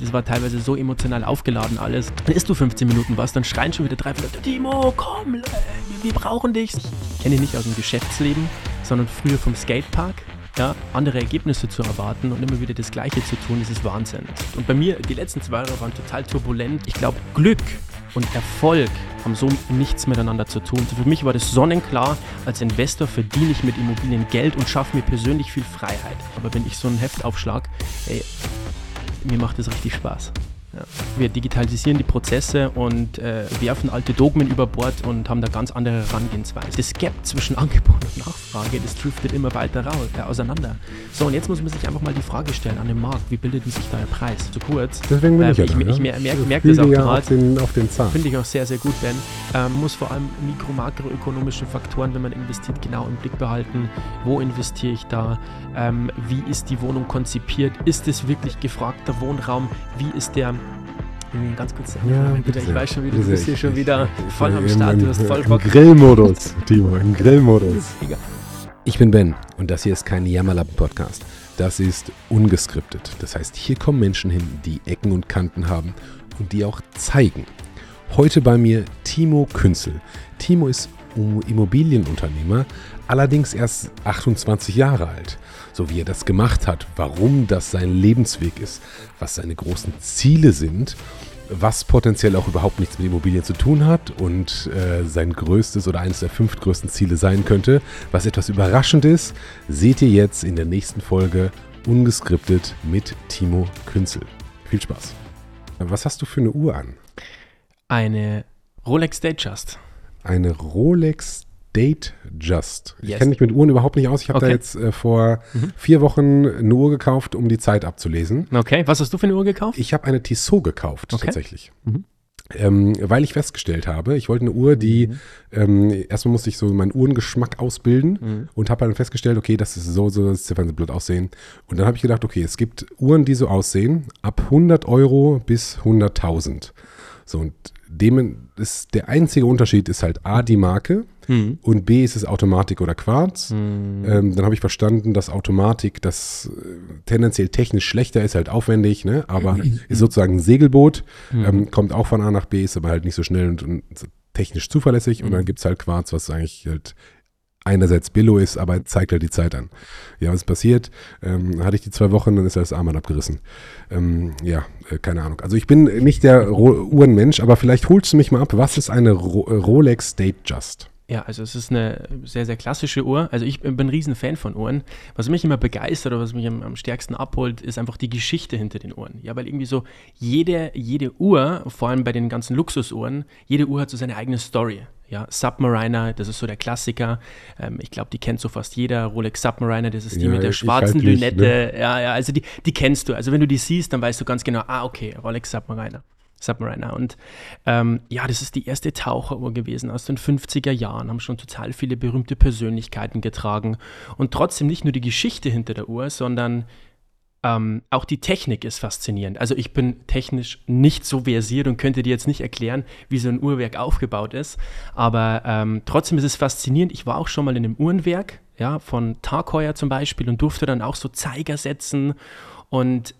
Das war teilweise so emotional aufgeladen alles. Dann isst du 15 Minuten was, dann schreien schon wieder drei, Leute, Timo, komm, wir brauchen dich. Ich kenne ihn nicht aus dem Geschäftsleben, sondern früher vom Skatepark. Ja, andere Ergebnisse zu erwarten und immer wieder das Gleiche zu tun, das ist Wahnsinn. Und bei mir, die letzten zwei Jahre waren total turbulent. Ich glaube, Glück und Erfolg haben so nichts miteinander zu tun. Für mich war das sonnenklar, als Investor verdiene ich mit Immobilien Geld und schaffe mir persönlich viel Freiheit. Aber wenn ich so ein Heft aufschlag, ey, mir macht das richtig Spaß. Wir digitalisieren die Prozesse und äh, werfen alte Dogmen über Bord und haben da ganz andere Herangehensweise. Das Gap zwischen Angebot und Nachfrage, das driftet immer weiter raus, äh, auseinander. So, und jetzt muss man sich einfach mal die Frage stellen an dem Markt, wie bildet sich da der Preis? Zu kurz. Deswegen bin ähm, ich ja Ich, ne? ich mer merke merk das auch gerade. auf den, auf den Zahn. Finde ich auch sehr, sehr gut, Ben. Ähm, muss vor allem mikro-, makroökonomische Faktoren, wenn man investiert, genau im Blick behalten. Wo investiere ich da? Ähm, wie ist die Wohnung konzipiert? Ist es wirklich gefragter Wohnraum? Wie ist der. Hm, Ganz kurz, Ja, ich bitte sehr. weiß schon wieder, Bitte du bist hier schon wieder Ich- voll am im- Start, du im- hast voll Im Bock. Grillmodus, Timo, im Grillmodus. Ich bin Ben und das hier ist kein Jammerlappen-Podcast. Das ist ungeskriptet. Das heißt, hier kommen Menschen hin, die Ecken und Kanten haben und die auch zeigen. Heute bei mir Timo Künzel. Timo ist Immobilienunternehmer, allerdings erst 28 Jahre alt. So wie er das gemacht hat, warum das sein Lebensweg ist, was seine großen Ziele sind, was potenziell auch überhaupt nichts mit Immobilien zu tun hat und äh, sein größtes oder eines der fünf größten Ziele sein könnte, was etwas überraschend ist, seht ihr jetzt in der nächsten Folge ungeskriptet mit Timo Künzel. Viel Spaß. Was hast du für eine Uhr an? Eine Rolex Datejust. Eine Rolex Date Just. Ich Yes. kenne mich mit Uhren überhaupt nicht aus. Ich habe da Okay. jetzt äh, vor Mhm. vier Wochen eine Uhr gekauft, um die Zeit abzulesen. Okay, was hast du für eine Uhr gekauft? Ich habe eine Tissot gekauft, Okay. tatsächlich. Mhm. Ähm, weil ich festgestellt habe, ich wollte eine Uhr, die, ähm, erstmal musste ich so meinen Uhrengeschmack ausbilden Mhm. und habe dann festgestellt, okay, das ist so, so das Ziffernblatt aussehen. Und dann habe ich gedacht, okay, es gibt Uhren, die so aussehen, ab 100 Euro bis 100.000. So, und dem ist, der einzige Unterschied ist halt A, die Marke Mhm. und B, ist es Automatik oder Quarz. Mhm. Ähm, dann habe ich verstanden, dass Automatik das äh, tendenziell technisch schlechter ist, halt aufwendig, ne? aber ist sozusagen ein Segelboot, ähm, kommt auch von A nach B, ist aber halt nicht so schnell und, und technisch zuverlässig. Und dann gibt es halt Quarz, was eigentlich halt einerseits Billo ist, aber zeigt halt die Zeit an. Ja, was passiert? Ähm, hatte ich die zwei Wochen, dann ist das Armband abgerissen. Ähm, ja, äh, keine Ahnung. Also ich bin nicht der Ro Uhrenmensch, aber vielleicht holst du mich mal ab. Was ist eine Ro Rolex Date Just? Ja, also es ist eine sehr, sehr klassische Uhr. Also ich bin ein riesen Fan von Uhren. Was mich immer begeistert oder was mich am, am stärksten abholt, ist einfach die Geschichte hinter den Uhren. Ja, weil irgendwie so jede, jede Uhr, vor allem bei den ganzen Luxusuhren, jede Uhr hat so seine eigene Story. Ja, Submariner, das ist so der Klassiker. Ähm, ich glaube, die kennt so fast jeder. Rolex Submariner, das ist die Ja, mit der schwarzen nicht, Lünette. Ja, ja, also die, die kennst du. Also wenn du die siehst, dann weißt du ganz genau, ah, okay, Rolex Submariner. Submariner. Und ähm, ja, das ist die erste Taucheruhr gewesen aus den 50er Jahren, haben schon total viele berühmte Persönlichkeiten getragen. Und trotzdem nicht nur die Geschichte hinter der Uhr, sondern ähm, auch die Technik ist faszinierend. Also ich bin technisch nicht so versiert und könnte dir jetzt nicht erklären, wie so ein Uhrwerk aufgebaut ist. Aber ähm, trotzdem ist es faszinierend. Ich war auch schon mal in einem Uhrenwerk, ja, von Tag Heuer zum Beispiel und durfte dann auch so Zeiger setzen und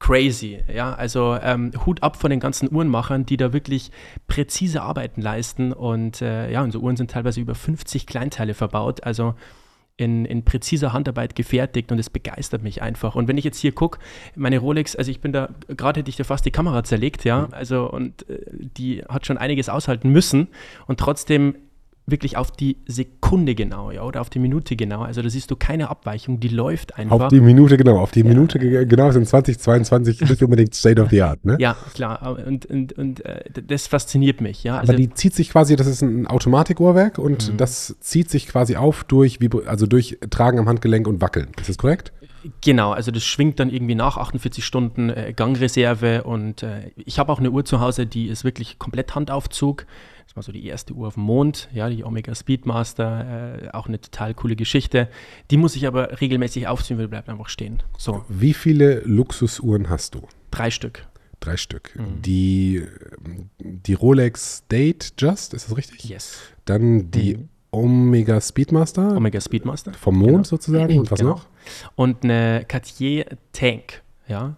crazy, ja, also ähm, Hut ab von den ganzen Uhrenmachern, die da wirklich präzise Arbeiten leisten und äh, ja, unsere Uhren sind teilweise über 50 Kleinteile verbaut, also in, in präziser Handarbeit gefertigt und es begeistert mich einfach. Und wenn ich jetzt hier gucke, meine Rolex, also ich bin da, gerade hätte ich da fast die Kamera zerlegt, ja, also und äh, die hat schon einiges aushalten müssen und trotzdem wirklich auf die Sekunde genau, ja, oder auf die Minute genau. Also da siehst du keine Abweichung, die läuft einfach. Auf die Minute, genau. Auf die Minute, ge- genau, sind 2022 nicht unbedingt State of the Art, ne? Ja, klar. Und, und, und äh, das fasziniert mich, ja. Aber Also, die zieht sich quasi, das ist ein Automatikuhrwerk und Mhm. das zieht sich quasi auf durch, also durch Tragen am Handgelenk und Wackeln. Ist das korrekt? genau, also das schwingt dann irgendwie nach 48 Stunden äh, Gangreserve und äh, ich habe auch eine Uhr zu Hause, die ist wirklich komplett Handaufzug. Das war so die erste Uhr auf dem Mond, ja, die Omega Speedmaster, äh, auch eine total coole Geschichte. Die muss ich aber regelmäßig aufziehen, weil die bleibt einfach stehen. So, Wie viele Luxusuhren hast du? drei Stück. Drei Stück. Mhm. Die, die Rolex Date Just, ist das richtig? Yes. Dann die Mhm. Omega Speedmaster Omega Speedmaster. vom Mond Genau. sozusagen. Und was Genau. noch? Und eine Cartier Tank, ja.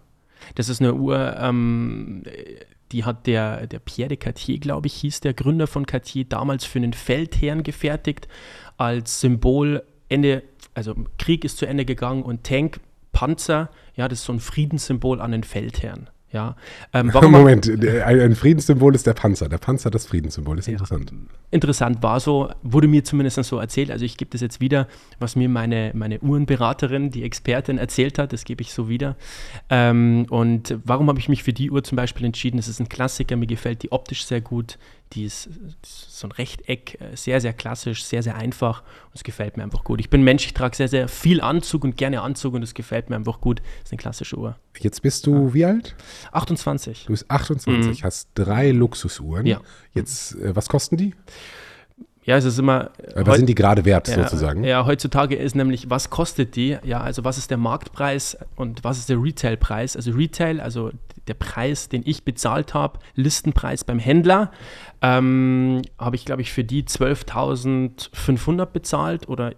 Das ist eine Uhr, ähm, die hat der, der Pierre de Cartier, glaube ich, hieß der Gründer von Cartier, damals für einen Feldherrn gefertigt, als Symbol Ende, also Krieg ist zu Ende gegangen und Tank, Panzer, ja, das ist so ein Friedenssymbol an den Feldherrn. Ja. Ähm, Moment, ein Friedenssymbol ist der Panzer. Der Panzer das Friedenssymbol, ist ja. interessant. Interessant war so, wurde mir zumindest so erzählt. Also ich gebe das jetzt wieder, was mir meine, meine Uhrenberaterin, die Expertin erzählt hat, das gebe ich so wieder. Ähm, und warum habe ich mich für die Uhr zum Beispiel entschieden? Das ist ein Klassiker, mir gefällt die optisch sehr gut. Die ist so ein Rechteck, äh, sehr, sehr klassisch, sehr, sehr einfach und es gefällt mir einfach gut. Ich bin Mensch, ich trage sehr, sehr viel Anzug und gerne Anzug und es gefällt mir einfach gut. Das ist eine klassische Uhr. Jetzt bist du ja. wie alt? 28. Du bist 28, mhm. hast drei Luxusuhren. Ja. Jetzt, äh, was kosten die? Ja, es ist immer. Was sind die gerade wert, ja, sozusagen? Ja, heutzutage ist nämlich, was kostet die? Ja, also was ist der Marktpreis und was ist der Retailpreis? Also Retail, also der Preis, den ich bezahlt habe, Listenpreis beim Händler, ähm, habe ich, glaube ich, für die 12.500 bezahlt oder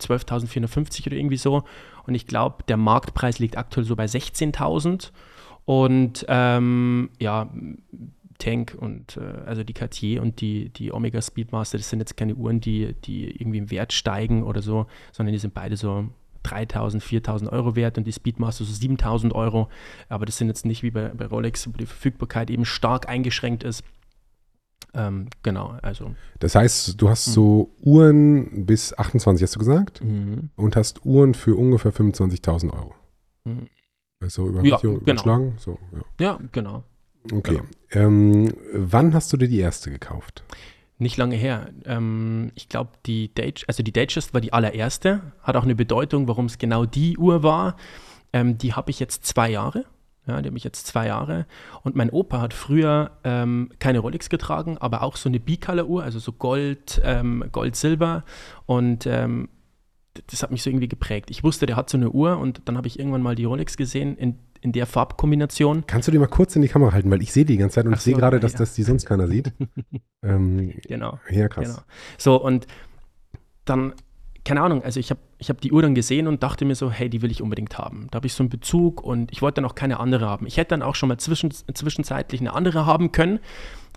12.450 oder irgendwie so. Und ich glaube, der Marktpreis liegt aktuell so bei 16.000. Und ähm, ja, Tank und äh, also die Cartier und die, die Omega Speedmaster, das sind jetzt keine Uhren, die, die irgendwie im Wert steigen oder so, sondern die sind beide so 3000, 4000 Euro wert und die Speedmaster so 7000 Euro. Aber das sind jetzt nicht wie bei, bei Rolex, wo die Verfügbarkeit eben stark eingeschränkt ist. Ähm, genau, also. Das heißt, du hast mhm. so Uhren bis 28, hast du gesagt? Mhm. Und hast Uhren für ungefähr 25.000 Euro. Mhm. Also über ja, genau. überschlagen? So, ja. ja, genau. Okay. Genau. Ähm, wann hast du dir die erste gekauft? Nicht lange her. Ähm, ich glaube, die Date, also die Datejust war die allererste, hat auch eine Bedeutung, warum es genau die Uhr war. Ähm, die habe ich jetzt zwei Jahre. Ja, die habe ich jetzt zwei Jahre. Und mein Opa hat früher ähm, keine Rolex getragen, aber auch so eine Bicolor-Uhr, also so Gold, ähm, Gold, Silber. Und ähm, das hat mich so irgendwie geprägt. Ich wusste, der hat so eine Uhr und dann habe ich irgendwann mal die Rolex gesehen in, in der Farbkombination. Kannst du die mal kurz in die Kamera halten, weil ich sehe die ganze Zeit und Ach ich sehe gerade, dass ja. das die sonst keiner sieht. ähm, genau. Ja, krass. Genau. So, und dann, keine Ahnung, also ich habe ich hab die Uhr dann gesehen und dachte mir so, hey, die will ich unbedingt haben. Da habe ich so einen Bezug und ich wollte dann auch keine andere haben. Ich hätte dann auch schon mal zwischen, zwischenzeitlich eine andere haben können,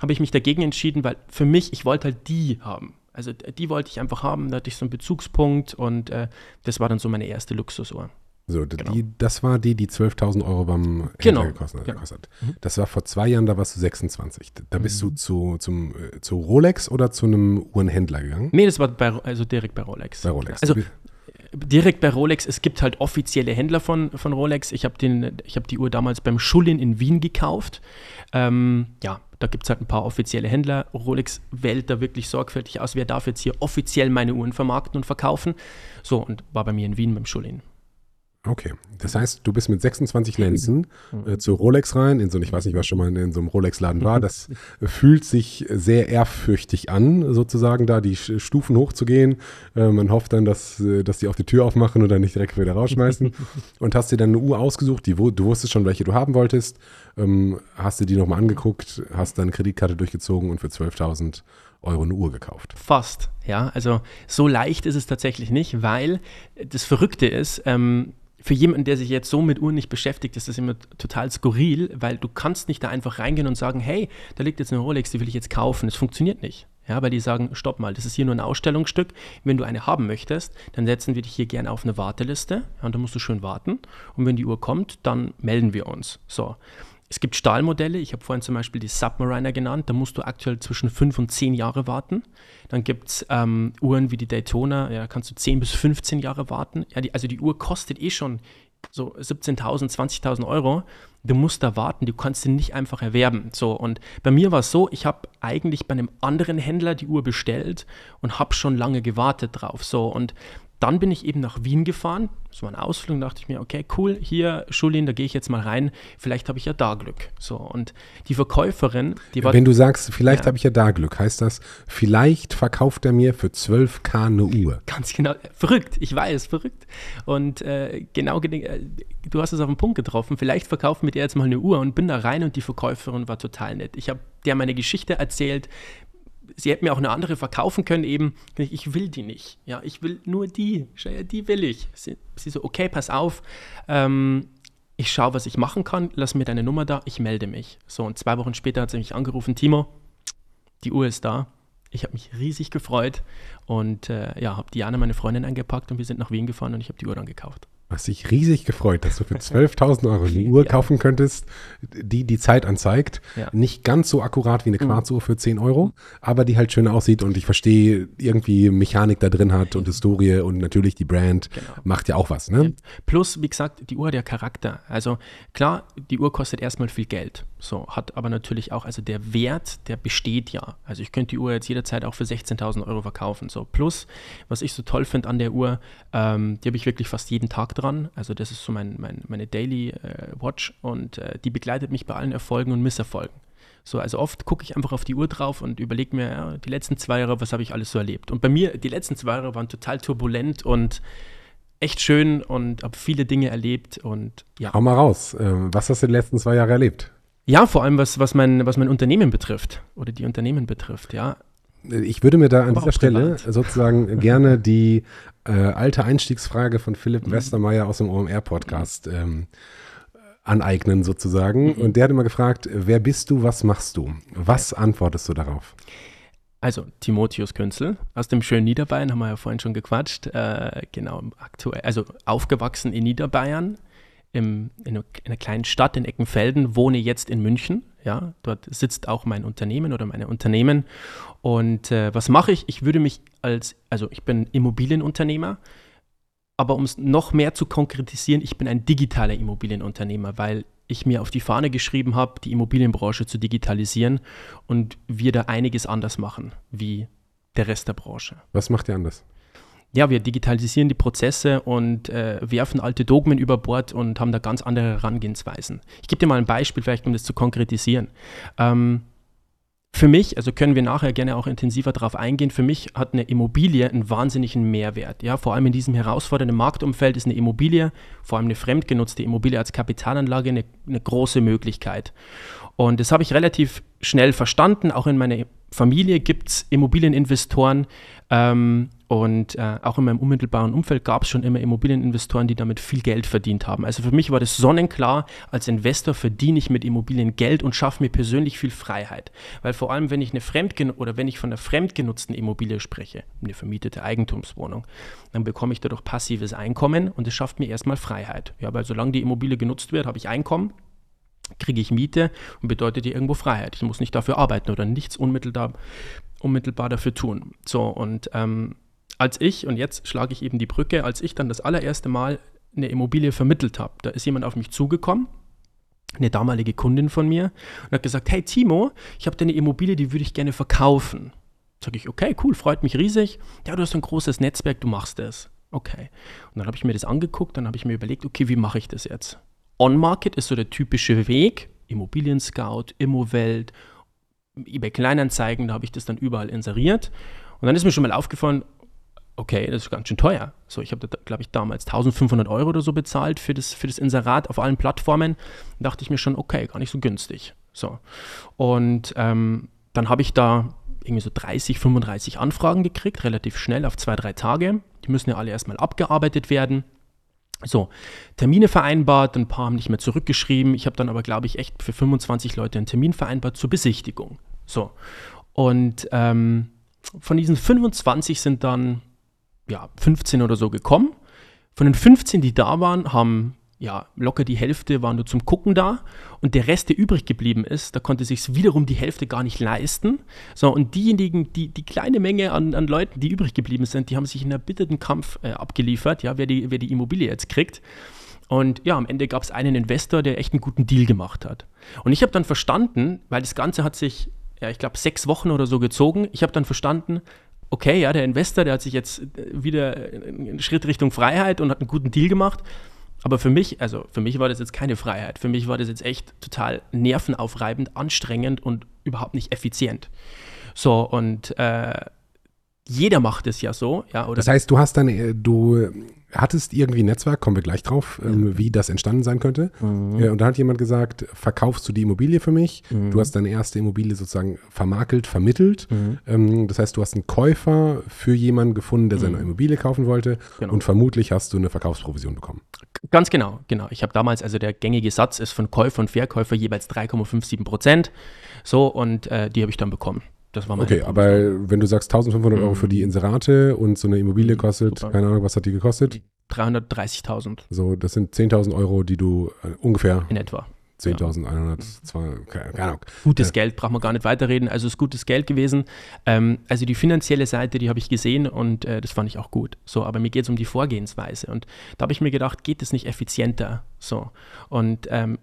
habe ich mich dagegen entschieden, weil für mich, ich wollte halt die haben. Also die wollte ich einfach haben, da hatte ich so einen Bezugspunkt und äh, das war dann so meine erste Luxusuhr. So, genau. die, das war die, die 12.000 Euro beim Händler genau, gekostet, genau. hat. Mhm. Das war vor zwei Jahren, da warst du 26. Da bist mhm. du zu, zum, äh, zu Rolex oder zu einem Uhrenhändler gegangen? Nee, das war bei, also direkt bei Rolex. Bei Rolex. Also direkt bei Rolex, es gibt halt offizielle Händler von, von Rolex. Ich habe hab die Uhr damals beim Schullin in Wien gekauft. Ähm, ja, da gibt es halt ein paar offizielle Händler. Rolex wählt da wirklich sorgfältig aus, wer darf jetzt hier offiziell meine Uhren vermarkten und verkaufen. So, und war bei mir in Wien beim Schullin. Okay, das heißt, du bist mit 26 Lenzen äh, zu Rolex rein, in so, ich weiß nicht, was schon mal in, so einem Rolex-Laden war. Das fühlt sich sehr ehrfürchtig an, sozusagen da die Stufen hochzugehen. Äh, man hofft dann, dass, äh, dass die auch die Tür aufmachen oder nicht direkt wieder rausschmeißen. Und hast dir dann eine Uhr ausgesucht, die, du wusstest schon, welche du haben wolltest, ähm, hast dir die nochmal angeguckt, hast deine Kreditkarte durchgezogen und für 12.000 Euro eine Uhr gekauft. Fast, ja. Also so leicht ist es tatsächlich nicht, weil das Verrückte ist, ähm, für jemanden, der sich jetzt so mit Uhren nicht beschäftigt, ist das immer total skurril, weil du kannst nicht da einfach reingehen und sagen, hey, da liegt jetzt eine Rolex, die will ich jetzt kaufen. Das funktioniert nicht. Ja, weil die sagen, stopp mal, das ist hier nur ein Ausstellungsstück. Wenn du eine haben möchtest, dann setzen wir dich hier gerne auf eine Warteliste. Ja, und da musst du schön warten. Und wenn die Uhr kommt, dann melden wir uns. So. Es gibt Stahlmodelle, ich habe vorhin zum Beispiel die Submariner genannt, da musst du aktuell zwischen fünf und zehn Jahre warten. Dann gibt es ähm, Uhren wie die Daytona, ja, kannst du 10 bis 15 Jahre warten. Ja, die, also die Uhr kostet eh schon so 17.000, 20.000 Euro. Du musst da warten, du kannst sie nicht einfach erwerben. So, und bei mir war es so, ich habe eigentlich bei einem anderen Händler die Uhr bestellt und habe schon lange gewartet drauf. So, und dann bin ich eben nach Wien gefahren. Das war ein Ausflug, dachte ich mir, okay, cool, hier, Schulin, da gehe ich jetzt mal rein. Vielleicht habe ich ja da Glück. So, und die Verkäuferin, die war. Wenn du sagst, vielleicht ja. habe ich ja da Glück, heißt das, vielleicht verkauft er mir für 12k eine Uhr. Ganz genau. Verrückt, ich weiß, verrückt. Und äh, genau, äh, du hast es auf den Punkt getroffen. Vielleicht verkauft mit ihr jetzt mal eine Uhr und bin da rein und die Verkäuferin war total nett. Ich habe der meine Geschichte erzählt, sie hätten mir auch eine andere verkaufen können, eben, ich will die nicht. Ja, ich will nur die. Die will ich. Sie, sie so, okay, pass auf. Ähm, ich schaue, was ich machen kann, lass mir deine Nummer da, ich melde mich. So, und zwei Wochen später hat sie mich angerufen, Timo, die Uhr ist da. Ich habe mich riesig gefreut und äh, ja, habe Diana, meine Freundin, eingepackt und wir sind nach Wien gefahren und ich habe die Uhr dann gekauft hast dich riesig gefreut, dass du für 12.000 Euro eine Uhr ja. kaufen könntest, die die Zeit anzeigt. Ja. Nicht ganz so akkurat wie eine mhm. Quarzuhr für 10 Euro, aber die halt schön aussieht und ich verstehe, irgendwie Mechanik da drin hat und Historie und natürlich die Brand genau. macht ja auch was. Ne? Plus, wie gesagt, die Uhr hat ja Charakter. Also klar, die Uhr kostet erstmal viel Geld. So, hat aber natürlich auch, also der Wert, der besteht ja. Also ich könnte die Uhr jetzt jederzeit auch für 16.000 Euro verkaufen. So, plus, was ich so toll finde an der Uhr, ähm, die habe ich wirklich fast jeden Tag dran. Also das ist so mein, mein meine Daily äh, Watch und äh, die begleitet mich bei allen Erfolgen und Misserfolgen. So, also oft gucke ich einfach auf die Uhr drauf und überlege mir, ja, die letzten zwei Jahre, was habe ich alles so erlebt? Und bei mir, die letzten zwei Jahre waren total turbulent und echt schön und habe viele Dinge erlebt und ja. Hau mal raus. Ähm, was hast du die letzten zwei Jahre erlebt? Ja, vor allem was, was, mein, was mein Unternehmen betrifft oder die Unternehmen betrifft, ja. Ich würde mir da an dieser Stelle sozusagen gerne die äh, alte Einstiegsfrage von Philipp mhm. Westermeier aus dem OMR-Podcast ähm, aneignen sozusagen. Mhm. Und der hat immer gefragt, wer bist du, was machst du? Was antwortest du darauf? Also Timotheus Künzel aus dem schönen Niederbayern, haben wir ja vorhin schon gequatscht. Äh, genau, aktuell, also aufgewachsen in Niederbayern, im, in, einer, in, einer, kleinen Stadt in Eckenfelden, wohne jetzt in München. Ja, dort sitzt auch mein Unternehmen oder meine Unternehmen. Und äh, was mache ich? Ich würde mich als, also ich bin Immobilienunternehmer, aber um es noch mehr zu konkretisieren, ich bin ein digitaler Immobilienunternehmer, weil ich mir auf die Fahne geschrieben habe, die Immobilienbranche zu digitalisieren und wir da einiges anders machen wie der Rest der Branche. Was macht ihr anders? ja, wir digitalisieren die Prozesse und äh, werfen alte Dogmen über Bord und haben da ganz andere Herangehensweisen. Ich gebe dir mal ein Beispiel, vielleicht um das zu konkretisieren. Ähm, für mich, also können wir nachher gerne auch intensiver darauf eingehen, für mich hat eine Immobilie einen wahnsinnigen Mehrwert. Ja, vor allem in diesem herausfordernden Marktumfeld ist eine Immobilie, vor allem eine fremdgenutzte Immobilie als Kapitalanlage, eine, eine große Möglichkeit. Und das habe ich relativ schnell verstanden. Auch in meiner Familie gibt es Immobilieninvestoren, ähm, und äh, auch in meinem unmittelbaren Umfeld gab es schon immer Immobilieninvestoren, die damit viel Geld verdient haben. Also für mich war das sonnenklar, als Investor verdiene ich mit Immobilien Geld und schaffe mir persönlich viel Freiheit. Weil vor allem, wenn ich eine Fremdgen oder wenn ich von einer fremdgenutzten Immobilie spreche, eine vermietete Eigentumswohnung, dann bekomme ich dadurch passives Einkommen und es schafft mir erstmal Freiheit. Ja, weil solange die Immobilie genutzt wird, habe ich Einkommen kriege ich Miete und bedeutet dir irgendwo Freiheit. Ich muss nicht dafür arbeiten oder nichts unmittelbar, unmittelbar dafür tun. So, und ähm, als ich, und jetzt schlage ich eben die Brücke, als ich dann das allererste Mal eine Immobilie vermittelt habe, da ist jemand auf mich zugekommen, eine damalige Kundin von mir, und hat gesagt, hey Timo, ich habe deine Immobilie, die würde ich gerne verkaufen. Sag ich, okay, cool, freut mich riesig. Ja, du hast ein großes Netzwerk, du machst das. Okay. Und dann habe ich mir das angeguckt, dann habe ich mir überlegt, okay, wie mache ich das jetzt? On-Market ist so der typische Weg, Immobilien-Scout, Immowelt, eBay Kleinanzeigen, da habe ich das dann überall inseriert. Und dann ist mir schon mal aufgefallen, okay, das ist ganz schön teuer. So, ich habe, glaube ich, damals 1500 Euro oder so bezahlt für das, für das Inserat auf allen Plattformen. Da dachte ich mir schon, okay, gar nicht so günstig. So. Und ähm, dann habe ich da irgendwie so 30, 35 Anfragen gekriegt, relativ schnell auf zwei, drei Tage. Die müssen ja alle erstmal abgearbeitet werden. So, Termine vereinbart, ein paar haben nicht mehr zurückgeschrieben. Ich habe dann aber, glaube ich, echt für 25 Leute einen Termin vereinbart zur Besichtigung. So, und ähm, von diesen 25 sind dann ja, 15 oder so gekommen. Von den 15, die da waren, haben ja locker die Hälfte waren nur zum Gucken da und der Rest, der übrig geblieben ist, da konnte sich wiederum die Hälfte gar nicht leisten. So, und diejenigen, die, die kleine Menge an, an Leuten, die übrig geblieben sind, die haben sich in erbitterten Kampf äh, abgeliefert, ja, wer die, wer die Immobilie jetzt kriegt. Und ja, am Ende gab es einen Investor, der echt einen guten Deal gemacht hat. Und ich habe dann verstanden, weil das Ganze hat sich, ja, ich glaube, sechs Wochen oder so gezogen, ich habe dann verstanden, okay, ja, der Investor, der hat sich jetzt äh, wieder einen Schritt Richtung Freiheit und hat einen guten Deal gemacht. Aber für mich, also für mich war das jetzt keine Freiheit. Für mich war das jetzt echt total nervenaufreibend, anstrengend und überhaupt nicht effizient. So, und äh, jeder macht es ja so, ja. Oder das heißt, du hast dann, äh, du hattest irgendwie ein Netzwerk, kommen wir gleich drauf, ähm, wie das entstanden sein könnte. Mhm. Äh, und da hat jemand gesagt, verkaufst du die Immobilie für mich? Mhm. Du hast deine erste Immobilie sozusagen vermakelt, vermittelt. Mhm. Ähm, das heißt, du hast einen Käufer für jemanden gefunden, der seine Mhm. Immobilie kaufen wollte. Genau. Und vermutlich hast du eine Verkaufsprovision bekommen. Ganz genau, genau. Ich habe damals, also der gängige Satz ist von Käufer und Verkäufer jeweils 3,57 Prozent. So, und äh, die habe ich dann bekommen. Das war meine Okay, aber wenn du sagst 1500 Euro für die Inserate und so eine Immobilie Mhm, kostet, super. keine Ahnung, was hat die gekostet? 330.000 So, das sind 10.000 Euro, die du äh, ungefähr in etwa. 10.100, zwei- keine Ahnung. Gutes Ja. Geld, braucht man gar nicht weiterreden. Also es ist gutes Geld gewesen. Ähm, also die finanzielle Seite, die habe ich gesehen und äh, das fand ich auch gut. So, aber mir geht es um die Vorgehensweise. Und da habe ich mir gedacht, geht es nicht effizienter? So. Und ähm,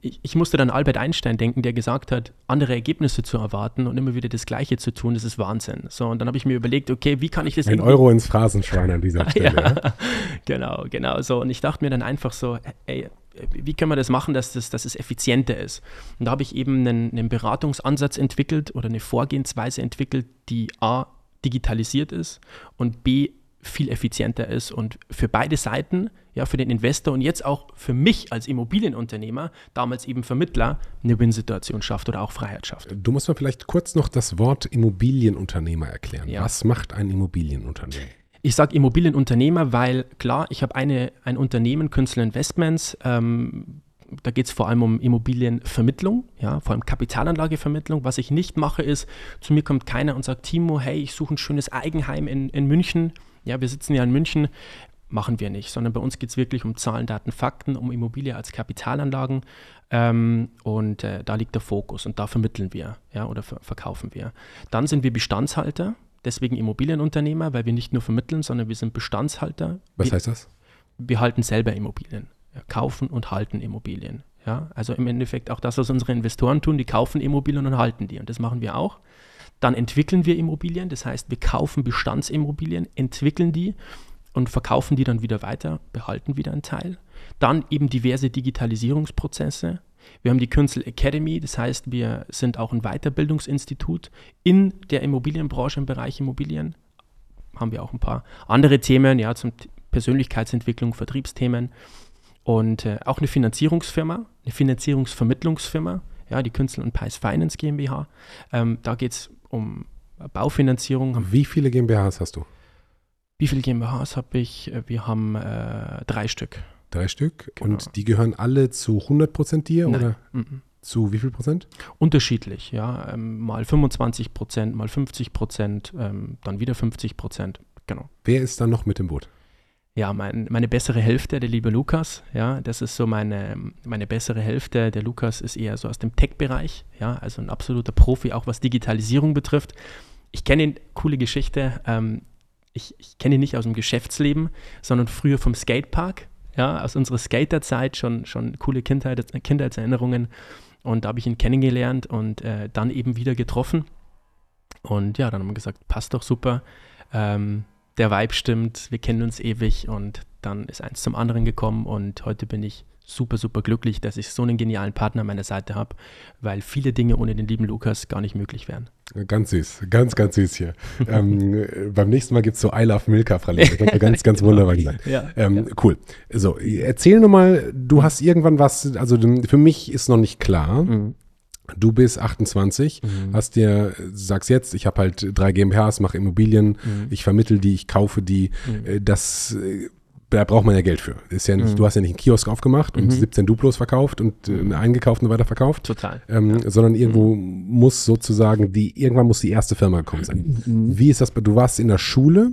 ich, ich musste dann an Albert Einstein denken, der gesagt hat, andere Ergebnisse zu erwarten und immer wieder das Gleiche zu tun, das ist Wahnsinn. So, und dann habe ich mir überlegt, okay, wie kann ich das Ein Euro ins Phrasenschwein an dieser Stelle. ja. ja, genau, genau so. Und ich dachte mir dann einfach so, ey, wie können wir das machen, dass, das, dass es effizienter ist? Und da habe ich eben einen, einen Beratungsansatz entwickelt oder eine Vorgehensweise entwickelt, die A, digitalisiert ist und B, viel effizienter ist und für beide Seiten, ja, für den Investor und jetzt auch für mich als Immobilienunternehmer, damals eben Vermittler, eine Win-Situation schafft oder auch Freiheit schafft. Du musst mir vielleicht kurz noch das Wort Immobilienunternehmer erklären. Ja. Was macht ein Immobilienunternehmen? Ich sage Immobilienunternehmer, weil klar, ich habe eine, ein Unternehmen, Künstler Investments, ähm, da geht es vor allem um Immobilienvermittlung, ja, vor allem Kapitalanlagevermittlung. Was ich nicht mache, ist, zu mir kommt keiner und sagt, Timo, hey, ich suche ein schönes Eigenheim in, in München. Ja, wir sitzen ja in München. Machen wir nicht, sondern bei uns geht es wirklich um Zahlen, Daten, Fakten, um Immobilie als Kapitalanlagen. Ähm, und äh, da liegt der Fokus und da vermitteln wir ja, oder ver verkaufen wir. Dann sind wir Bestandshalter, deswegen Immobilienunternehmer, weil wir nicht nur vermitteln, sondern wir sind Bestandshalter. Was wir, heißt das? wir halten selber Immobilien, ja, kaufen und halten Immobilien. Ja, also im Endeffekt auch das, was unsere Investoren tun, die kaufen Immobilien und halten die. Und das machen wir auch. Dann entwickeln wir Immobilien, das heißt, wir kaufen Bestandsimmobilien, entwickeln die und verkaufen die dann wieder weiter, behalten wieder einen Teil. Dann eben diverse Digitalisierungsprozesse. Wir haben die Künzel Academy, das heißt, wir sind auch ein Weiterbildungsinstitut in der Immobilienbranche im Bereich Immobilien. Haben wir auch ein paar andere Themen, ja, zum Persönlichkeitsentwicklung, Vertriebsthemen und äh, auch eine Finanzierungsfirma, eine Finanzierungsvermittlungsfirma, ja, die Künzel und Pies Finance GmbH. Ähm, da geht es um Baufinanzierung. Wie viele GmbHs hast du? Wie viele GmbHs habe ich? Äh, Wir haben äh, drei Stück. Drei Stück. Genau. Und die gehören alle zu 100% dir Nein. oder Mhm. zu wie viel Prozent? Unterschiedlich, ja. Ähm, mal 25 Prozent, mal 50 Prozent, ähm, dann wieder 50 Prozent. Genau. Wer ist da noch mit im Boot? Ja, mein, meine bessere Hälfte, der liebe Lukas, ja, das ist so meine, meine bessere Hälfte. Der Lukas ist eher so aus dem Tech-Bereich, ja, also ein absoluter Profi, auch was Digitalisierung betrifft. Ich kenne ihn, coole Geschichte, ähm, ich, ich kenne ihn nicht aus dem Geschäftsleben, sondern früher vom Skatepark, ja, aus unserer Skaterzeit, schon, schon coole Kindheit, Kindheitserinnerungen. Und da habe ich ihn kennengelernt und äh, dann eben wieder getroffen. Und ja, dann haben wir gesagt, passt doch super. Ähm, der Vibe stimmt, wir kennen uns ewig und dann ist eins zum anderen gekommen und heute bin ich super, super glücklich, dass ich so einen genialen Partner an meiner Seite habe, weil viele Dinge ohne den lieben Lukas gar nicht möglich wären. Ganz süß, ganz, ganz süß hier. ähm, äh, beim nächsten Mal gibt es so I Love Milka Praline. Das könnte ganz, ganz wunderbar sein. Ja, Ähm, Cool. So, erzähl nochmal, du hast irgendwann was, also für mich ist noch nicht klar. Mhm. Du bist 28, hast dir, sagst jetzt, ich habe halt drei GmbHs, mache Immobilien, Mhm. ich vermittel die, ich kaufe die. Äh, Das, äh, da braucht man ja Geld für. Ist ja nicht, Mhm. Du hast ja nicht einen Kiosk aufgemacht und 17 Duplos verkauft und äh, eingekauft und weiterverkauft. Total. Ähm, sondern irgendwo muss sozusagen die, irgendwann muss die erste Firma gekommen sein. Mhm. Wie ist das? bei- Du warst in der Schule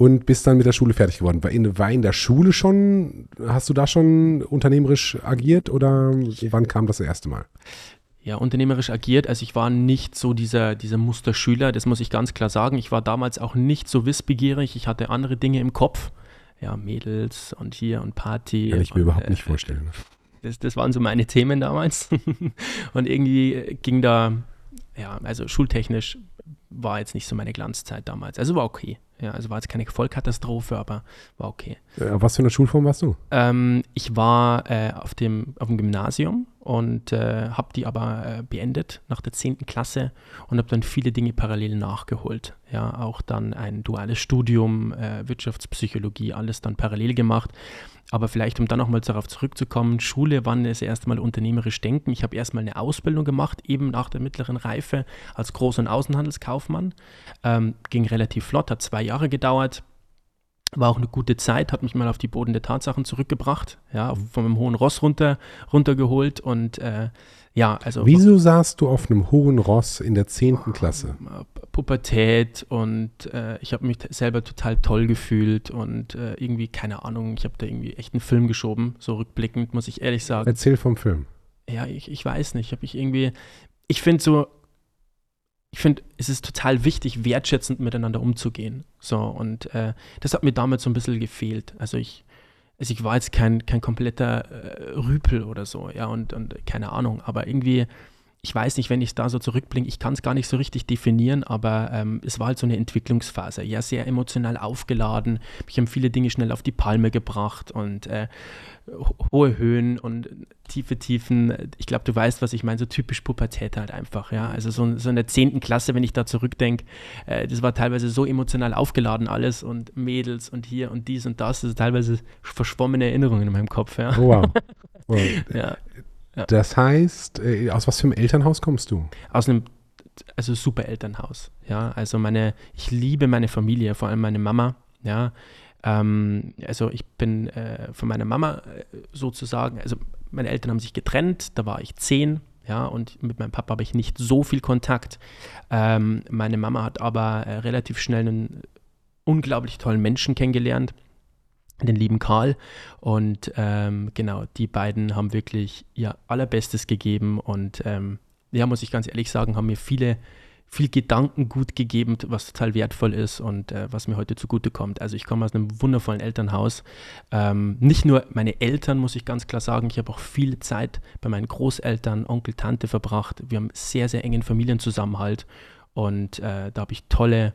und bist dann mit der Schule fertig geworden. War in, war in der Schule schon, hast du da schon unternehmerisch agiert oder wann kam das, das erste Mal? Ja, unternehmerisch agiert. Also ich war nicht so dieser, dieser Musterschüler, das muss ich ganz klar sagen. Ich war damals auch nicht so wissbegierig. Ich hatte andere Dinge im Kopf. Ja, Mädels und hier und Party. Kann ich mir und, überhaupt äh, nicht vorstellen. Das, das waren so meine Themen damals. und irgendwie ging da, ja, also schultechnisch war jetzt nicht so meine Glanzzeit damals. Also war okay. Ja, also war jetzt keine Vollkatastrophe, aber war okay. Äh, was für eine Schulform warst du? Ähm, ich war äh, auf, dem, auf dem Gymnasium und äh, habe die aber äh, beendet nach der 10. Klasse und habe dann viele Dinge parallel nachgeholt. Ja, auch dann ein duales Studium, äh, Wirtschaftspsychologie, alles dann parallel gemacht. Aber vielleicht, um dann nochmal darauf zurückzukommen, Schule war das erste Mal unternehmerisch denken. Ich habe erstmal eine Ausbildung gemacht, eben nach der mittleren Reife als Groß- und Außenhandelskaufmann. Ähm, ging relativ flott, hat zwei Jahre gedauert. War auch eine gute Zeit, hat mich mal auf die Boden der Tatsachen zurückgebracht, ja, von einem hohen Ross runter, runtergeholt und äh, ja, also. Wieso saßt du auf einem hohen Ross in der 10. Klasse? Pubertät und äh, ich habe mich selber total toll gefühlt und äh, irgendwie, keine Ahnung, ich habe da irgendwie echt einen Film geschoben, so rückblickend, muss ich ehrlich sagen. Erzähl vom Film. Ja, ich, ich weiß nicht, habe ich irgendwie, ich finde so, ich finde, es ist total wichtig, wertschätzend miteinander umzugehen. So, und äh, das hat mir damals so ein bisschen gefehlt. Also ich, also ich war jetzt kein, kein kompletter äh, Rüpel oder so, ja, und, und keine Ahnung, aber irgendwie ich weiß nicht, wenn ich da so zurückblinke, ich kann es gar nicht so richtig definieren, aber ähm, es war halt so eine Entwicklungsphase. Ja, sehr emotional aufgeladen. Mich haben viele Dinge schnell auf die Palme gebracht und äh, hohe Höhen und tiefe Tiefen. Ich glaube, du weißt, was ich meine, so typisch Pubertät halt einfach. Ja, also so, so in der 10. Klasse, wenn ich da zurückdenke, äh, das war teilweise so emotional aufgeladen alles und Mädels und hier und dies und das. Das sind teilweise verschwommene Erinnerungen in meinem Kopf. Ja. Oh, wow. wow. ja. Ja. Das heißt, äh, aus was für einem Elternhaus kommst du? Aus einem also super Elternhaus. Ja, also meine, ich liebe meine Familie, vor allem meine Mama. Ja, ähm, also ich bin äh, von meiner Mama äh, sozusagen, also meine Eltern haben sich getrennt, da war ich zehn. Ja, und mit meinem Papa habe ich nicht so viel Kontakt. Ähm, meine Mama hat aber äh, relativ schnell einen unglaublich tollen Menschen kennengelernt den lieben Karl. Und ähm, genau, die beiden haben wirklich ihr allerbestes gegeben und ähm, ja, muss ich ganz ehrlich sagen, haben mir viele, viel Gedankengut gegeben, was total wertvoll ist und äh, was mir heute zugutekommt. Also ich komme aus einem wundervollen Elternhaus. Ähm, nicht nur meine Eltern, muss ich ganz klar sagen, ich habe auch viel Zeit bei meinen Großeltern, Onkel, Tante verbracht. Wir haben sehr, sehr engen Familienzusammenhalt und äh, da habe ich tolle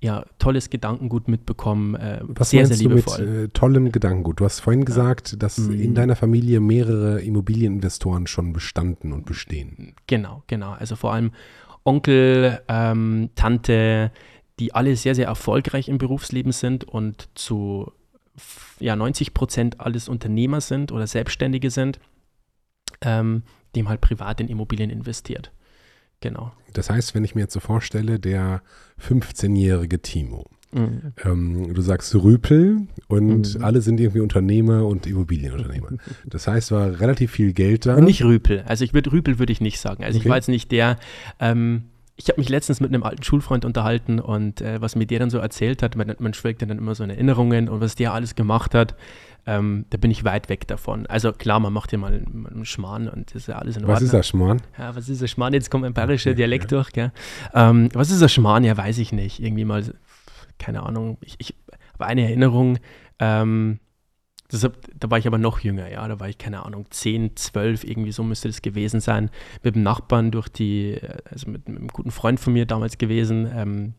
ja, tolles Gedankengut mitbekommen. Äh, Was sehr, sehr liebevoll. Du mit äh, tollem Gedankengut? Du hast vorhin ja. gesagt, dass mhm. in deiner Familie mehrere Immobilieninvestoren schon bestanden und bestehen. Genau, genau. Also vor allem Onkel, ähm, Tante, die alle sehr, sehr erfolgreich im Berufsleben sind und zu ja, 90 Prozent alles Unternehmer sind oder Selbstständige sind, ähm, dem halt privat in Immobilien investiert. Genau. Das heißt, wenn ich mir jetzt so vorstelle, der 15-jährige Timo, mhm. ähm, du sagst Rüpel und mhm. alle sind irgendwie Unternehmer und Immobilienunternehmer. Das heißt, war relativ viel Geld da. Nicht Rüpel. Also ich würde Rüpel würde ich nicht sagen. Also okay. ich war jetzt nicht der. Ähm, ich habe mich letztens mit einem alten Schulfreund unterhalten und äh, was mir der dann so erzählt hat, man, man schwelgt dann immer so in Erinnerungen und was der alles gemacht hat ähm, da bin ich weit weg davon. Also klar, man macht ja mal einen Schmarrn und das ist ja alles in Ordnung. Was ist der Schmarrn? Ja, was ist der Schmarrn? Jetzt kommt ein bayerischer Dialekt ja. durch, gell? Ähm, was ist der Schmarrn? Ja, weiß ich nicht. Irgendwie mal, keine Ahnung. Ich, ich habe eine Erinnerung, ähm, Deshalb, da war ich aber noch jünger, ja, da war ich, keine Ahnung, 10, 12, irgendwie so müsste das gewesen sein, mit dem Nachbarn durch die, also mit, mit einem guten Freund von mir damals gewesen, ähm,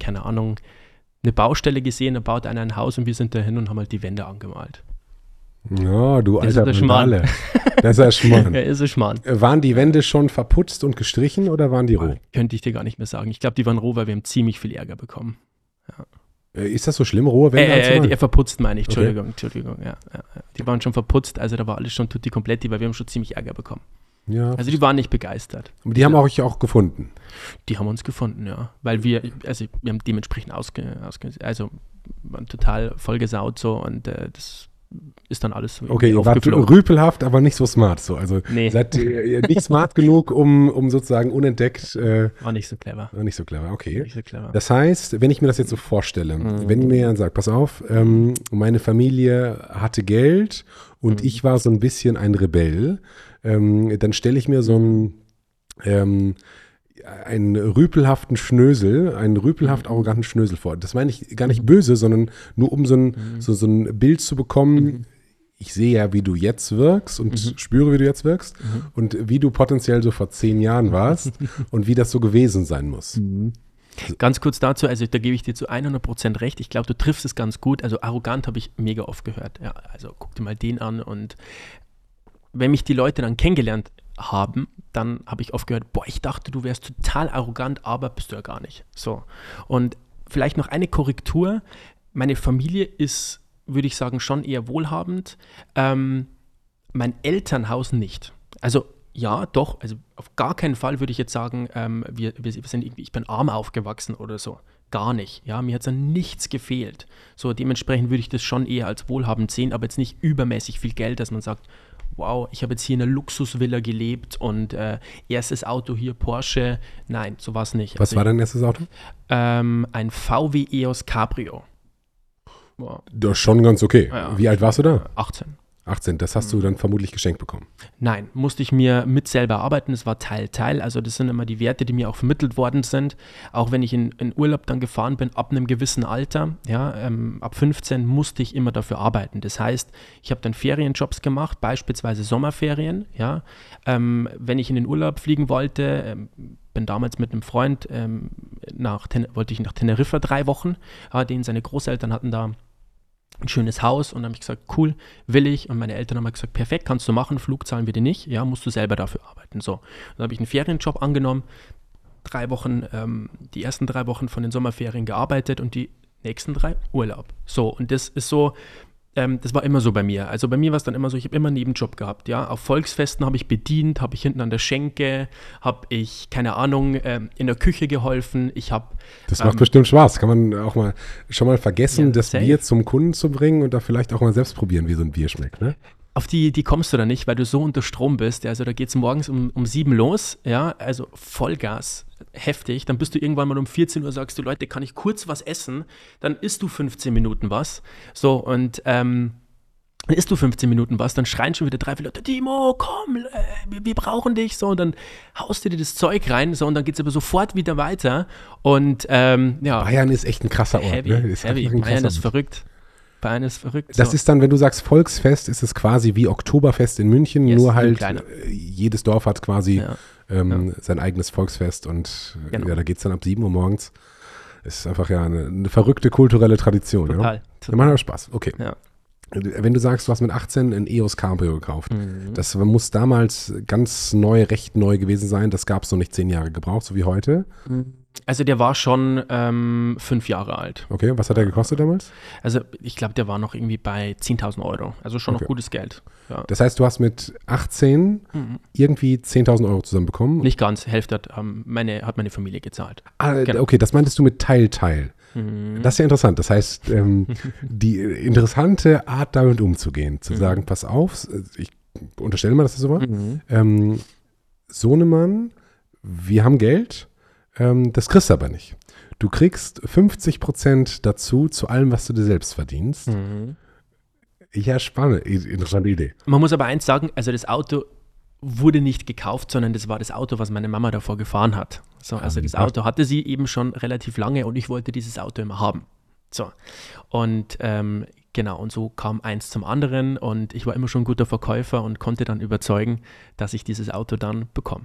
keine Ahnung, eine Baustelle gesehen, da baut einer ein Haus und wir sind dahin und haben halt die Wände angemalt. Ja, du das alter Schmarrn. Das ist ein Schmarrn. ja, ist ein Schmarrn. Äh, waren die Wände schon verputzt und gestrichen oder waren die roh? Könnte ich dir gar nicht mehr sagen. Ich glaube, die waren roh, weil wir haben ziemlich viel Ärger bekommen. Ja. Äh, ist das so schlimm, rohe Wände? Äh, äh, verputzt meine ich, Entschuldigung, okay. Entschuldigung, ja, ja, Die waren schon verputzt, also da war alles schon tutti kompletti, weil wir haben schon ziemlich Ärger bekommen. Ja. Also die waren nicht begeistert. Aber die haben euch auch gefunden. Die haben uns gefunden, ja. Weil wir, also wir haben dementsprechend ausge, ausge also waren total vollgesaut so und äh, das ist dann alles Okay, ihr wart rüpelhaft, aber nicht so smart so. Also nee. seid ihr nicht smart genug, um, um sozusagen unentdeckt. Äh, war nicht so clever. War nicht so clever, okay. Nicht so clever. Das heißt, wenn ich mir das jetzt so vorstelle, mhm. wenn mir jemand sagt, pass auf, ähm, meine Familie hatte Geld und mhm. ich war so ein bisschen ein Rebell, ähm, dann stelle ich mir so einen, ähm, einen rüpelhaften Schnösel, einen rüpelhaft mhm. arroganten Schnösel vor. Das meine ich gar nicht mhm. böse, sondern nur um so ein, mhm. so, so ein Bild zu bekommen. Mhm. Ich sehe ja, wie du jetzt wirkst und mhm. spüre, wie du jetzt wirkst mhm. und wie du potenziell so vor zehn Jahren warst und wie das so gewesen sein muss. Ganz kurz dazu, also da gebe ich dir zu 100% recht. Ich glaube, du triffst es ganz gut. Also arrogant habe ich mega oft gehört. Ja, also guck dir mal den an und wenn mich die Leute dann kennengelernt haben, dann habe ich oft gehört, boah, ich dachte, du wärst total arrogant, aber bist du ja gar nicht. So. Und vielleicht noch eine Korrektur. Meine Familie ist, würde ich sagen, schon eher wohlhabend. Ähm, mein Elternhaus nicht. Also ja, doch, also auf gar keinen Fall würde ich jetzt sagen, ähm, wir, wir, sind irgendwie, ich bin arm aufgewachsen oder so. Gar nicht. Ja, mir hat es an nichts gefehlt. So, dementsprechend würde ich das schon eher als wohlhabend sehen, aber jetzt nicht übermäßig viel Geld, dass man sagt, wow, ich habe jetzt hier in einer Luxusvilla gelebt und äh, erstes Auto hier Porsche. Nein, so war es nicht. Was also war dein erstes Auto? Ähm, ein VW EOS Cabrio. Wow. Das ist schon ganz okay. Ja, Wie alt warst du da? 18. 18, das hast du dann vermutlich geschenkt bekommen. Nein, musste ich mir mit selber arbeiten. Es war Teil, Teil. Also das sind immer die Werte, die mir auch vermittelt worden sind. Auch wenn ich in, in Urlaub dann gefahren bin, ab einem gewissen Alter, ja, ähm, ab 15 musste ich immer dafür arbeiten. Das heißt, ich habe dann Ferienjobs gemacht, beispielsweise Sommerferien. Ja, ähm, wenn ich in den Urlaub fliegen wollte, ähm, bin damals mit einem Freund ähm, nach, wollte ich nach Teneriffa drei Wochen, ja, den seine Großeltern hatten da ein schönes Haus und dann habe ich gesagt, cool, will ich. Und meine Eltern haben gesagt, perfekt, kannst du machen, Flug zahlen wir dir nicht, ja, musst du selber dafür arbeiten. So, dann habe ich einen Ferienjob angenommen, drei Wochen, ähm, die ersten drei Wochen von den Sommerferien gearbeitet und die nächsten drei Urlaub. So, und das ist so ähm, das war immer so bei mir. Also bei mir war es dann immer so, ich habe immer einen Nebenjob gehabt. Ja? Auf Volksfesten habe ich bedient, habe ich hinten an der Schenke, habe ich, keine Ahnung, ähm, in der Küche geholfen. Ich habe. Das macht ähm, bestimmt Spaß. Kann man auch mal schon mal vergessen, ja, das safe. Bier zum Kunden zu bringen und da vielleicht auch mal selbst probieren, wie so ein Bier schmeckt. Ne? Auf die, die kommst du da nicht, weil du so unter Strom bist. Also da geht es morgens um, um sieben los, ja, also Vollgas, heftig. Dann bist du irgendwann mal um 14 Uhr, sagst du, Leute, kann ich kurz was essen? Dann isst du 15 Minuten was. So, und ähm, dann isst du 15 Minuten was, dann schreien schon wieder drei, vier Leute, Timo, komm, äh, wir, brauchen dich. So, und dann haust du dir das Zeug rein, so, und dann geht es aber sofort wieder weiter. Und ähm, ja. Bayern ist echt ein krasser Ort, heavy, ne? Ist heavy. Bayern ist verrückt. Bayern ist verrückt. Das so. ist dann, wenn du sagst Volksfest, ist es quasi wie Oktoberfest in München, yes, nur halt äh, jedes Dorf hat quasi ja. Ähm, ja. sein eigenes Volksfest und äh, genau. ja, da geht es dann ab 7 Uhr morgens. Ist einfach ja eine, eine verrückte kulturelle Tradition. Total. Ja? total. Macht aber Spaß. Okay. Ja. Wenn du sagst, du hast mit 18 ein EOS Cabrio gekauft, mhm. das muss damals ganz neu, recht neu gewesen sein. Das gab es noch nicht zehn Jahre gebraucht, so wie heute. Mhm. Also der war schon ähm, fünf Jahre alt. Okay, was hat er gekostet damals? Also ich glaube, der war noch irgendwie bei 10.000 Euro. Also schon okay. noch gutes Geld. Ja. Das heißt, du hast mit 18 mhm. irgendwie 10.000 Euro zusammenbekommen? Nicht ganz, Hälfte hat, ähm, meine, hat meine Familie gezahlt. Ah, genau. okay, das meintest du mit Teil, Teil. Mhm. Das ist ja interessant. Das heißt, ähm, die interessante Art damit umzugehen, zu mhm. sagen, pass auf, ich unterstelle mal, dass das so war. Mhm. Ähm, Sohnemann, wir haben Geld, ähm, das kriegst du aber nicht. Du kriegst 50 Prozent dazu zu allem, was du dir selbst verdienst. Mhm. Ja, spannend. Interessante Idee. Man muss aber eins sagen, also das Auto wurde nicht gekauft, sondern das war das Auto, was meine Mama davor gefahren hat. So, also das Auto hatte sie eben schon relativ lange und ich wollte dieses Auto immer haben. So. Und ähm, genau, und so kam eins zum anderen und ich war immer schon ein guter Verkäufer und konnte dann überzeugen, dass ich dieses Auto dann bekomme.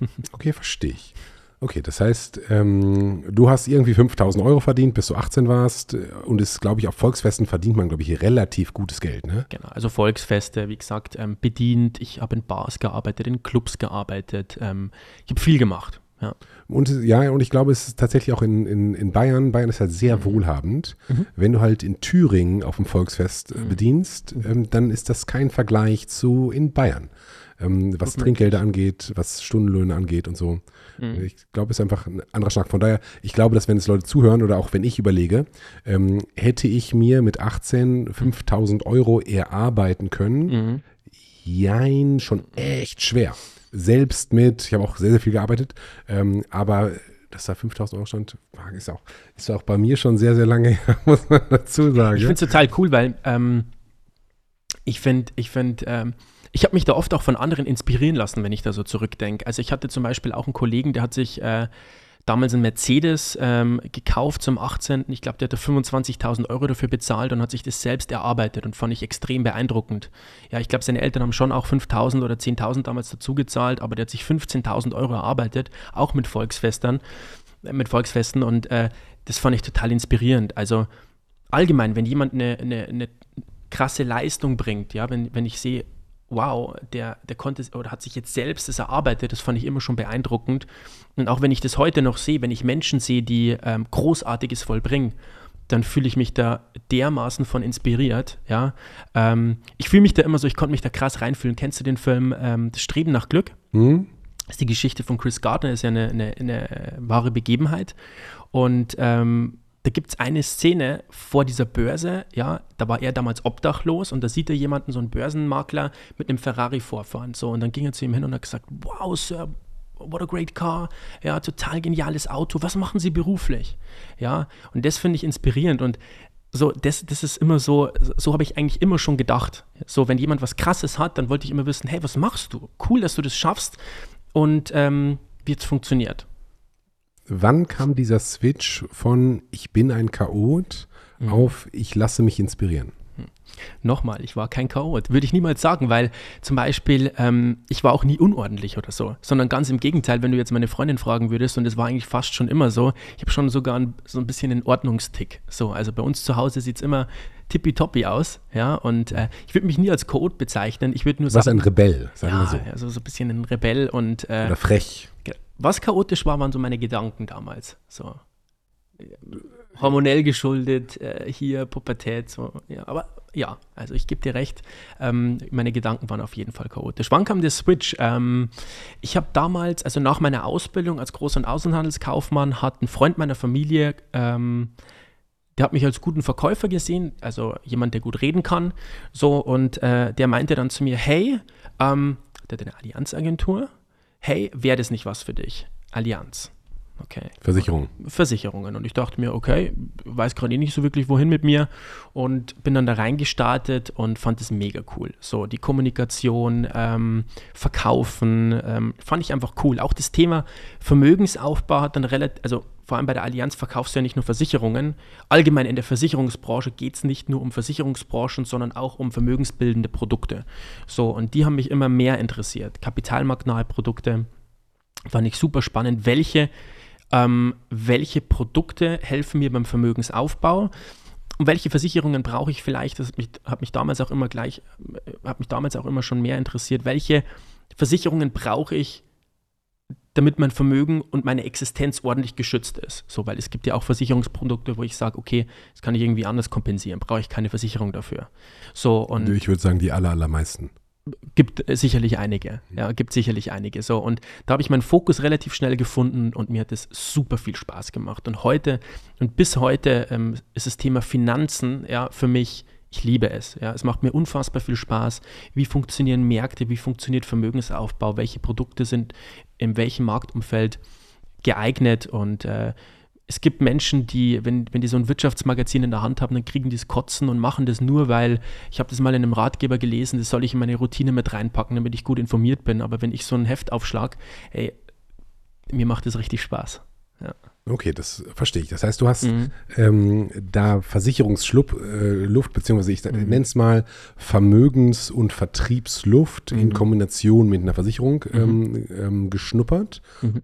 okay, verstehe ich. Okay, das heißt, ähm, du hast irgendwie 5000 Euro verdient, bis du 18 warst. Und es, glaube ich, auf Volksfesten verdient man, glaube ich, relativ gutes Geld, ne? Genau, also Volksfeste, wie gesagt, ähm, bedient. Ich habe in Bars gearbeitet, in Clubs gearbeitet. Ähm, ich habe viel gemacht. Ja. Und ja, und ich glaube, es ist tatsächlich auch in, in, in Bayern, Bayern ist halt sehr mhm. wohlhabend. Mhm. Wenn du halt in Thüringen auf dem Volksfest äh, mhm. bedienst, mhm. ähm, dann ist das kein Vergleich zu in Bayern ähm, was Trinkgelder angeht, was Stundenlöhne angeht und so. Mhm. Ich glaube, es ist einfach ein anderer Schlag. Von daher, ich glaube, dass wenn es Leute zuhören oder auch wenn ich überlege, ähm, hätte ich mir mit 18 5000 Euro erarbeiten können, mhm. jein, schon echt schwer. Selbst mit, ich habe auch sehr, sehr viel gearbeitet, ähm, aber dass da 5000 Euro stand, ist auch, ist auch bei mir schon sehr, sehr lange her, muss man dazu sagen. Ich finde es total cool, weil ähm, ich finde, ich finde, ähm, ich habe mich da oft auch von anderen inspirieren lassen, wenn ich da so zurückdenke. Also ich hatte zum Beispiel auch einen Kollegen, der hat sich äh, damals einen Mercedes ähm, gekauft zum 18. Ich glaube, der hatte 25.000 Euro dafür bezahlt und hat sich das selbst erarbeitet und fand ich extrem beeindruckend. Ja, ich glaube, seine Eltern haben schon auch 5.000 oder 10.000 damals dazu gezahlt, aber der hat sich 15.000 Euro erarbeitet, auch mit Volksfestern. mit Volksfesten und äh, das fand ich total inspirierend. Also allgemein, wenn jemand eine, eine, eine krasse Leistung bringt, ja, wenn, wenn ich sehe, wow, der, der konnte oder hat sich jetzt selbst das erarbeitet, das fand ich immer schon beeindruckend. Und auch wenn ich das heute noch sehe, wenn ich Menschen sehe, die ähm, Großartiges vollbringen, dann fühle ich mich da dermaßen von inspiriert, ja. Ähm, ich fühle mich da immer so, ich konnte mich da krass reinfühlen. Kennst du den Film ähm, Das Streben nach Glück? Mhm. Das ist die Geschichte von Chris Gardner, ist ja eine, eine, eine wahre Begebenheit. Und ähm, da gibt es eine Szene vor dieser Börse, ja, da war er damals obdachlos und da sieht er jemanden, so einen Börsenmakler, mit einem Ferrari vorfahren. So, und dann ging er zu ihm hin und hat gesagt, wow, Sir, what a great car, ja, total geniales Auto, was machen Sie beruflich? Ja, und das finde ich inspirierend und so, das, das ist immer so, so habe ich eigentlich immer schon gedacht. So, wenn jemand was Krasses hat, dann wollte ich immer wissen, hey, was machst du? Cool, dass du das schaffst und ähm, wie es funktioniert wann kam dieser Switch von ich bin ein Chaot mhm. auf ich lasse mich inspirieren? Hm. Nochmal, ich war kein Chaot, würde ich niemals sagen, weil zum Beispiel ähm, ich war auch nie unordentlich oder so, sondern ganz im Gegenteil, wenn du jetzt meine Freundin fragen würdest und es war eigentlich fast schon immer so, ich habe schon sogar ein, so ein bisschen einen Ordnungstick. So, also bei uns zu Hause sieht es immer tippitoppi aus, ja, und äh, ich würde mich nie als Chaot bezeichnen, ich würde nur sagen. Was ein Rebell, sagen ja, wir so. Also so ein bisschen ein Rebell und. Äh, oder frech was chaotisch war, waren so meine Gedanken damals. So hormonell geschuldet, äh, hier Pubertät, so, ja, aber ja, also ich gebe dir recht, ähm, meine Gedanken waren auf jeden Fall chaotisch. Wann kam der Switch? Ähm, ich habe damals, also nach meiner Ausbildung als Groß- und Außenhandelskaufmann, hat ein Freund meiner Familie, ähm, der hat mich als guten Verkäufer gesehen, also jemand, der gut reden kann, so, und äh, der meinte dann zu mir, hey, ähm, der hat eine Allianzagentur, hey, wäre das nicht was für dich? Allianz. Okay. Versicherung. Versicherungen. Und ich dachte mir, okay, weiß gerade eh nicht so wirklich, wohin mit mir. Und bin dann da reingestartet und fand es mega cool. So, die Kommunikation, ähm, Verkaufen, ähm, fand ich einfach cool. Auch das Thema Vermögensaufbau hat dann relativ, also vor allem bei der Allianz verkaufst du ja nicht nur Versicherungen. Allgemein in der Versicherungsbranche geht es nicht nur um Versicherungsbranchen, sondern auch um vermögensbildende Produkte. So, und die haben mich immer mehr interessiert. Kapitalmarktnahe Produkte fand ich super spannend. Welche, ähm, welche Produkte helfen mir beim Vermögensaufbau? Und welche Versicherungen brauche ich vielleicht? Das hat mich, hat mich damals auch immer gleich, äh, hat mich damals auch immer schon mehr interessiert. Welche Versicherungen brauche ich, damit mein Vermögen und meine Existenz ordentlich geschützt ist. So, weil es gibt ja auch Versicherungsprodukte, wo ich sage, okay, das kann ich irgendwie anders kompensieren, brauche ich keine Versicherung dafür. So, und ich würde sagen, die aller, allermeisten. Gibt sicherlich einige, ja, gibt sicherlich einige. So, und da habe ich meinen Fokus relativ schnell gefunden und mir hat es super viel Spaß gemacht. Und heute und bis heute ähm, ist das Thema Finanzen ja für mich ich liebe es. Ja. Es macht mir unfassbar viel Spaß. Wie funktionieren Märkte? Wie funktioniert Vermögensaufbau? Welche Produkte sind in welchem Marktumfeld geeignet? Und äh, es gibt Menschen, die, wenn, wenn die so ein Wirtschaftsmagazin in der Hand haben, dann kriegen die es kotzen und machen das nur, weil ich habe das mal in einem Ratgeber gelesen, das soll ich in meine Routine mit reinpacken, damit ich gut informiert bin. Aber wenn ich so ein Heft aufschlag, ey, mir macht das richtig Spaß. Ja. Okay, das verstehe ich. Das heißt, du hast mhm. ähm, da Versicherungsluft, äh, Luft, beziehungsweise ich mhm. nenne es mal Vermögens- und Vertriebsluft mhm. in Kombination mit einer Versicherung mhm. ähm, ähm, geschnuppert mhm.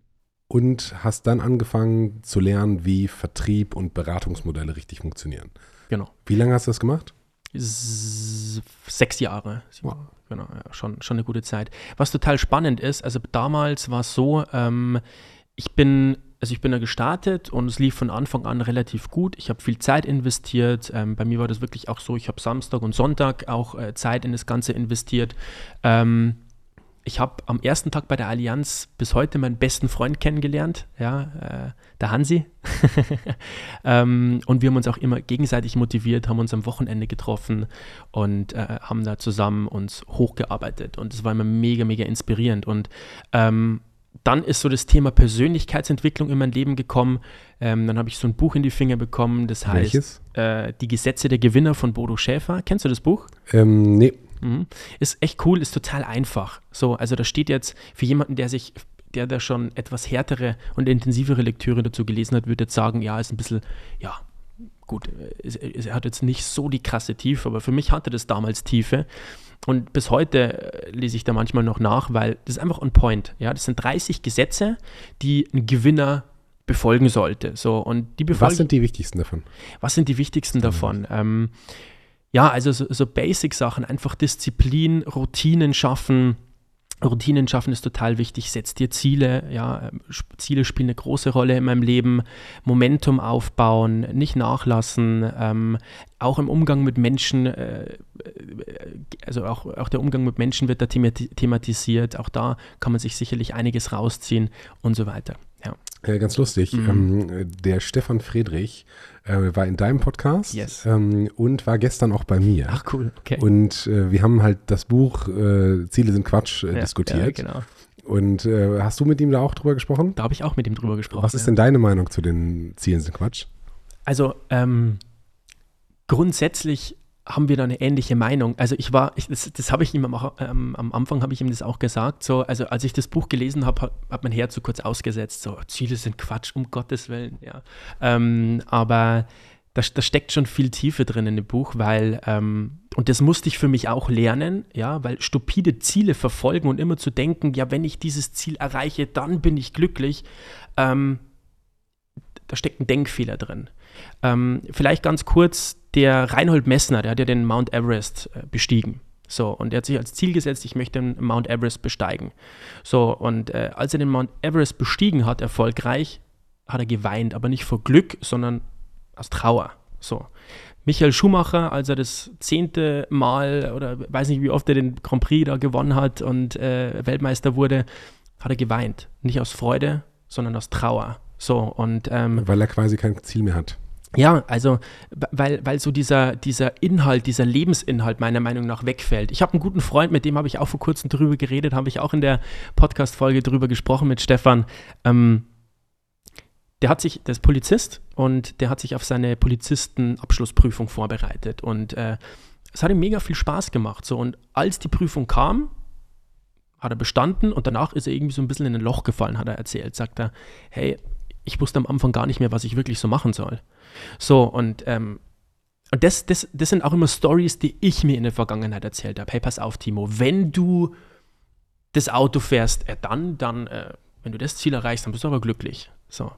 Und hast dann angefangen zu lernen, wie Vertrieb und Beratungsmodelle richtig funktionieren. Genau. Wie lange hast du das gemacht? Sechs Jahre. Wow. Genau, ja, schon, schon eine gute Zeit. Was total spannend ist, also damals war es so, ähm, ich bin also ich bin da gestartet und es lief von Anfang an relativ gut. Ich habe viel Zeit investiert. Ähm, bei mir war das wirklich auch so, ich habe Samstag und Sonntag auch äh, Zeit in das Ganze investiert. Ähm, ich habe am ersten Tag bei der Allianz bis heute meinen besten Freund kennengelernt, ja, äh, der Hansi. ähm, und wir haben uns auch immer gegenseitig motiviert, haben uns am Wochenende getroffen und äh, haben da zusammen uns hochgearbeitet. Und es war immer mega, mega inspirierend. Und ähm, dann ist so das Thema Persönlichkeitsentwicklung in mein Leben gekommen. Ähm, dann habe ich so ein Buch in die Finger bekommen, das heißt äh, Die Gesetze der Gewinner von Bodo Schäfer. Kennst du das Buch? Ähm, nee. Mhm. Ist echt cool, ist total einfach. So, also da steht jetzt für jemanden, der sich, der da schon etwas härtere und intensivere Lektüre dazu gelesen hat, würde jetzt sagen, ja, ist ein bisschen, ja, gut, er hat jetzt nicht so die krasse Tiefe, aber für mich hatte das damals Tiefe. Und bis heute äh, lese ich da manchmal noch nach, weil das ist einfach on point. Ja? Das sind 30 Gesetze, die ein Gewinner befolgen sollte. So, und die was sind die wichtigsten davon? Was sind die wichtigsten davon? Ähm, ja, also so, so Basic-Sachen, einfach Disziplin, Routinen schaffen, Routinen schaffen ist total wichtig. Setz dir Ziele. Ja, Ziele spielen eine große Rolle in meinem Leben. Momentum aufbauen, nicht nachlassen. Ähm, auch im Umgang mit Menschen, äh, also auch, auch der Umgang mit Menschen wird da thematisiert. Auch da kann man sich sicherlich einiges rausziehen und so weiter. Ja. Äh, ganz lustig. Mhm. Ähm, der Stefan Friedrich äh, war in deinem Podcast yes. ähm, und war gestern auch bei mir. Ach cool, okay. Und äh, wir haben halt das Buch äh, Ziele sind Quatsch äh, ja, diskutiert. Ja, genau. Und äh, hast du mit ihm da auch drüber gesprochen? Da habe ich auch mit ihm drüber gesprochen. Was ist ja. denn deine Meinung zu den Zielen sind Quatsch? Also ähm, grundsätzlich haben wir da eine ähnliche Meinung. Also ich war, ich, das, das habe ich ihm am, ähm, am Anfang habe ich ihm das auch gesagt. So, also als ich das Buch gelesen habe, hat, hat mein Herz so kurz ausgesetzt. So Ziele sind Quatsch, um Gottes willen. Ja, ähm, aber da, da, steckt schon viel Tiefe drin in dem Buch, weil ähm, und das musste ich für mich auch lernen, ja, weil stupide Ziele verfolgen und immer zu denken, ja, wenn ich dieses Ziel erreiche, dann bin ich glücklich. Ähm, da steckt ein Denkfehler drin. Ähm, vielleicht ganz kurz der Reinhold Messner, der hat ja den Mount Everest äh, bestiegen. So, und er hat sich als Ziel gesetzt, ich möchte den Mount Everest besteigen. So, und äh, als er den Mount Everest bestiegen hat, erfolgreich, hat er geweint, aber nicht vor Glück, sondern aus Trauer. So. Michael Schumacher, als er das zehnte Mal oder weiß nicht, wie oft er den Grand Prix da gewonnen hat und äh, Weltmeister wurde, hat er geweint. Nicht aus Freude, sondern aus Trauer. So, und, ähm, Weil er quasi kein Ziel mehr hat. Ja, also weil, weil so dieser, dieser Inhalt, dieser Lebensinhalt meiner Meinung nach wegfällt. Ich habe einen guten Freund, mit dem habe ich auch vor kurzem drüber geredet, habe ich auch in der Podcast-Folge drüber gesprochen mit Stefan. Ähm, der hat sich, der ist Polizist und der hat sich auf seine Polizistenabschlussprüfung vorbereitet. Und äh, es hat ihm mega viel Spaß gemacht. So, und als die Prüfung kam, hat er bestanden und danach ist er irgendwie so ein bisschen in ein Loch gefallen, hat er erzählt. Sagt er, hey, ich wusste am Anfang gar nicht mehr, was ich wirklich so machen soll. So, und, ähm, das, das, das sind auch immer Stories, die ich mir in der Vergangenheit erzählt habe. Hey, pass auf, Timo, wenn du das Auto fährst, äh, dann, dann, äh, wenn du das Ziel erreichst, dann bist du aber glücklich. So.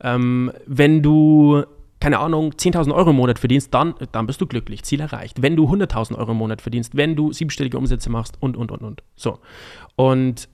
Ähm, wenn du, keine Ahnung, 10.000 Euro im Monat verdienst, dann, dann bist du glücklich, Ziel erreicht. Wenn du 100.000 Euro im Monat verdienst, wenn du siebenstellige Umsätze machst und, und, und, und. So. Und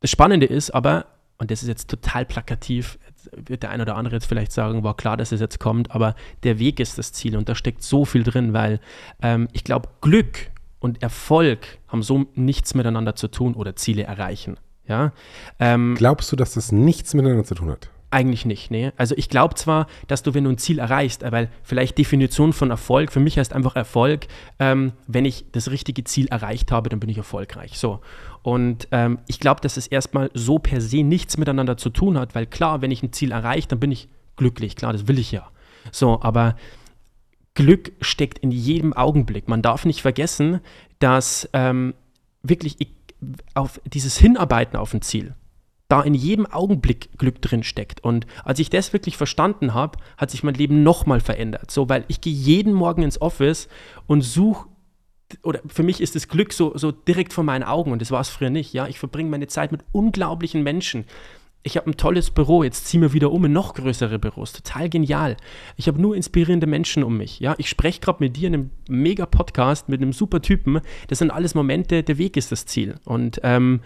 das Spannende ist aber, und das ist jetzt total plakativ, wird der ein oder andere jetzt vielleicht sagen, war klar, dass es jetzt kommt, aber der Weg ist das Ziel und da steckt so viel drin, weil ähm, ich glaube, Glück und Erfolg haben so nichts miteinander zu tun oder Ziele erreichen. Ja? Ähm, Glaubst du, dass das nichts miteinander zu tun hat? Eigentlich nicht, nee. Also ich glaube zwar, dass du, wenn du ein Ziel erreichst, weil vielleicht Definition von Erfolg, für mich heißt einfach Erfolg, ähm, wenn ich das richtige Ziel erreicht habe, dann bin ich erfolgreich. So. Und ähm, ich glaube, dass es erstmal so per se nichts miteinander zu tun hat, weil klar, wenn ich ein Ziel erreiche, dann bin ich glücklich. Klar, das will ich ja. So, aber Glück steckt in jedem Augenblick. Man darf nicht vergessen, dass ähm, wirklich auf dieses Hinarbeiten auf ein Ziel, da in jedem Augenblick Glück drin steckt. Und als ich das wirklich verstanden habe, hat sich mein Leben nochmal verändert. So, weil ich gehe jeden Morgen ins Office und suche oder für mich ist das Glück so, so direkt vor meinen Augen und das war es früher nicht. Ja, ich verbringe meine Zeit mit unglaublichen Menschen. Ich habe ein tolles Büro, jetzt ziehen wir wieder um in noch größere Büros. Total genial. Ich habe nur inspirierende Menschen um mich. Ja, ich spreche gerade mit dir in einem mega Podcast mit einem super Typen. Das sind alles Momente, der Weg ist das Ziel. Und ähm,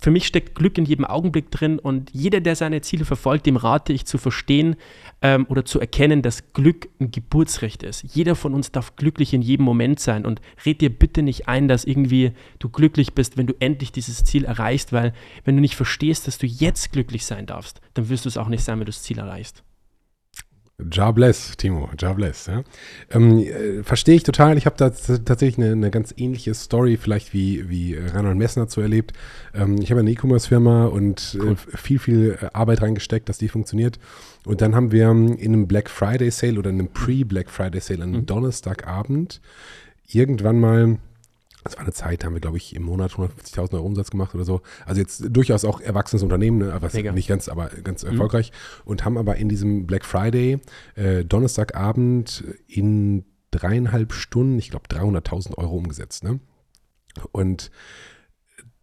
für mich steckt Glück in jedem Augenblick drin und jeder, der seine Ziele verfolgt, dem rate ich zu verstehen ähm, oder zu erkennen, dass Glück ein Geburtsrecht ist. Jeder von uns darf glücklich in jedem Moment sein und red dir bitte nicht ein, dass irgendwie du glücklich bist, wenn du endlich dieses Ziel erreichst, weil wenn du nicht verstehst, dass du jetzt glücklich sein darfst, dann wirst du es auch nicht sein, wenn du das Ziel erreichst. Jobless, Timo, Jobless. Ja. Ähm, äh, Verstehe ich total. Ich habe da tatsächlich eine, eine, ganz ähnliche Story, vielleicht wie, wie Reinhold Messner zu erlebt. Ähm, ich habe eine E-Commerce-Firma und äh, cool. äh, viel, viel Arbeit reingesteckt, dass die funktioniert. Und dann haben wir in einem Black Friday Sale oder in einem Pre-Black Friday Sale, an einem mhm. Donnerstagabend, irgendwann mal das war eine Zeit, da haben wir, glaube ich, im Monat 150.000 Euro Umsatz gemacht oder so. Also jetzt durchaus auch erwachsenes Unternehmen, ne? aber nicht ganz, aber ganz mhm. erfolgreich. Und haben aber in diesem Black Friday äh, Donnerstagabend in dreieinhalb Stunden, ich glaube, 300.000 Euro umgesetzt. Ne? Und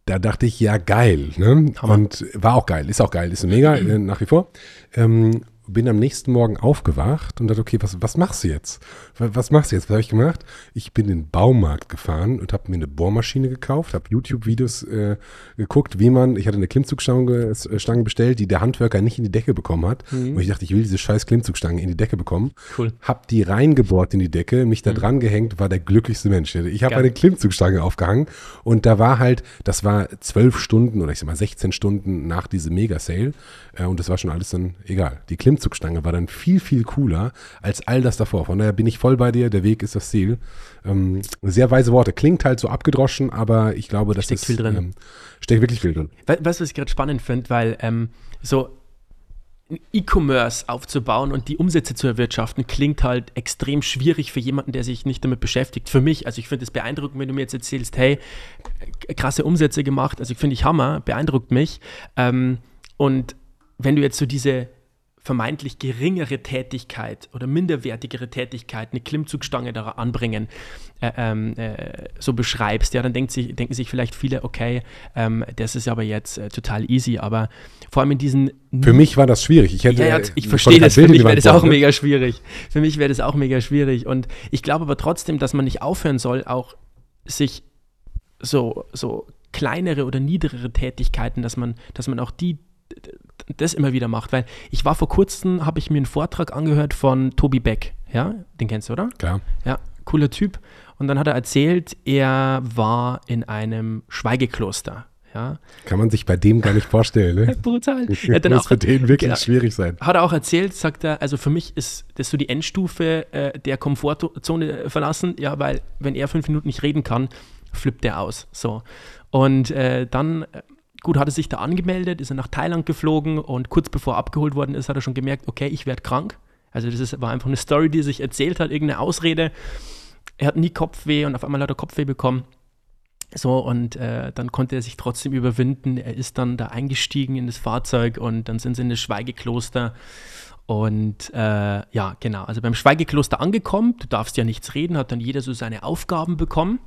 da dachte ich, ja, geil. Ne? Und war auch geil, ist auch geil, ist mega, äh, nach wie vor. Ähm, bin am nächsten Morgen aufgewacht und dachte, okay, was, was machst du jetzt? Was, was machst du jetzt? Was habe ich gemacht? Ich bin in den Baumarkt gefahren und habe mir eine Bohrmaschine gekauft, habe YouTube-Videos äh, geguckt, wie man, ich hatte eine Klimmzugstange äh, Stange bestellt, die der Handwerker nicht in die Decke bekommen hat. Mhm. Und ich dachte, ich will diese scheiß Klimmzugstange in die Decke bekommen. Cool. Hab die reingebohrt in die Decke, mich da mhm. dran gehängt, war der glücklichste Mensch. Ich habe eine Klimmzugstange aufgehangen und da war halt, das war zwölf Stunden oder ich sag mal 16 Stunden nach diesem Mega-Sale äh, und das war schon alles dann egal. Die Klimmzugstange Klimmzugstange war dann viel, viel cooler als all das davor. Von daher bin ich voll bei dir, der Weg ist das Ziel. Ähm, sehr weise Worte. Klingt halt so abgedroschen, aber ich glaube, das steckt ist, viel drin. Ähm, steckt wirklich viel drin. Weißt du, was ich gerade spannend finde, weil ähm, so E-Commerce aufzubauen und die Umsätze zu erwirtschaften, klingt halt extrem schwierig für jemanden, der sich nicht damit beschäftigt. Für mich, also ich finde es beeindruckend, wenn du mir jetzt erzählst, hey, krasse Umsätze gemacht, also ich finde ich Hammer, beeindruckt mich. Ähm, und wenn du jetzt so diese vermeintlich geringere Tätigkeit oder minderwertigere Tätigkeit, eine Klimmzugstange da anbringen, äh, ähm, äh, so beschreibst, ja, dann denkt sich, denken sich vielleicht viele, okay, ähm, das ist aber jetzt äh, total easy, aber vor allem in diesen... Für mich war das schwierig. Ich, hätte, ja, ja, ich verstehe das, für mich wäre das auch mega schwierig. Für mich wäre das auch mega schwierig. Und ich glaube aber trotzdem, dass man nicht aufhören soll, auch sich so, so kleinere oder niedrigere Tätigkeiten, dass man, dass man auch die das immer wieder macht. Weil ich war vor kurzem, habe ich mir einen Vortrag angehört von Tobi Beck. Ja, den kennst du, oder? Klar. Ja, cooler Typ. Und dann hat er erzählt, er war in einem Schweigekloster. Ja. Kann man sich bei dem gar nicht vorstellen. Ne? Brutal. Das ja, muss auch, für den wirklich genau, schwierig sein. Hat er auch erzählt, sagt er, also für mich ist das so die Endstufe äh, der Komfortzone verlassen, ja, weil wenn er fünf Minuten nicht reden kann, flippt er aus. So. Und äh, dann gut, hat er sich da angemeldet, ist er nach Thailand geflogen und kurz bevor er abgeholt worden ist, hat er schon gemerkt, okay, ich werde krank. Also das ist, war einfach eine Story, die er sich erzählt hat, irgendeine Ausrede. Er hat nie Kopfweh und auf einmal hat er Kopfweh bekommen. So, und äh, dann konnte er sich trotzdem überwinden. Er ist dann da eingestiegen in das Fahrzeug und dann sind sie in das Schweigekloster. Und äh, ja, genau, also beim Schweigekloster angekommen, du darfst ja nichts reden, hat dann jeder so seine Aufgaben bekommen.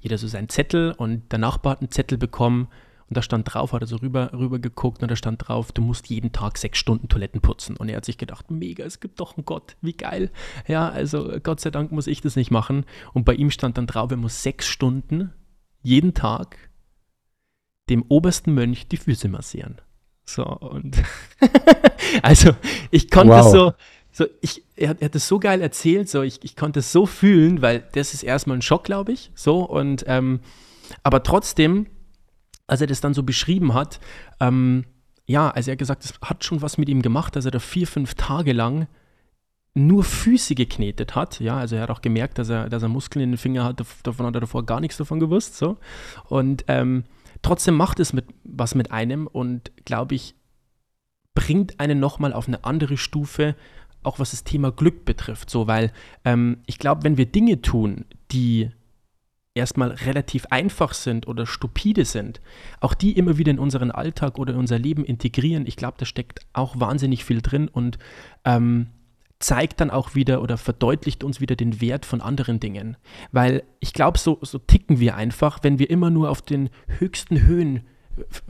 Jeder so seinen Zettel und der Nachbar hat einen Zettel bekommen, und da stand drauf, hat er so rüber, rüber geguckt und da stand drauf, du musst jeden Tag sechs Stunden Toiletten putzen. Und er hat sich gedacht, mega, es gibt doch einen Gott, wie geil. Ja, also Gott sei Dank muss ich das nicht machen. Und bei ihm stand dann drauf, er muss sechs Stunden jeden Tag dem obersten Mönch die Füße massieren. So, und also ich konnte wow. so, so ich, er, er, hat es so geil erzählt, so ich, ich konnte es so fühlen, weil das ist erstmal ein Schock, glaube ich. So, und ähm, aber trotzdem als er das dann so beschrieben hat, ähm, ja, also er hat gesagt, es hat schon was mit ihm gemacht, dass er da vier, fünf Tage lang nur Füße geknetet hat. Ja, also er hat auch gemerkt, dass er, dass er Muskeln in den Fingern hat, davon hat er davor gar nichts davon gewusst. So. Und ähm, trotzdem macht es mit, was mit einem und glaube ich, bringt einen nochmal auf eine andere Stufe, auch was das Thema Glück betrifft. So, weil ähm, ich glaube, wenn wir Dinge tun, die erstmal relativ einfach sind oder stupide sind, auch die immer wieder in unseren Alltag oder in unser Leben integrieren, ich glaube, da steckt auch wahnsinnig viel drin und ähm, zeigt dann auch wieder oder verdeutlicht uns wieder den Wert von anderen Dingen. Weil ich glaube, so, so ticken wir einfach, wenn wir immer nur auf den höchsten Höhen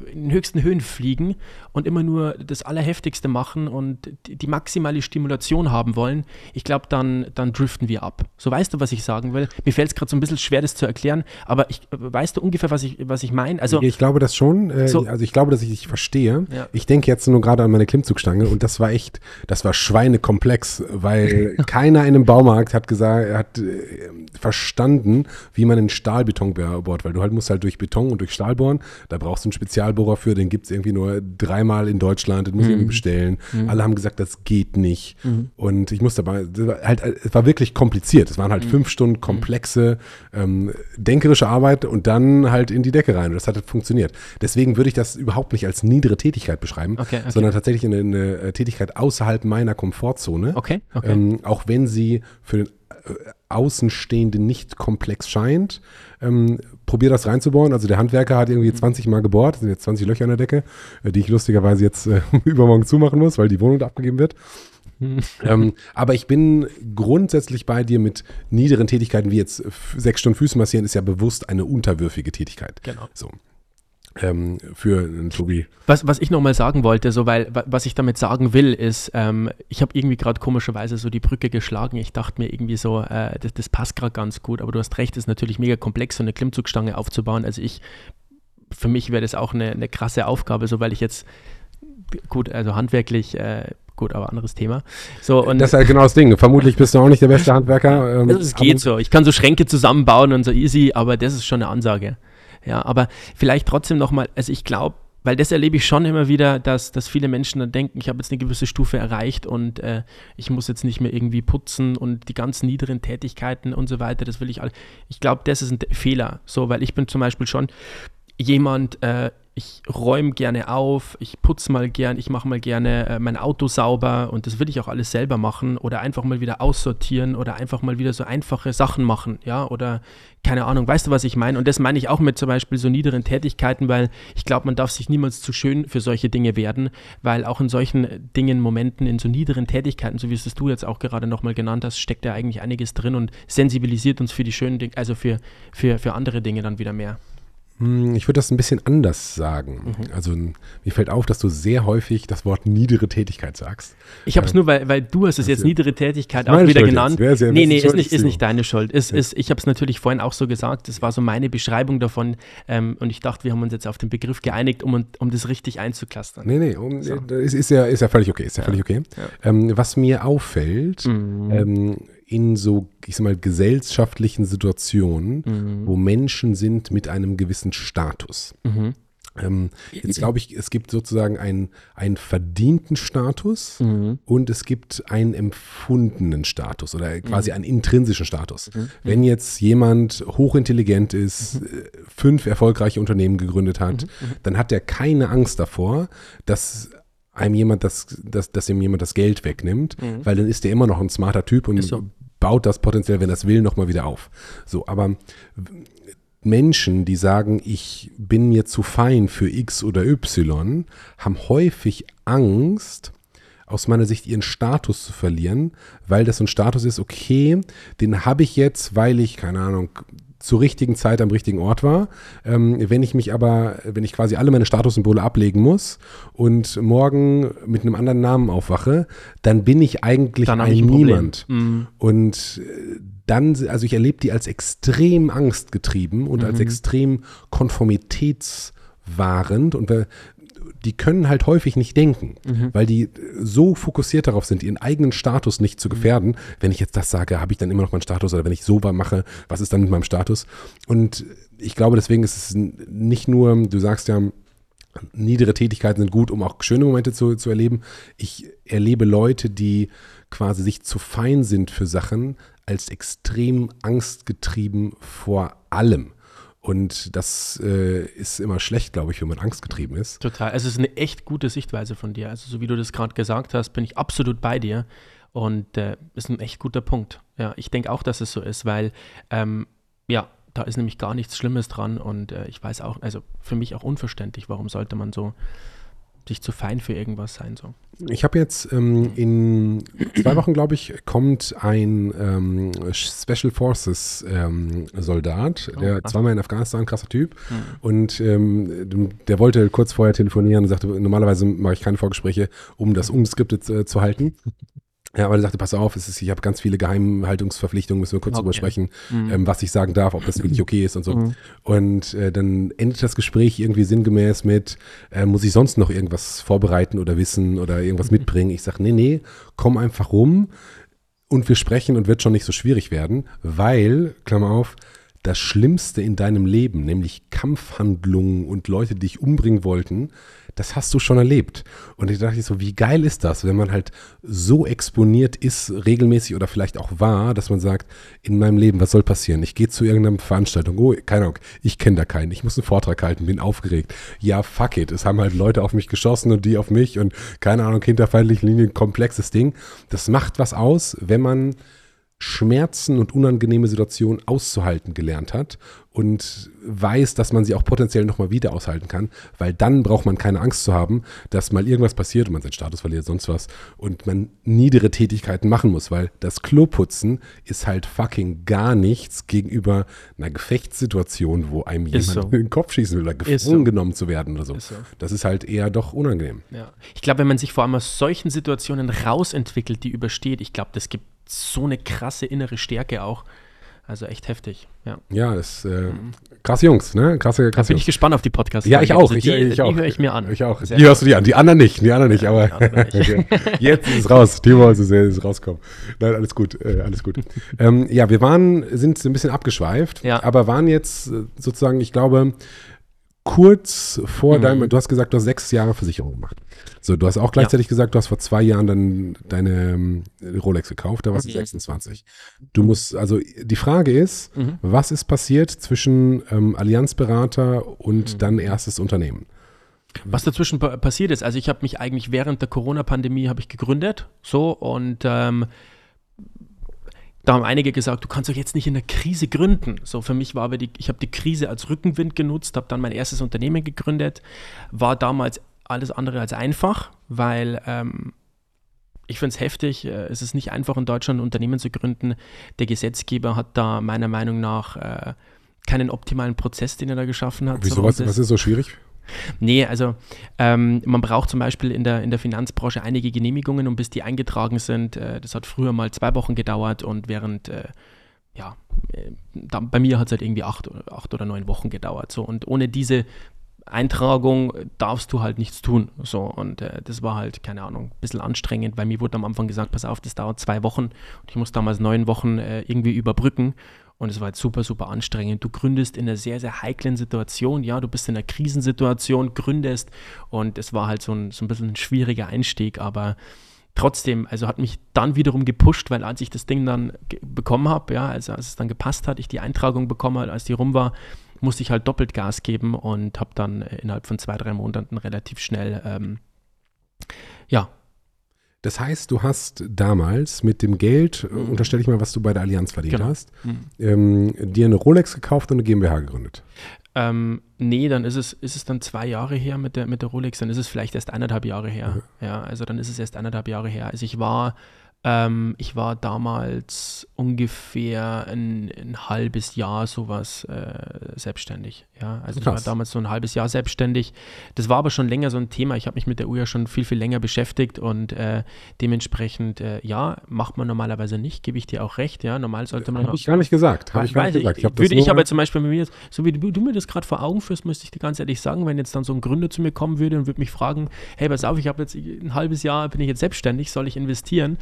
in den höchsten Höhen fliegen und immer nur das Allerheftigste machen und die, maximale Stimulation haben wollen, ich glaube, dann, dann driften wir ab. So weißt du, was ich sagen will? Mir fällt es gerade so ein bisschen schwer, das zu erklären, aber ich, weißt du ungefähr, was ich, was ich meine? Also, ich glaube das schon. Äh, so, also ich glaube, dass ich dich verstehe. Ja. Ich denke jetzt nur gerade an meine Klimmzugstange und das war echt, das war schweinekomplex, weil keiner in einem Baumarkt hat gesagt, hat äh, verstanden, wie man in Stahlbeton bohrt, weil du halt musst halt durch Beton und durch Stahl bohren. Da brauchst du einen Spezialbohrer für, den gibt es irgendwie nur dreimal in Deutschland, den muss mhm. ich irgendwie bestellen. Mhm. Alle haben gesagt, das geht nicht. Mhm. Und ich musste aber, halt, es war wirklich kompliziert. Es waren halt mhm. fünf Stunden mhm. komplexe, ähm, denkerische Arbeit und dann halt in die Decke rein. Und das hat halt funktioniert. Deswegen würde ich das überhaupt nicht als niedere Tätigkeit beschreiben, okay, okay. sondern tatsächlich eine, eine, äh, Tätigkeit außerhalb meiner Komfortzone. Okay, okay. Ähm, auch wenn sie für den Außenstehenden nicht komplex scheint. Ähm, probier das reinzubohren. Also der Handwerker hat irgendwie 20 Mal gebohrt, sind jetzt 20 Löcher in der Decke, äh, die ich lustigerweise jetzt äh, übermorgen zumachen muss, weil die Wohnung da abgegeben wird. ähm, aber ich bin grundsätzlich bei dir mit niederen Tätigkeiten wie jetzt sechs Stunden Füße massieren, ist ja bewusst eine unterwürfige Tätigkeit. Genau. So. Ähm, für einen Tobi. Was, was ich nochmal sagen wollte, so weil was ich damit sagen will, ist, ähm, ich habe irgendwie gerade komischerweise so die Brücke geschlagen. Ich dachte mir irgendwie so, äh, das, das passt gerade ganz gut, aber du hast recht, es ist natürlich mega komplex, so eine Klimmzugstange aufzubauen. Also ich, für mich wäre das auch eine, eine krasse Aufgabe, so weil ich jetzt gut, also handwerklich äh, gut, aber anderes Thema. So, und das ist halt genau das Ding. Vermutlich bist du auch nicht der beste Handwerker. Ähm, es geht so. Ich kann so Schränke zusammenbauen und so easy, aber das ist schon eine Ansage. Ja, aber vielleicht trotzdem nochmal, also ich glaube, weil das erlebe ich schon immer wieder, dass, dass viele Menschen dann denken, ich habe jetzt eine gewisse Stufe erreicht und äh, ich muss jetzt nicht mehr irgendwie putzen und die ganzen niederen Tätigkeiten und so weiter, das will ich alle. Ich glaube, das ist ein Fehler, so, weil ich bin zum Beispiel schon jemand, äh, ich räume gerne auf, ich putze mal gern, ich mache mal gerne äh, mein Auto sauber und das will ich auch alles selber machen oder einfach mal wieder aussortieren oder einfach mal wieder so einfache Sachen machen, ja, oder keine Ahnung, weißt du, was ich meine? Und das meine ich auch mit zum Beispiel so niederen Tätigkeiten, weil ich glaube, man darf sich niemals zu schön für solche Dinge werden, weil auch in solchen Dingen, Momenten, in so niederen Tätigkeiten, so wie es du jetzt auch gerade nochmal genannt hast, steckt ja eigentlich einiges drin und sensibilisiert uns für die schönen Dinge, also für, für, für andere Dinge dann wieder mehr. Hm, ich würde das ein bisschen anders sagen. Mhm. Also mir fällt auf, dass du sehr häufig das Wort niedere Tätigkeit sagst. Ich habe es nur, weil, weil du hast es jetzt niedere Tätigkeit auch wieder Schuld genannt. Sehr, sehr nee, nee, ist nicht, ist nicht deine Schuld. Ist, ja. ist, ich habe es natürlich vorhin auch so gesagt, das war so meine Beschreibung davon ähm, und ich dachte, wir haben uns jetzt auf den Begriff geeinigt, um, um das richtig einzuklustern. Nee, nee, um, so. ist, ist, ja, ist ja völlig okay, ist ja, ja. völlig okay. Ja. Ähm, was mir auffällt, mhm. In so, ich sag mal, gesellschaftlichen Situationen, mhm. wo Menschen sind mit einem gewissen Status. Mhm. Ähm, jetzt glaube ich, es gibt sozusagen einen, einen verdienten Status mhm. und es gibt einen empfundenen Status oder quasi mhm. einen intrinsischen Status. Mhm. Wenn jetzt jemand hochintelligent ist, mhm. Äh, fünf erfolgreiche Unternehmen gegründet hat, mhm. Mhm. dann hat er keine Angst davor, dass einem jemand das, dass, dass ihm jemand das Geld wegnimmt, weil dann ist er immer noch ein smarter Typ und so baut das potenziell, wenn das will, nochmal wieder auf. So, aber Menschen, die sagen, ich bin mir zu fein für X oder Y, haben häufig Angst, aus meiner Sicht ihren Status zu verlieren, weil das so ein Status ist, okay, den habe ich jetzt, weil ich, keine Ahnung, zur richtigen Zeit am richtigen Ort war. Ähm, wenn ich mich aber, wenn ich quasi alle meine Statussymbole ablegen muss und morgen mit einem anderen Namen aufwache, dann bin ich eigentlich dann ein, ein Niemand. Mhm. Und äh, dann, also ich erlebe die als extrem angstgetrieben und mhm. als extrem konformitätswahrend. Und die können halt häufig nicht denken, mhm. weil die so fokussiert darauf sind, ihren eigenen Status nicht zu mhm. gefährden. Mhm. Wenn ich jetzt das sage, habe ich dann immer noch meinen Status oder wenn ich so mache, was ist dann mit meinem Status? Und ich glaube, deswegen ist es nicht nur, du sagst ja, niedere Tätigkeiten sind gut, um auch schöne Momente zu, zu erleben. Ich erlebe Leute, die quasi sich zu fein sind für Sachen, als extrem angstgetrieben vor allem. Und das äh, ist immer schlecht, glaube ich, wenn man angstgetrieben ist. Total. Es ist eine echt gute Sichtweise von dir. Also, so wie du das gerade gesagt hast, bin ich absolut bei dir. Und äh, ist ein echt guter Punkt. Ja, ich denke auch, dass es so ist, weil, ähm, ja, da ist nämlich gar nichts Schlimmes dran. Und äh, ich weiß auch, also für mich auch unverständlich, warum sollte man so sich zu fein für irgendwas sein. So. Ich habe jetzt ähm, in zwei Wochen, glaube ich, kommt ein ähm, Special Forces ähm, Soldat, oh, der zweimal in Afghanistan, krasser Typ. Mhm. Und ähm, der wollte kurz vorher telefonieren und sagte, normalerweise mache ich keine Vorgespräche, um das ungeskriptet äh, zu halten. Ja, aber er sagte, pass auf, es ist, ich habe ganz viele Geheimhaltungsverpflichtungen, müssen wir kurz okay. drüber sprechen, mhm. ähm, was ich sagen darf, ob das wirklich okay ist und so. Mhm. Und äh, dann endet das Gespräch irgendwie sinngemäß mit, äh, muss ich sonst noch irgendwas vorbereiten oder wissen oder irgendwas mhm. mitbringen? Ich sage, nee, nee, komm einfach rum und wir sprechen und wird schon nicht so schwierig werden, weil, Klammer auf, das Schlimmste in deinem Leben, nämlich Kampfhandlungen und Leute, die dich umbringen wollten, das hast du schon erlebt. Und ich dachte so, wie geil ist das, wenn man halt so exponiert ist, regelmäßig oder vielleicht auch war, dass man sagt, in meinem Leben, was soll passieren? Ich gehe zu irgendeiner Veranstaltung, oh, keine Ahnung, ich kenne da keinen, ich muss einen Vortrag halten, bin aufgeregt. Ja, fuck it, es haben halt Leute auf mich geschossen und die auf mich und keine Ahnung, hinterfeindliche Linien, komplexes Ding. Das macht was aus, wenn man Schmerzen und unangenehme Situationen auszuhalten gelernt hat und weiß, dass man sie auch potenziell nochmal wieder aushalten kann, weil dann braucht man keine Angst zu haben, dass mal irgendwas passiert und man seinen Status verliert, sonst was und man niedere Tätigkeiten machen muss, weil das Kloputzen ist halt fucking gar nichts gegenüber einer Gefechtssituation, wo einem Ist jemand so. in den Kopf schießen will oder gefangen so. genommen zu werden oder so. Ist so. Das ist halt eher doch unangenehm. Ja. Ich glaube, wenn man sich vor allem aus solchen Situationen rausentwickelt, die übersteht, ich glaube, das gibt so eine krasse innere Stärke auch. Also echt heftig. Ja. Ja, das äh, krasse Jungs, ne? Krasse, krasse Bin Jungs. ich gespannt auf die Podcasts. Ja, ich auch. Also ich, die, ich auch. Die höre ich mir an. Ich auch. Sehr die hörst du dir an. Die anderen nicht. Die anderen nicht. aber die anderen nicht. jetzt ist es raus. Timo ist es ist rauskommen. Nein, alles gut. Äh, alles gut. ähm, ja, wir waren, sind ein bisschen abgeschweift, Ja. aber waren jetzt äh, sozusagen, ich glaube, kurz vor Mhm. deinem, du hast gesagt, du hast sechs Jahre Versicherung gemacht. So, du hast auch gleichzeitig gesagt, du hast vor zwei Jahren dann deine ähm, Rolex gekauft, da warst du Mhm. 26. Du musst, also die Frage ist, Mhm. was ist passiert zwischen ähm, Allianzberater und Mhm. dann erstes Unternehmen? Was dazwischen pa passiert ist, also ich habe mich eigentlich während der Corona-Pandemie habe ich gegründet, so und ähm, da haben einige gesagt, du kannst doch jetzt nicht in der Krise gründen. So für mich war aber die, ich habe die Krise als Rückenwind genutzt, habe dann mein erstes Unternehmen gegründet, war damals alles andere als einfach, weil ähm, ich finde es heftig. äh, Es ist nicht einfach in Deutschland ein Unternehmen zu gründen. Der Gesetzgeber hat da meiner Meinung nach äh, keinen optimalen Prozess, den er da geschaffen hat. Wieso, So, was, was ist so schwierig? Nee, also ähm, man braucht zum Beispiel in der, in der Finanzbranche einige Genehmigungen und bis die eingetragen sind. Äh, das hat früher mal zwei Wochen gedauert und während, äh, ja, äh, da, bei mir hat es halt irgendwie acht, oder- acht oder neun Wochen gedauert. So. Und ohne diese Eintragung darfst du halt nichts tun. So. Und äh, das war halt, keine Ahnung, ein bisschen anstrengend, weil mir wurde am Anfang gesagt, pass auf, das dauert zwei Wochen und ich muss damals neun Wochen äh, irgendwie überbrücken. Und es war halt super, super anstrengend. Du gründest in einer sehr, sehr heiklen Situation. Ja, du bist in einer Krisensituation, gründest. Und es war halt so ein, so ein bisschen ein schwieriger Einstieg. Aber trotzdem, also hat mich dann wiederum gepusht, weil als ich das Ding dann bekommen habe, ja, also als es dann gepasst hat, ich die Eintragung bekommen habe, als die rum war, musste ich halt doppelt Gas geben und habe dann äh, innerhalb von zwei, drei Monaten relativ schnell, ähm, ja, Das heißt, du hast damals mit dem Geld, äh, Mhm. unterstelle ich mal, was du bei der Allianz verdient Genau. hast, mhm. ähm, dir eine Rolex gekauft und eine GmbH gegründet. Ähm, nee, dann ist es, ist es dann zwei Jahre her mit der, mit der Rolex, dann ist es vielleicht erst eineinhalb Jahre her. Ja, also dann ist es erst eineinhalb Jahre her. Also ich war, ähm, ich war damals ungefähr ein, ein halbes Jahr sowas äh, selbstständig. Ja, also ich war Krass. damals so ein halbes Jahr selbstständig. Das war aber schon länger so ein Thema. Ich habe mich mit der Uhr ja schon viel, viel länger beschäftigt und äh, dementsprechend, äh, ja, macht man normalerweise nicht, gebe ich dir auch recht. Ja, normal sollte man Habe ich gar nicht gesagt. Habe ich gar nicht gesagt. Ich, das würde ich aber zum Beispiel bei mir, jetzt- so wie du, du mir das gerade vor Augen führst, müsste ich dir ganz ehrlich sagen, wenn jetzt dann so ein Gründer zu mir kommen würde und würde mich fragen, hey, pass auf, ich habe jetzt ein halbes Jahr, bin ich jetzt selbstständig, soll ich investieren?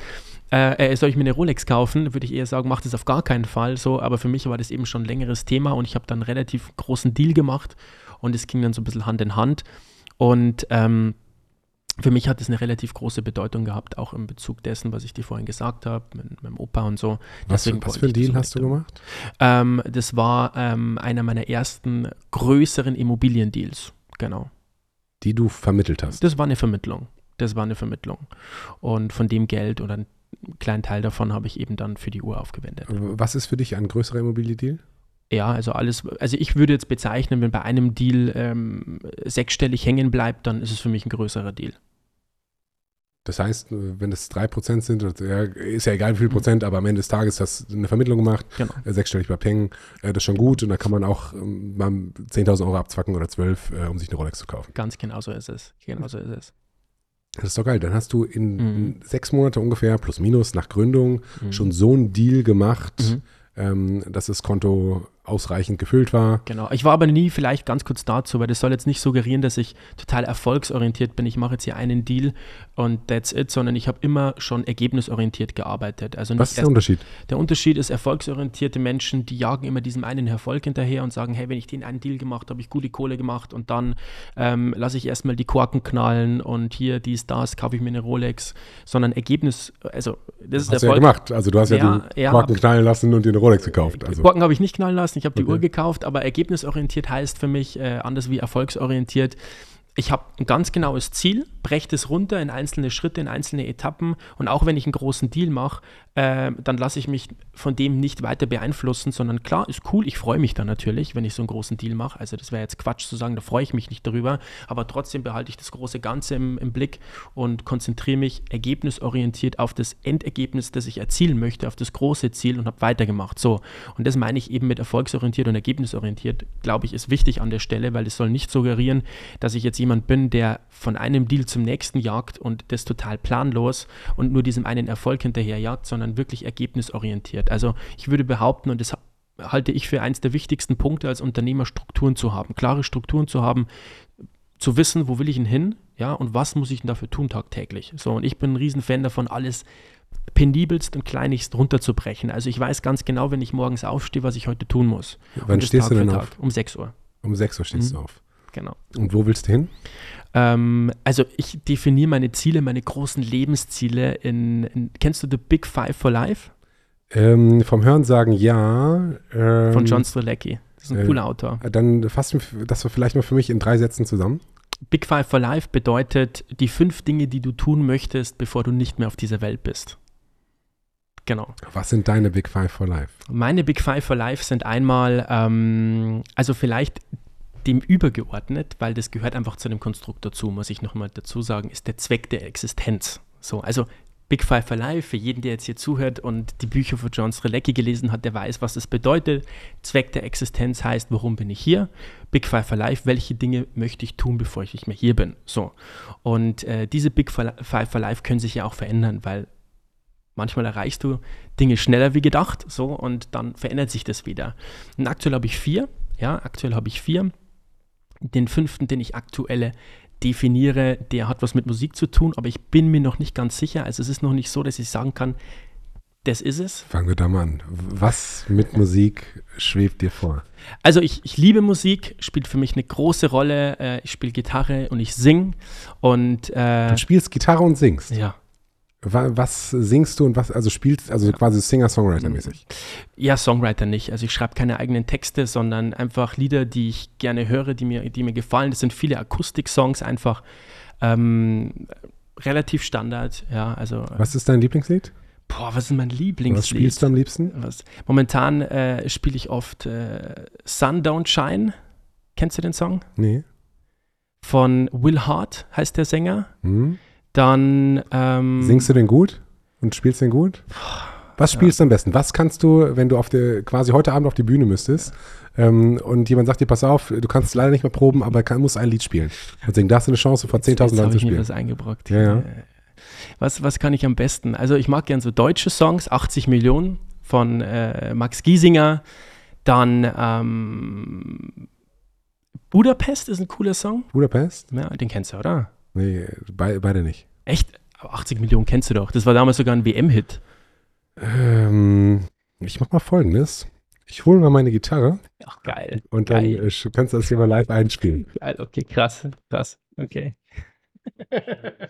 Äh, äh, soll ich mir eine Rolex kaufen? Würde ich eher sagen, mach das auf gar keinen Fall. So, aber für mich war das eben schon ein längeres Thema und ich habe dann einen relativ großen Deal gemacht und es ging dann so ein bisschen Hand in Hand. Und ähm, für mich hat es eine relativ große Bedeutung gehabt, auch in Bezug dessen, was ich dir vorhin gesagt habe, mit meinem Opa und so. was, Deswegen was für ein ich das Deal hast du gemacht? Ähm, das war ähm, einer meiner ersten größeren Immobiliendeals. Genau. Die du vermittelt hast. Das war eine Vermittlung. Das war eine Vermittlung. Und von dem Geld oder einen kleinen Teil davon habe ich eben dann für die Uhr aufgewendet. Was ist für dich ein größerer Immobiliendeal? Ja, also alles, also ich würde jetzt bezeichnen, wenn bei einem Deal ähm, sechsstellig hängen bleibt, dann ist es für mich ein größerer Deal. Das heißt, wenn es 3% sind, das- ist ja egal wie viel Prozent, aber am Ende des Tages hast du eine Vermittlung gemacht, Genau. äh, sechsstellig bleibt hängen, äh, das ist schon gut und da kann man auch ähm, mal 10.000 Euro abzwacken oder 12, äh, um sich eine Rolex zu kaufen. Ganz genau so ist es. Genau so ist es. Das ist doch geil. Dann hast du in, Mhm. sechs Monate ungefähr, plus minus, nach Gründung, Mhm. schon so einen Deal gemacht, Mhm. ähm, dass das Konto ausreichend gefüllt war. Genau. Ich war aber nie, vielleicht ganz kurz dazu, weil das soll jetzt nicht suggerieren, dass ich total erfolgsorientiert bin. Ich mache jetzt hier einen Deal und that's it, sondern ich habe immer schon ergebnisorientiert gearbeitet. Also Was ist der Unterschied? der Unterschied ist, erfolgsorientierte Menschen, die jagen immer diesem einen Erfolg hinterher und sagen, hey, wenn ich den einen Deal gemacht habe, ich gute Kohle gemacht und dann ähm, lasse ich erstmal die Korken knallen und hier dies, das, kaufe ich mir eine Rolex, sondern Ergebnis, also das ist Hast du ja Erfolg. gemacht. Also du hast ja, Ja, die ja, Korken hab- knallen lassen und dir eine Rolex gekauft. Die Also, Korken habe ich nicht knallen lassen, ich habe die Okay. Uhr gekauft, aber ergebnisorientiert heißt für mich äh, anders wie erfolgsorientiert. Ich habe ein ganz genaues Ziel, breche das runter in einzelne Schritte, in einzelne Etappen und auch wenn ich einen großen Deal mache, äh, dann lasse ich mich von dem nicht weiter beeinflussen, sondern klar, ist cool, ich freue mich dann natürlich, wenn ich so einen großen Deal mache. Also das wäre jetzt Quatsch zu sagen, da freue ich mich nicht darüber, aber trotzdem behalte ich das große Ganze im, im Blick und konzentriere mich ergebnisorientiert auf das Endergebnis, das ich erzielen möchte, auf das große Ziel und habe weitergemacht. So, und das meine ich eben mit erfolgsorientiert und ergebnisorientiert, glaube ich, ist wichtig an der Stelle, weil es soll nicht suggerieren, dass ich jetzt jemand bin, der von einem Deal zum nächsten jagt und das total planlos und nur diesem einen Erfolg hinterherjagt, sondern wirklich ergebnisorientiert. Also ich würde behaupten, und das halte ich für eines der wichtigsten Punkte als Unternehmer, Strukturen zu haben, klare Strukturen zu haben, zu wissen, wo will ich denn hin, ja, und was muss ich denn dafür tun tagtäglich. So, und ich bin ein Riesenfan davon, alles penibelst und kleinigst runterzubrechen. Also ich weiß ganz genau, wenn ich morgens aufstehe, was ich heute tun muss. Wann stehst du denn auf? Um 6 Uhr. Um 6 Uhr stehst Mhm. du auf. Genau. Und wo willst du hin? Ähm, also ich definiere meine Ziele, meine großen Lebensziele in, in kennst du The Big Five for Life Ähm, vom Hören sagen ja. Ähm, von John Strzelecki? Das ist ein äh, cooler Autor. Dann fasst du das vielleicht mal für mich in drei Sätzen zusammen. Big Five for Life bedeutet die fünf Dinge, die du tun möchtest, bevor du nicht mehr auf dieser Welt bist. Genau. Was sind deine Big Five for Life? Meine Big Five for Life sind einmal, ähm, also vielleicht dem übergeordnet, weil das gehört einfach zu dem Konstrukt dazu, muss ich nochmal dazu sagen, ist der Zweck der Existenz. So, also Big Five for Life, für jeden, der jetzt hier zuhört und die Bücher von John Strelecki gelesen hat, der weiß, was das bedeutet. Zweck der Existenz heißt, warum bin ich hier? Big Five for Life, welche Dinge möchte ich tun, bevor ich nicht mehr hier bin? So. Und äh, diese Big Five for Life können sich ja auch verändern, weil manchmal erreichst du Dinge schneller wie gedacht, so, und dann verändert sich das wieder. Und aktuell habe ich vier, ja, aktuell habe ich vier. Den fünften, den ich aktuell definiere, der hat was mit Musik zu tun, aber ich bin mir noch nicht ganz sicher. Also es ist noch nicht so, dass ich sagen kann, das ist es. Fangen wir da mal an. Was mit Musik schwebt dir vor? Also ich, ich liebe Musik, spielt für mich eine große Rolle. Äh, ich spiele Gitarre und ich singe. Und äh, Du spielst Gitarre und singst. ja. Wa- Was singst du und was, also spielst, also quasi Singer-Songwriter-mäßig. Ja, Songwriter nicht. Also ich schreibe keine eigenen Texte, sondern einfach Lieder, die ich gerne höre, die mir, die mir gefallen. Das sind viele Akustik-Songs einfach. Ähm, relativ Standard, ja. Also, Was ist dein Lieblingslied? boah, was ist mein Was Lieblingslied? spielst du am liebsten? Was? Momentan äh, spiele ich oft äh, Sun Don't Shine. Kennst du den Song? Nee. Von Will Hart heißt der Sänger. Hm? Dann ähm, Singst du den gut und spielst den gut? Was spielst du am besten? Was kannst du, wenn du auf der, quasi heute Abend auf die Bühne müsstest ähm, und jemand sagt dir, pass auf, du kannst leider nicht mehr proben, aber kann, musst ein Lied spielen. Singen, da hast du eine Chance, vor 10.000 Jetzt Leuten zu ich spielen. was eingebrockt. Ja, ja. Äh, Was, was kann ich am besten? Also ich mag gern so deutsche Songs, 80 Millionen von äh, Max Giesinger. Dann ähm, Budapest ist ein cooler Song. Budapest? Ja, den kennst du, oder? Nee, be beide nicht. Echt? Aber 80 Millionen kennst du doch. Das war damals sogar ein WM-Hit. Ähm, ich mach mal folgendes. Ich hole mal meine Gitarre Ach, geil. und dann Geil. äh, kannst du das hier mal live einspielen. Geil, okay, krass, krass. Okay.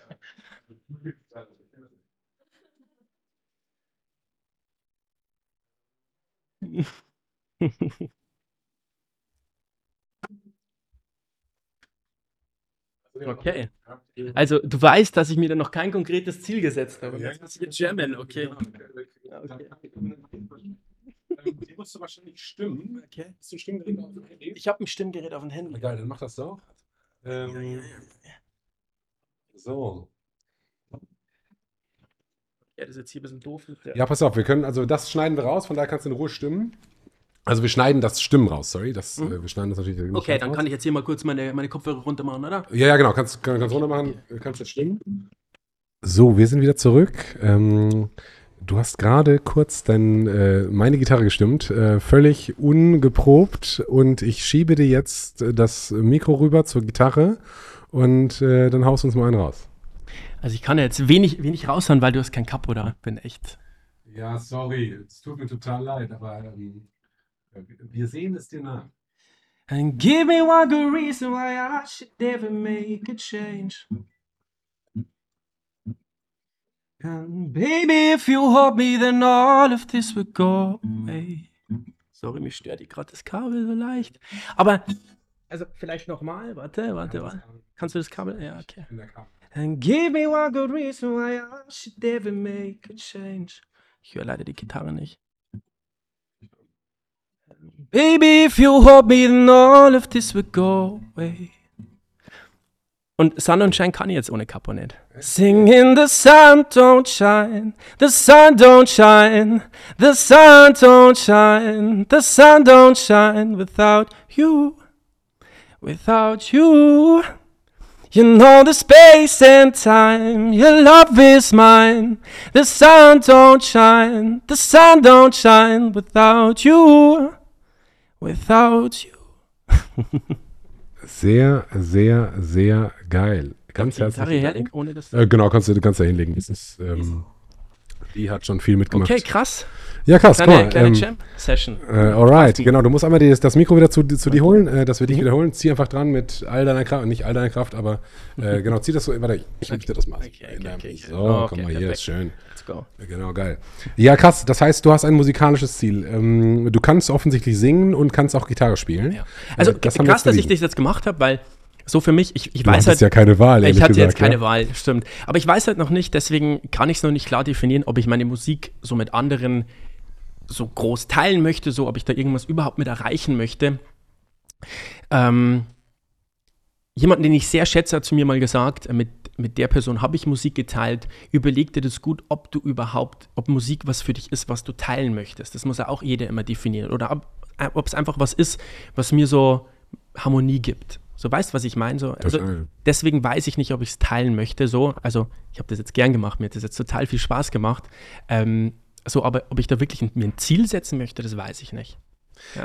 Okay. Also, du weißt, dass ich mir da noch kein konkretes Ziel gesetzt habe. Das ist jetzt German, okay. okay. Die musst du wahrscheinlich stimmen. Okay. Hast du ein Stimmgerät auf dem Handy? Ich habe ein Stimmgerät auf dem Handy. Geil, dann mach das doch. Ähm, so. Ja, das ist jetzt hier ein bisschen doof. Ja, pass auf, wir können, also das schneiden wir raus, von daher kannst du in Ruhe stimmen. Also wir schneiden das Stimmen raus, sorry. Das, Mhm. äh, wir schneiden das natürlich Okay, dann raus. kann ich jetzt hier mal kurz meine, meine Kopfhörer runter machen, oder? Ja, ja, genau, kannst, kann, kannst runter machen, kannst jetzt stimmen. So, wir sind wieder zurück. Ähm, du hast gerade kurz dein, äh, meine Gitarre gestimmt, äh, völlig ungeprobt und ich schiebe dir jetzt das Mikro rüber zur Gitarre und äh, dann haust du uns mal einen raus. Also ich kann ja jetzt wenig, wenig raushauen, weil du hast kein Cup, oder? Bin echt. Ja, sorry, es tut mir total leid, aber ähm, wir sehen es dir nach. And give me one good reason why I should never make a change. And baby, if you hold me, then all of this will go away. Sorry, mich stört gerade das Kabel so leicht. Aber, also vielleicht nochmal, warte, warte, warte. Kannst du das Kabel? Ja, okay. And give me one good reason why I should ever make a change. Ich höre leider die Gitarre nicht. Baby, if you hold me, then all of this will go away. Und Sun und Shine kann ich jetzt ohne Kapo nicht. Singing the sun don't shine, the sun don't shine, the sun don't shine, the sun don't shine without you, without you. You know the space and time, your love is mine. The sun don't shine, the sun don't shine without you, without you. Sehr, sehr, sehr geil. Ganz Gitarre herzlich. herlegen, ohne das. Äh, genau, kannst du, kannst da hinlegen. Das ist, ähm, die hat schon viel mitgemacht. Okay, krass. Ja, krass, guck Kleine, mal. kleine Ähm, Jam-Session. äh, alright, genau. Du musst einmal die, das Mikro wieder zu, zu dir holen, äh, dass wir dich wiederholen. Zieh einfach dran mit all deiner Kraft, nicht all deiner Kraft, aber äh, genau, zieh das so. Warte, ich möchte das mal. Okay, okay, okay, okay. So, Oh, guck okay, mal, hier perfekt. ist schön. Let's go. Genau, geil. Ja, krass. Das heißt, du hast ein musikalisches Ziel. Ähm, du kannst offensichtlich singen und kannst auch Gitarre spielen. Ja. Also Äh, das krass, dass ich das jetzt gemacht habe, weil so für mich, ich, ich Du weiß halt, ja keine Wahl, ich hatte gesagt. jetzt keine ja? Wahl, stimmt. Aber ich weiß halt noch nicht, deswegen kann ich es noch nicht klar definieren, ob ich meine Musik so mit anderen so groß teilen möchte, so ob ich da irgendwas überhaupt mit erreichen möchte. Ähm, jemanden, den ich sehr schätze, hat zu mir mal gesagt, äh, mit, mit der Person habe ich Musik geteilt. Überleg dir das gut, ob du überhaupt, ob Musik was für dich ist, was du teilen möchtest. Das muss ja auch jeder immer definieren. Oder ob, äh, es einfach was ist, was mir so Harmonie gibt. So weißt du, was ich meine? So, also, deswegen weiß ich nicht, ob ich es teilen möchte. So, also ich habe das jetzt gern gemacht, mir hat das jetzt total viel Spaß gemacht. Ähm, so, aber ob ich da wirklich ein, mir ein Ziel setzen möchte, das weiß ich nicht.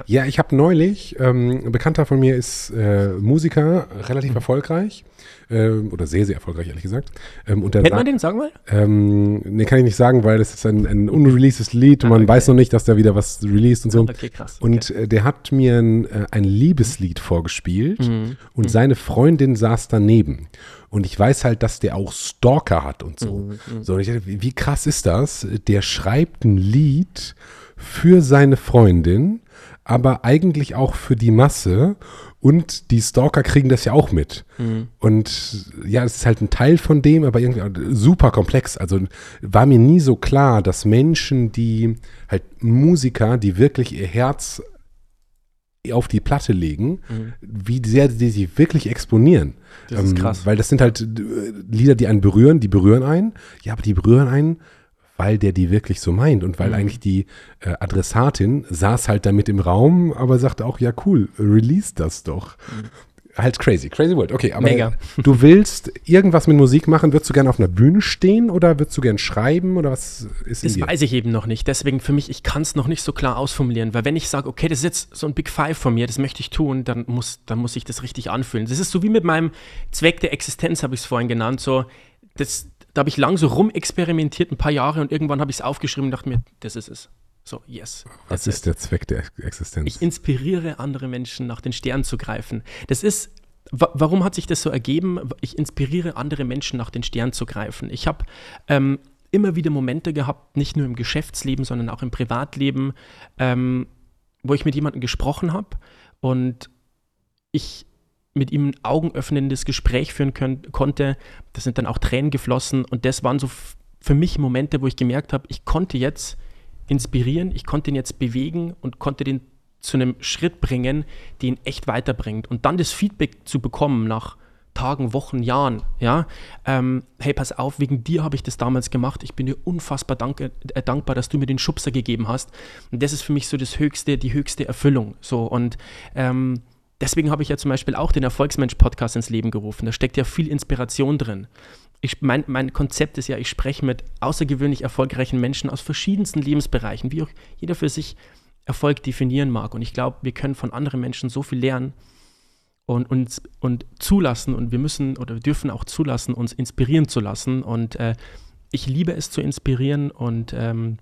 Ja, ich habe neulich, ähm, ein Bekannter von mir ist äh, Musiker, relativ Mhm. erfolgreich, ähm, oder sehr, sehr erfolgreich, ehrlich gesagt. Ähm, und der Kennt man den, sag mal? ähm, nee, kann ich nicht sagen, weil das ist ein, ein unreleasedes Lied und man Ah, okay. weiß noch nicht, dass da wieder was released und so. Okay, krass. Und äh, der hat mir ein, äh, ein Liebeslied vorgespielt Mhm. und seine Freundin saß daneben. Und ich weiß halt, dass der auch Stalker hat und so. Mhm, So, und ich dachte, wie, wie krass ist das? Der schreibt ein Lied für seine Freundin, aber eigentlich auch für die Masse. Und die Stalker kriegen das ja auch mit. Mhm. Und ja, es ist halt ein Teil von dem, aber irgendwie super komplex. Also war mir nie so klar, dass Menschen, die halt Musiker, die wirklich ihr Herz auf die Platte legen, wie sehr sie sich wirklich exponieren. Mhm. Ähm, Das ist krass. Weil das sind halt äh, Lieder, die einen berühren, die berühren einen. Ja, aber die berühren einen, weil der die wirklich so meint und weil Mhm. eigentlich die äh, Adressatin saß halt damit im Raum, aber sagte auch, ja cool, release das doch. Halt crazy, crazy world. Okay, aber Mhm. Mega. du willst irgendwas mit Musik machen, würdest du gerne auf einer Bühne stehen oder würdest du gerne schreiben oder was ist Das weiß ich eben noch nicht. Deswegen für mich, ich kann es noch nicht so klar ausformulieren, weil wenn ich sage, okay, das ist jetzt so ein Big Five von mir, das möchte ich tun, dann muss, dann muss ich das richtig anfühlen. Das ist so wie mit meinem Zweck der Existenz, habe ich es vorhin genannt. So, das, da habe ich lang so rumexperimentiert, ein paar Jahre und irgendwann habe ich es aufgeschrieben und dachte mir, das ist es. So, yes. Was ist it. der Zweck der Existenz? Ich inspiriere andere Menschen, nach den Sternen zu greifen. Das ist, wa warum hat sich das so ergeben? Ich inspiriere andere Menschen, nach den Sternen zu greifen. Ich habe ähm, immer wieder Momente gehabt, nicht nur im Geschäftsleben, sondern auch im Privatleben, ähm, wo ich mit jemandem gesprochen habe und ich mit ihm ein augenöffnendes Gespräch führen können, konnte. Da sind dann auch Tränen geflossen und das waren so für mich Momente, wo ich gemerkt habe, ich konnte jetzt inspirieren, ich konnte ihn jetzt bewegen und konnte den zu einem Schritt bringen, der ihn echt weiterbringt. Und dann das Feedback zu bekommen nach Tagen, Wochen, Jahren, ja, ähm, hey, pass auf, wegen dir habe ich das damals gemacht, ich bin dir unfassbar danke, äh, dankbar, dass du mir den Schubser gegeben hast. Und das ist für mich so das höchste, die höchste Erfüllung. So, und ähm, deswegen habe ich ja zum Beispiel auch den Erfolgsmensch-Podcast ins Leben gerufen. Da steckt ja viel Inspiration drin. Ich, mein, mein Konzept ist ja, ich spreche mit außergewöhnlich erfolgreichen Menschen aus verschiedensten Lebensbereichen, wie auch jeder für sich Erfolg definieren mag. Und ich glaube, wir können von anderen Menschen so viel lernen und uns und zulassen und wir müssen oder dürfen auch zulassen, uns inspirieren zu lassen. Und äh, ich liebe es zu inspirieren und ähm,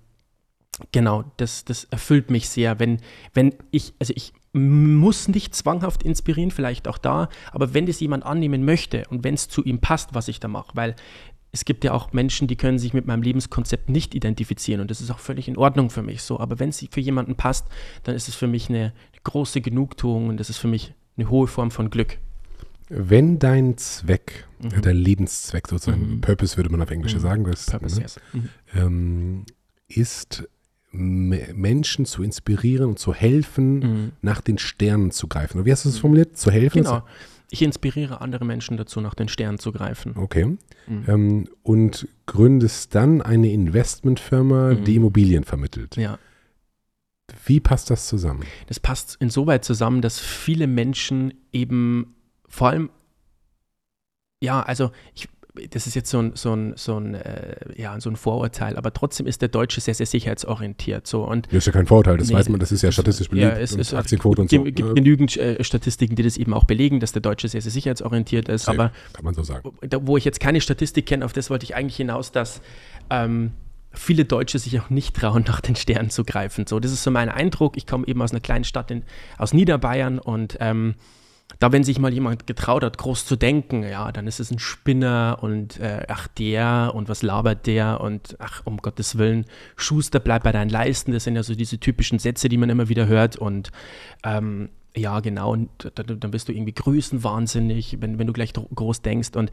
genau, das, das erfüllt mich sehr, wenn, wenn ich, also ich muss nicht zwanghaft inspirieren, vielleicht auch da, aber wenn das jemand annehmen möchte und wenn es zu ihm passt, was ich da mache, weil es gibt ja auch Menschen, die können sich mit meinem Lebenskonzept nicht identifizieren und das ist auch völlig in Ordnung für mich so. Aber wenn es für jemanden passt, dann ist es für mich eine, große Genugtuung und das ist für mich eine hohe Form von Glück. Wenn dein Zweck, mhm. dein Lebenszweck sozusagen, mhm. Purpose würde man auf Englisch mhm. sagen, das, Purpose, ne, yes. Mhm. ähm, ist Menschen zu inspirieren und zu helfen, mhm. nach den Sternen zu greifen. Wie hast du das formuliert? Zu helfen? Genau. Ich inspiriere andere Menschen dazu, nach den Sternen zu greifen. Okay. Mhm. Ähm, und gründest dann eine Investmentfirma, mhm. die Immobilien vermittelt. Ja. Wie passt das zusammen? Das passt insoweit zusammen, dass viele Menschen eben vor allem, ja, also ich, das ist jetzt so ein, so ein, so ein, äh, ja, so ein Vorurteil, aber trotzdem ist der Deutsche sehr, sehr sicherheitsorientiert. So. Und das ist ja kein Vorurteil, das nee, weiß man, das ist ja statistisch belegt. Ja, es ist Aktienquote und so. Es gibt genügend äh, Statistiken, die das eben auch belegen, dass der Deutsche sehr, sehr sicherheitsorientiert ist. Sehr, aber kann man so sagen. Wo ich jetzt keine Statistik kenne, auf das wollte ich eigentlich hinaus, dass ähm, viele Deutsche sich auch nicht trauen, nach den Sternen zu greifen. So, das ist so mein Eindruck. Ich komme eben aus einer kleinen Stadt in, aus Niederbayern und ähm, da, wenn sich mal jemand getraut hat, groß zu denken, ja, dann ist es ein Spinner und äh, ach der und was labert der und ach, um Gottes Willen, Schuster, bleib bei deinen Leisten. Das sind ja so diese typischen Sätze, die man immer wieder hört und ähm, ja, genau, und dann, bist du irgendwie größenwahnsinnig, wenn, wenn du gleich groß denkst. Und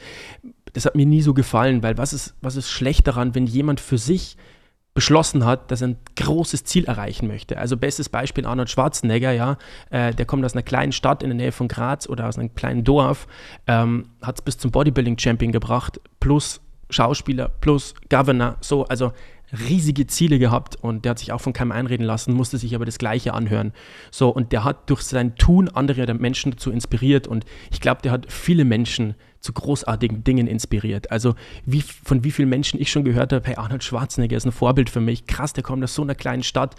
das hat mir nie so gefallen, weil was ist, was ist schlecht daran, wenn jemand für sich beschlossen hat, dass er ein großes Ziel erreichen möchte. Also bestes Beispiel Arnold Schwarzenegger, ja, äh, der kommt aus einer kleinen Stadt in der Nähe von Graz oder aus einem kleinen Dorf, ähm, hat es bis zum Bodybuilding-Champion gebracht, plus Schauspieler, plus Governor, so, also riesige Ziele gehabt und der hat sich auch von keinem einreden lassen, musste sich aber das Gleiche anhören. So, und der hat durch sein Tun andere Menschen dazu inspiriert und ich glaube, der hat viele Menschen zu großartigen Dingen inspiriert. Also wie, von wie vielen Menschen ich schon gehört habe, hey, Arnold Schwarzenegger ist ein Vorbild für mich. Krass, der kommt aus so einer kleinen Stadt,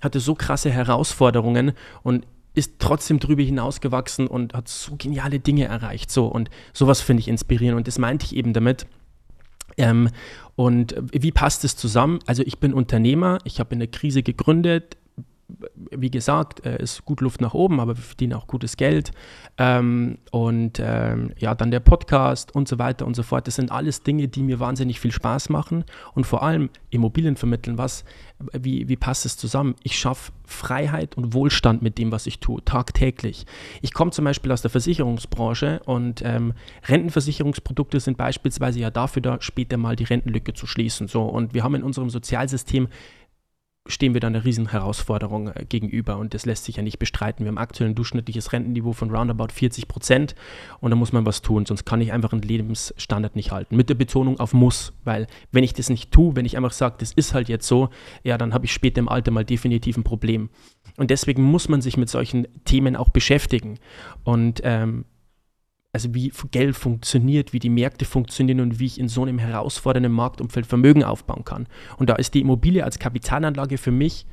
hatte so krasse Herausforderungen und ist trotzdem drüber hinausgewachsen und hat so geniale Dinge erreicht. So, und sowas finde ich inspirierend. Und das meinte ich eben damit. Ähm, und wie passt es zusammen? Also ich bin Unternehmer, ich habe in der Krise gegründet, wie gesagt, äh, ist gut Luft nach oben, aber wir verdienen auch gutes Geld. Ähm, und ähm, ja, dann der Podcast und so weiter und so fort. Das sind alles Dinge, die mir wahnsinnig viel Spaß machen. Und vor allem Immobilien vermitteln, was, wie, wie passt es zusammen? Ich schaffe Freiheit und Wohlstand mit dem, was ich tue, tagtäglich. Ich komme zum Beispiel aus der Versicherungsbranche und ähm, Rentenversicherungsprodukte sind beispielsweise ja dafür da, später mal die Rentenlücke zu schließen. So, und wir haben in unserem Sozialsystem stehen wir da einer riesen Herausforderung äh, gegenüber und das lässt sich ja nicht bestreiten. Wir haben aktuell ein durchschnittliches Rentenniveau von roundabout 40 Prozent und da muss man was tun, sonst kann ich einfach einen Lebensstandard nicht halten. Mit der Betonung auf muss, weil wenn ich das nicht tue, wenn ich einfach sage, das ist halt jetzt so, ja, dann habe ich später im Alter mal definitiv ein Problem. Und deswegen muss man sich mit solchen Themen auch beschäftigen. Und ähm, also wie Geld funktioniert, wie die Märkte funktionieren und wie ich in so einem herausfordernden Marktumfeld Vermögen aufbauen kann. Und da ist die Immobilie als Kapitalanlage für mich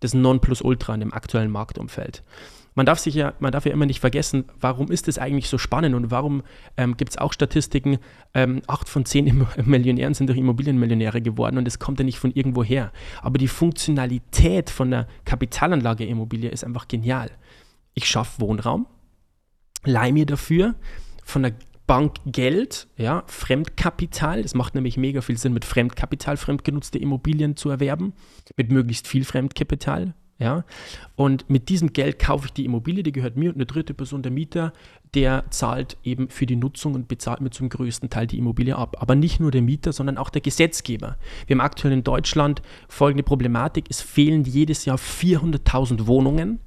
das Nonplusultra in dem aktuellen Marktumfeld. Man darf, sich ja, man darf ja immer nicht vergessen, warum ist es eigentlich so spannend und warum ähm, gibt es auch Statistiken, ähm, acht von zehn Millionären sind durch Immobilienmillionäre geworden und es kommt ja nicht von irgendwo her. Aber die Funktionalität von der Kapitalanlage Immobilie ist einfach genial. Ich schaffe Wohnraum, leih mir dafür von der Bank Geld, ja, Fremdkapital. Das macht nämlich mega viel Sinn, mit Fremdkapital fremdgenutzte Immobilien zu erwerben, mit möglichst viel Fremdkapital. Ja, und mit diesem Geld kaufe ich die Immobilie, die gehört mir und eine dritte Person, der Mieter, der zahlt eben für die Nutzung und bezahlt mir zum größten Teil die Immobilie ab. Aber nicht nur der Mieter, sondern auch der Gesetzgeber. Wir haben aktuell in Deutschland folgende Problematik: Es fehlen jedes Jahr 400.000 Wohnungen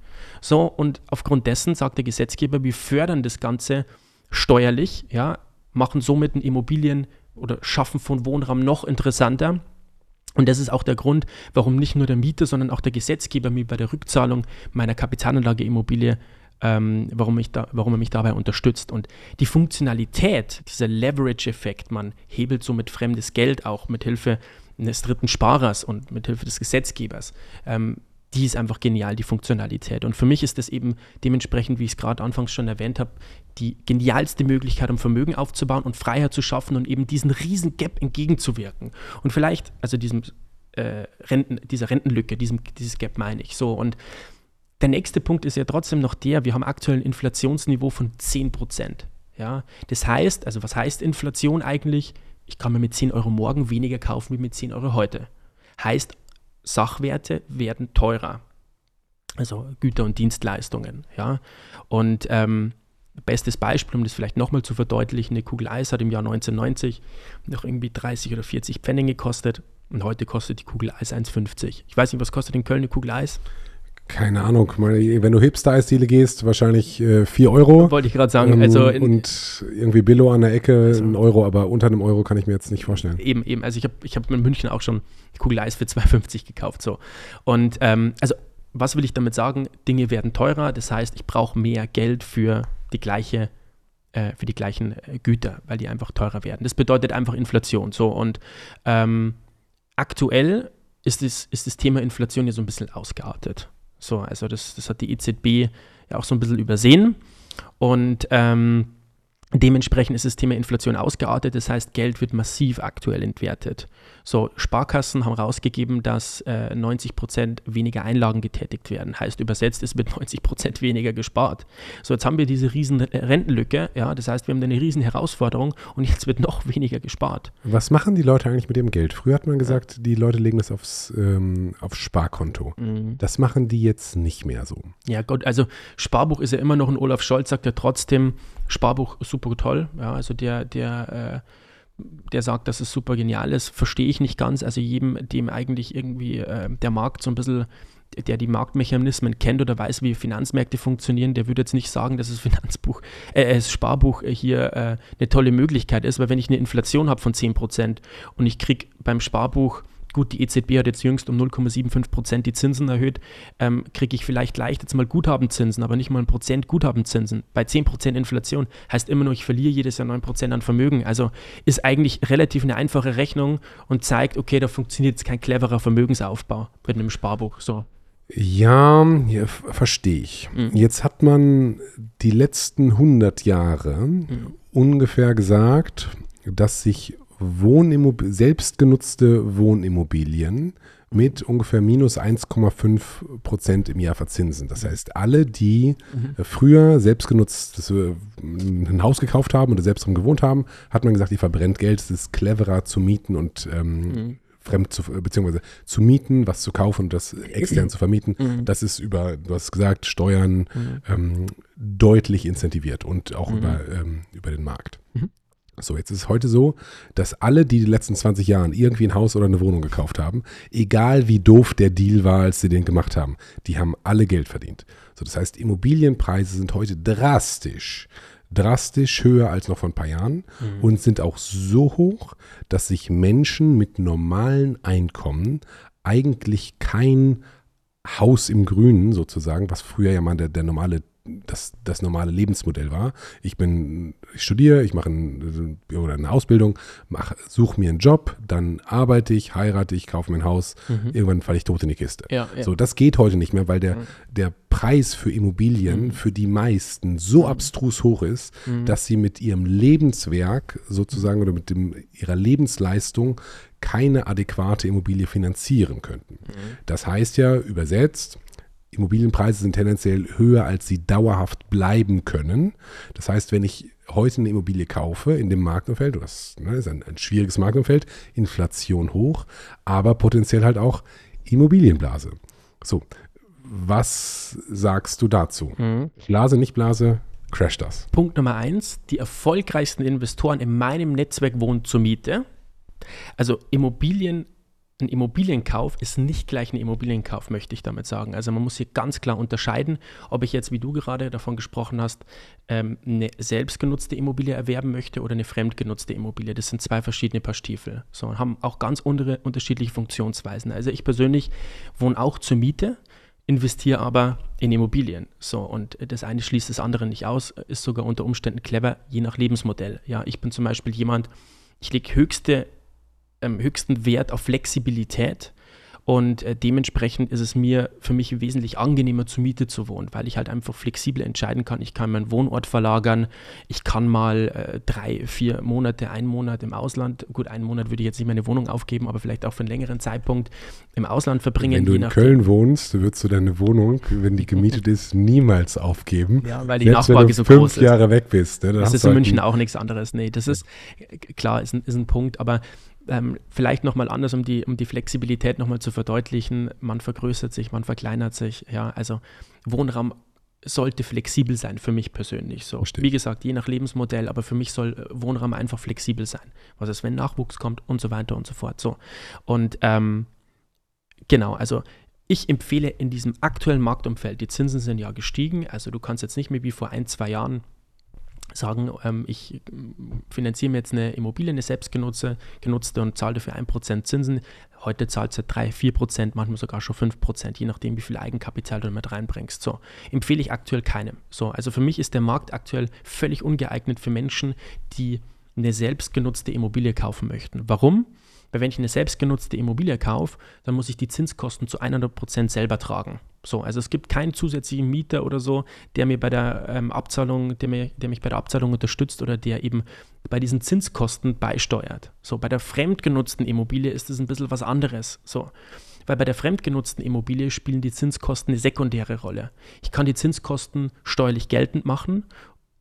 so, und aufgrund dessen sagt der Gesetzgeber, wir fördern das Ganze steuerlich, ja, machen somit ein Immobilien oder schaffen von Wohnraum noch interessanter. Und das ist auch der Grund, warum nicht nur der Mieter, sondern auch der Gesetzgeber mir bei der Rückzahlung meiner Kapitalanlage Immobilie, ähm, warum, ich da, warum er mich dabei unterstützt. Und die Funktionalität, dieser Leverage-Effekt, man hebelt somit fremdes Geld auch mit Hilfe eines dritten Sparers und mit Hilfe des Gesetzgebers. Ähm, die ist einfach genial, die Funktionalität. Und für mich ist das eben dementsprechend, wie ich es gerade anfangs schon erwähnt habe, die genialste Möglichkeit, um Vermögen aufzubauen und Freiheit zu schaffen und eben diesen riesen Gap entgegenzuwirken. Und vielleicht, also diesem äh, Renten, dieser Rentenlücke, diesem, dieses Gap meine ich so. Und der nächste Punkt ist ja trotzdem noch der, wir haben aktuell ein Inflationsniveau von 10 Prozent. Ja? Das heißt, also was heißt Inflation eigentlich? Ich kann mir mit 10 Euro morgen weniger kaufen wie mit 10 Euro heute. Heißt Sachwerte werden teurer. Also Güter und Dienstleistungen. Ja? Und ähm, bestes Beispiel, um das vielleicht nochmal zu verdeutlichen, eine Kugel Eis hat im Jahr 1990 noch irgendwie 30 oder 40 Pfennig gekostet und heute kostet die Kugel Eis 1,50. Ich weiß nicht, was kostet in Köln eine Kugel Eis? Keine Ahnung, wenn du Hipster-Eisdiele gehst, wahrscheinlich äh, 4 Euro. Wollte ich gerade sagen. Ähm, also und irgendwie Billo an der Ecke, also, ein Euro, aber unter einem Euro kann ich mir jetzt nicht vorstellen. Eben, eben. Also ich habe ich hab in München auch schon die Kugel Eis für 2,50 gekauft. So. Und ähm, also was will ich damit sagen? Dinge werden teurer, das heißt, ich brauche mehr Geld für die gleiche äh, für die gleichen äh, Güter, weil die einfach teurer werden. Das bedeutet einfach Inflation. So und ähm, aktuell ist das, ist das Thema Inflation ja so ein bisschen ausgeartet. So, also das, das hat die EZB ja auch so ein bisschen übersehen. Und ähm, dementsprechend ist das Thema Inflation ausgeartet. Das heißt, Geld wird massiv aktuell entwertet. So, Sparkassen haben rausgegeben, dass äh, 90 Prozent weniger Einlagen getätigt werden. Heißt übersetzt, es wird 90 Prozent weniger gespart. So, jetzt haben wir diese riesen Rentenlücke. Ja, das heißt, wir haben eine riesen Herausforderung und jetzt wird noch weniger gespart. Was machen die Leute eigentlich mit dem Geld? Früher hat man gesagt, ja. die Leute legen das aufs, ähm, aufs Sparkonto. Mhm. Das machen die jetzt nicht mehr so. Ja, Gott, also Sparbuch ist ja immer noch ein Olaf Scholz, sagt ja trotzdem, Sparbuch super toll. Ja, also der, der äh, der sagt, dass es super genial ist, verstehe ich nicht ganz. Also jedem, dem eigentlich irgendwie äh, der Markt so ein bisschen, der die Marktmechanismen kennt oder weiß, wie Finanzmärkte funktionieren, der würde jetzt nicht sagen, dass das Finanzbuch, äh, das Sparbuch hier äh, eine tolle Möglichkeit ist, weil wenn ich eine Inflation habe von 10% und ich kriege beim Sparbuch Gut, die EZB hat jetzt jüngst um 0,75 Prozent die Zinsen erhöht. Ähm, Kriege ich vielleicht leicht jetzt mal Guthabenzinsen, aber nicht mal ein Prozent Guthabenzinsen. Bei 10 Prozent Inflation heißt immer nur, ich verliere jedes Jahr 9 Prozent an Vermögen. Also ist eigentlich relativ eine einfache Rechnung und zeigt, okay, da funktioniert jetzt kein cleverer Vermögensaufbau mit einem Sparbuch. So. Ja, ja verstehe ich. Mhm. Jetzt hat man die letzten 100 Jahre mhm. ungefähr gesagt, dass sich Wohnimmob selbstgenutzte Wohnimmobilien mit ungefähr minus 1,5 Prozent im Jahr verzinsen. Das heißt, alle, die mhm. früher selbstgenutzt äh, ein Haus gekauft haben oder selbst drin gewohnt haben, hat man gesagt, die verbrennt Geld, es ist cleverer zu mieten und ähm, mhm. fremd zu, beziehungsweise zu mieten, was zu kaufen und das extern zu vermieten. Mhm. Das ist über, du hast gesagt, Steuern mhm. ähm, deutlich incentiviert und auch mhm. über, ähm, über den Markt. So, jetzt ist es heute so, dass alle, die die letzten 20 Jahren irgendwie ein Haus oder eine Wohnung gekauft haben, egal wie doof der Deal war, als sie den gemacht haben, die haben alle Geld verdient. So, das heißt, Immobilienpreise sind heute drastisch, drastisch höher als noch vor ein paar Jahren mhm. und sind auch so hoch, dass sich Menschen mit normalen Einkommen eigentlich kein Haus im Grünen sozusagen, was früher ja mal der, der normale das, das normale Lebensmodell war. Ich bin, ich studiere, ich mache ein, oder eine Ausbildung, suche mir einen Job, dann arbeite ich, heirate ich, kaufe mir ein Haus, mhm. irgendwann falle ich tot in die Kiste. Ja, ja. So, das geht heute nicht mehr, weil der, mhm. der Preis für Immobilien mhm. für die meisten so mhm. abstrus hoch ist, mhm. dass sie mit ihrem Lebenswerk sozusagen oder mit dem, ihrer Lebensleistung keine adäquate Immobilie finanzieren könnten. Mhm. Das heißt ja übersetzt, Immobilienpreise sind tendenziell höher, als sie dauerhaft bleiben können. Das heißt, wenn ich heute eine Immobilie kaufe in dem Marktumfeld, das ne, ist ein, ein schwieriges Marktumfeld, Inflation hoch, aber potenziell halt auch Immobilienblase. So, was sagst du dazu? Mhm. Blase, nicht Blase, crasht das? Punkt Nummer eins: Die erfolgreichsten Investoren in meinem Netzwerk wohnen zur Miete. Also Immobilien ein Immobilienkauf ist nicht gleich ein Immobilienkauf, möchte ich damit sagen. Also man muss hier ganz klar unterscheiden, ob ich jetzt, wie du gerade davon gesprochen hast, ähm, eine selbstgenutzte Immobilie erwerben möchte oder eine fremdgenutzte Immobilie. Das sind zwei verschiedene Paar Stiefel. So, haben auch ganz unterschiedliche Funktionsweisen. Also ich persönlich wohne auch zur Miete, investiere aber in Immobilien. So, und das eine schließt das andere nicht aus, ist sogar unter Umständen clever, je nach Lebensmodell. Ja, ich bin zum Beispiel jemand, ich lege höchste ähm, höchsten Wert auf Flexibilität. Und äh, dementsprechend ist es mir für mich wesentlich angenehmer, zur Miete zu wohnen, weil ich halt einfach flexibel entscheiden kann. Ich kann meinen Wohnort verlagern. Ich kann mal äh, drei, vier Monate, einen Monat im Ausland, gut, einen Monat würde ich jetzt nicht meine Wohnung aufgeben, aber vielleicht auch für einen längeren Zeitpunkt im Ausland verbringen. Wenn du in Köln wohnst, würdest du deine Wohnung, wenn die gemietet ist, niemals aufgeben. Ja, weil die Selbst Nachfrage so groß ist. fünf Jahre weg bist. Ne? Das ist in halt München auch nichts anderes. Nee, das ist, klar, ist ein, ist ein Punkt, aber ähm, vielleicht nochmal anders, um die, um die Flexibilität nochmal zu verdeutlichen. Man vergrößert sich, man verkleinert sich. Ja, also Wohnraum sollte flexibel sein für mich persönlich. So. Verstehe. Wie gesagt, je nach Lebensmodell, aber für mich soll äh, Wohnraum einfach flexibel sein. Was ist, wenn Nachwuchs kommt und so weiter und so fort. So. Und ähm, genau, also ich empfehle in diesem aktuellen Marktumfeld, die Zinsen sind ja gestiegen, also du kannst jetzt nicht mehr wie vor ein, zwei Jahren sagen, ähm, ich ähm, finanziere mir jetzt eine Immobilie, eine selbstgenutzte genutzte und zahle dafür 1% Zinsen. Heute zahlt sie 3, 4%, manchmal sogar schon 5%, je nachdem, wie viel Eigenkapital du mit reinbringst. So, empfehle ich aktuell keinem. So, also für mich ist der Markt aktuell völlig ungeeignet für Menschen, die eine selbstgenutzte Immobilie kaufen möchten. Warum? Weil wenn ich eine selbstgenutzte Immobilie kaufe, dann muss ich die Zinskosten zu 100% selber tragen. So, also es gibt keinen zusätzlichen Mieter oder so, der mir bei der ähm, Abzahlung, der, mir, der mich bei der Abzahlung unterstützt oder der eben bei diesen Zinskosten beisteuert. So, bei der fremdgenutzten Immobilie ist es ein bisschen was anderes. So, weil bei der fremdgenutzten Immobilie spielen die Zinskosten eine sekundäre Rolle. Ich kann die Zinskosten steuerlich geltend machen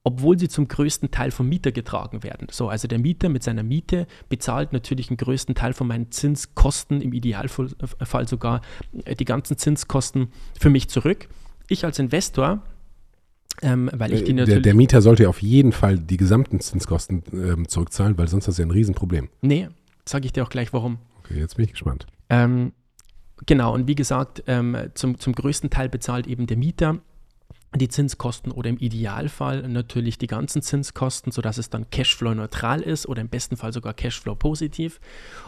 obwohl sie zum größten Teil vom Mieter getragen werden. So, also der Mieter mit seiner Miete bezahlt natürlich den größten Teil von meinen Zinskosten, im Idealfall sogar äh, die ganzen Zinskosten für mich zurück. Ich als Investor ähm, weil ich die Äh, natürlich. Der, der Mieter sollte auf jeden Fall die gesamten Zinskosten ähm, zurückzahlen, weil sonst hast du ja ein Riesenproblem. nee, sage ich dir auch gleich warum. Okay, jetzt bin ich gespannt. Ähm, genau, und wie gesagt, ähm, zum, zum größten Teil bezahlt eben der Mieter die Zinskosten oder im Idealfall natürlich die ganzen Zinskosten, sodass es dann Cashflow-neutral ist oder im besten Fall sogar Cashflow-positiv.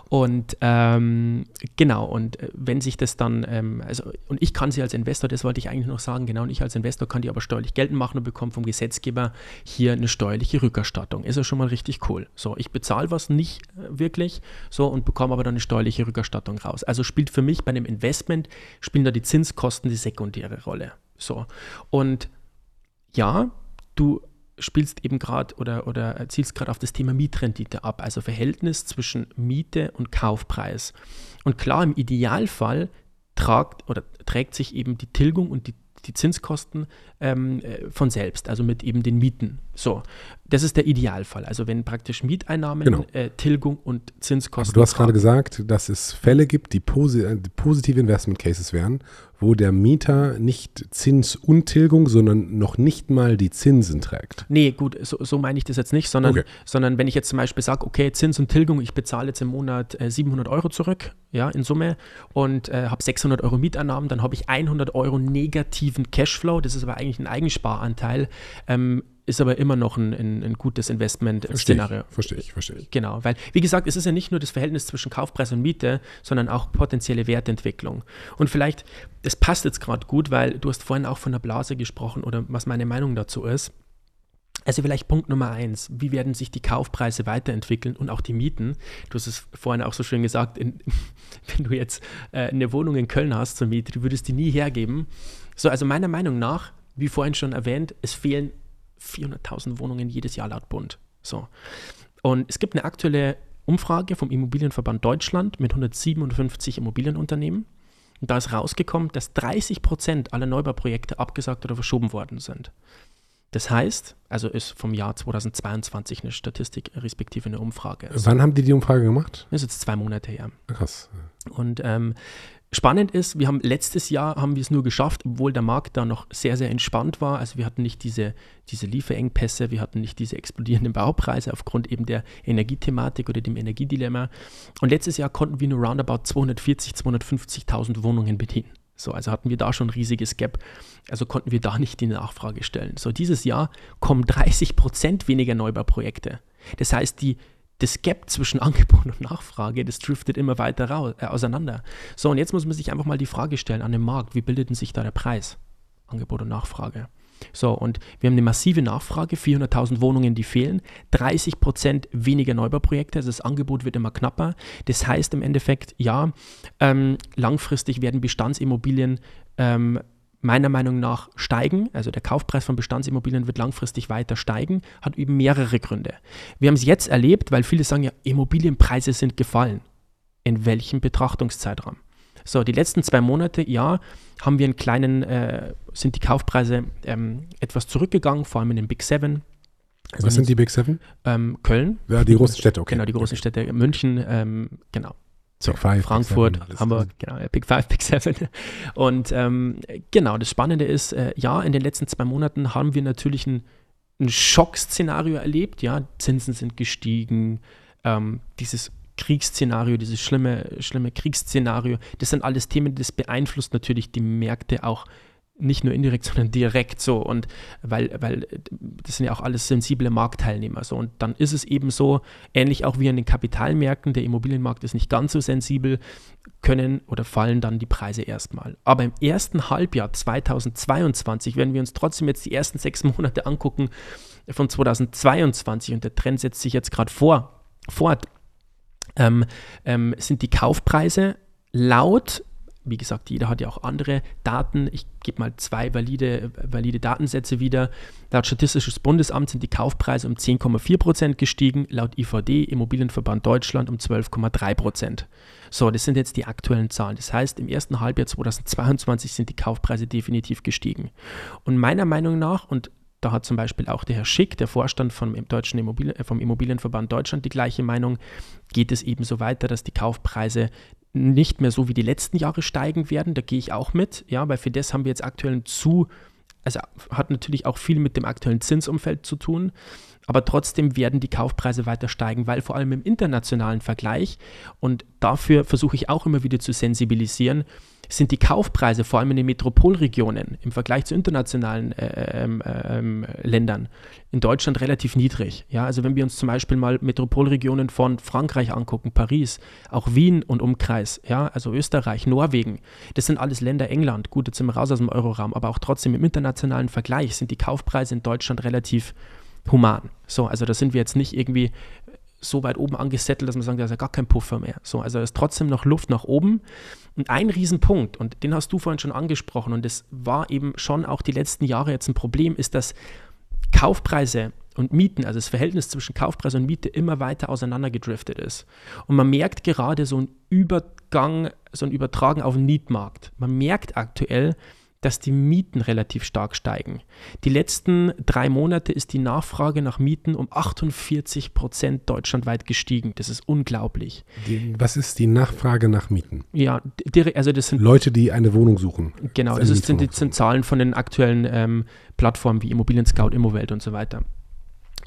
Und ähm, genau, und äh, wenn sich das dann, ähm, also, und ich kann sie als Investor, das wollte ich eigentlich noch sagen, genau, und ich als Investor kann die aber steuerlich geltend machen und bekomme vom Gesetzgeber hier eine steuerliche Rückerstattung. Ist ja schon mal richtig cool. So, ich bezahle was nicht äh, wirklich, so, und bekomme aber dann eine steuerliche Rückerstattung raus. Also spielt für mich bei einem Investment, spielen da die Zinskosten die sekundäre Rolle. So. Und ja, du spielst eben gerade oder, oder zielst gerade auf das Thema Mietrendite ab, also Verhältnis zwischen Miete und Kaufpreis. Und klar, im Idealfall tragt oder trägt sich eben die Tilgung und die, die Zinskosten ähm, äh, von selbst, also mit eben den Mieten. So, das ist der Idealfall. Also wenn praktisch Mieteinnahmen, Genau. äh, Tilgung und Zinskosten. Aber du hast gerade tragen. gesagt, dass es Fälle gibt, die, posi äh, die positive Investment Cases wären, wo der Mieter nicht Zins und Tilgung, sondern noch nicht mal die Zinsen trägt. Nee, gut, so, so meine ich das jetzt nicht, sondern, Okay. sondern wenn ich jetzt zum Beispiel sage, okay, Zins und Tilgung, ich bezahle jetzt im Monat äh, 700 Euro zurück, ja, in Summe und äh, habe 600 Euro Mieteinnahmen, dann habe ich 100 Euro negativen Cashflow, das ist aber eigentlich ein Eigensparanteil, ähm, ist aber immer noch ein, ein, ein gutes Investment-Szenario. Verstehe ich, verstehe ich. Genau, weil, wie gesagt, es ist ja nicht nur das Verhältnis zwischen Kaufpreis und Miete, sondern auch potenzielle Wertentwicklung. Und vielleicht, das passt jetzt gerade gut, weil du hast vorhin auch von der Blase gesprochen oder was meine Meinung dazu ist. Also vielleicht Punkt Nummer eins, wie werden sich die Kaufpreise weiterentwickeln und auch die Mieten? Du hast es vorhin auch so schön gesagt, in, wenn du jetzt äh, eine Wohnung in Köln hast zur Miete, du würdest die nie hergeben. So, also meiner Meinung nach, wie vorhin schon erwähnt, es fehlen 400.000 Wohnungen jedes Jahr laut Bund. So. Und es gibt eine aktuelle Umfrage vom Immobilienverband Deutschland mit 157 Immobilienunternehmen. Und da ist rausgekommen, dass 30 Prozent aller Neubauprojekte abgesagt oder verschoben worden sind. Das heißt, also ist vom Jahr 2022 eine Statistik respektive eine Umfrage. Das Wann haben die die Umfrage gemacht? ist jetzt zwei Monate her. Krass. Und ähm, spannend ist, wir haben letztes Jahr haben wir es nur geschafft, obwohl der Markt da noch sehr, sehr entspannt war. Also wir hatten nicht diese, diese Lieferengpässe, wir hatten nicht diese explodierenden Baupreise aufgrund eben der Energiethematik oder dem Energiedilemma. Und letztes Jahr konnten wir nur roundabout 240, 250.000 Wohnungen bedienen. So, also hatten wir da schon ein riesiges Gap. Also konnten wir da nicht die Nachfrage stellen. So, dieses Jahr kommen 30 Prozent weniger Neubauprojekte. Das heißt, die, das Gap zwischen Angebot und Nachfrage, das driftet immer weiter raus, äh, auseinander. So, und jetzt muss man sich einfach mal die Frage stellen an dem Markt, wie bildet denn sich da der Preis? Angebot und Nachfrage. So, und wir haben eine massive Nachfrage, 400.000 Wohnungen, die fehlen, 30 Prozent weniger Neubauprojekte, also das Angebot wird immer knapper. Das heißt im Endeffekt, ja, ähm, langfristig werden Bestandsimmobilien ähm, meiner Meinung nach steigen. Also der Kaufpreis von Bestandsimmobilien wird langfristig weiter steigen, hat eben mehrere Gründe. Wir haben es jetzt erlebt, weil viele sagen ja, Immobilienpreise sind gefallen. In welchem Betrachtungszeitraum? So, die letzten zwei Monate, ja, haben wir einen kleinen, äh, sind die Kaufpreise ähm, etwas zurückgegangen, vor allem in den Big Seven. Also Was sind die Big Seven? ähm, Köln, Ja, die großen Städte, okay. genau, die großen Städte, München, ähm, genau. So, Five, Frankfurt, Big Hamburg, genau, Big Five, Big Seven. Und ähm, genau, das Spannende ist, äh, ja, in den letzten zwei Monaten haben wir natürlich ein, ein Schockszenario erlebt. Ja, Zinsen sind gestiegen, ähm, dieses Kriegsszenario, dieses schlimme, schlimme Kriegsszenario, das sind alles Themen, das beeinflusst natürlich die Märkte auch nicht nur indirekt, sondern direkt so. Und weil, weil das sind ja auch alles sensible Marktteilnehmer. So. Und dann ist es eben so, ähnlich auch wie an den Kapitalmärkten, der Immobilienmarkt ist nicht ganz so sensibel, können oder fallen dann die Preise erstmal. Aber im ersten Halbjahr 2022, wenn wir uns trotzdem jetzt die ersten sechs Monate angucken von 2022 und der Trend setzt sich jetzt gerade vor, fort, ähm, ähm, sind die Kaufpreise laut wie gesagt, jeder hat ja auch andere Daten. Ich gebe mal zwei valide, valide Datensätze wieder. Laut Statistisches Bundesamt sind die Kaufpreise um 10,4 Prozent gestiegen, laut IVD, Immobilienverband Deutschland, um 12,3 Prozent. So, das sind jetzt die aktuellen Zahlen. Das heißt, im ersten Halbjahr 2022 sind die Kaufpreise definitiv gestiegen. Und meiner Meinung nach, und da hat zum Beispiel auch der Herr Schick, der Vorstand vom, Deutschen Immobilien, vom Immobilienverband Deutschland, die gleiche Meinung. Geht es eben so weiter, dass die Kaufpreise nicht mehr so wie die letzten Jahre steigen werden. Da gehe ich auch mit, ja, weil für das haben wir jetzt aktuell zu, also hat natürlich auch viel mit dem aktuellen Zinsumfeld zu tun. Aber trotzdem werden die Kaufpreise weiter steigen, weil vor allem im internationalen Vergleich, und dafür versuche ich auch immer wieder zu sensibilisieren, sind die Kaufpreise vor allem in den Metropolregionen im Vergleich zu internationalen äh, ähm, ähm, Ländern in Deutschland relativ niedrig. Ja, also wenn wir uns zum Beispiel mal Metropolregionen von Frankreich angucken, Paris, auch Wien und Umkreis, ja, also Österreich, Norwegen, das sind alles Länder, England, gut, jetzt sind wir raus aus dem Euroraum, aber auch trotzdem im internationalen Vergleich sind die Kaufpreise in Deutschland relativ human. So, also da sind wir jetzt nicht irgendwie so weit oben angesettelt, dass man sagt, da ist ja gar kein Puffer mehr. So, also ist trotzdem noch Luft nach oben. Und ein Riesenpunkt, und den hast du vorhin schon angesprochen, und das war eben schon auch die letzten Jahre jetzt ein Problem, ist, dass Kaufpreise und Mieten, also das Verhältnis zwischen Kaufpreis und Miete immer weiter auseinandergedriftet ist. Und man merkt gerade so einen Übergang, so ein Übertragen auf den Mietmarkt. Man merkt aktuell, dass die Mieten relativ stark steigen. Die letzten drei Monate ist die Nachfrage nach Mieten um 48 Prozent deutschlandweit gestiegen. Das ist unglaublich. Die, was ist die Nachfrage nach Mieten? Ja, die, also das sind Leute, die eine Wohnung suchen. Genau, das, das sind, die, sind Zahlen von den aktuellen ähm, Plattformen wie Immobilien Scout, Immowelt und so weiter.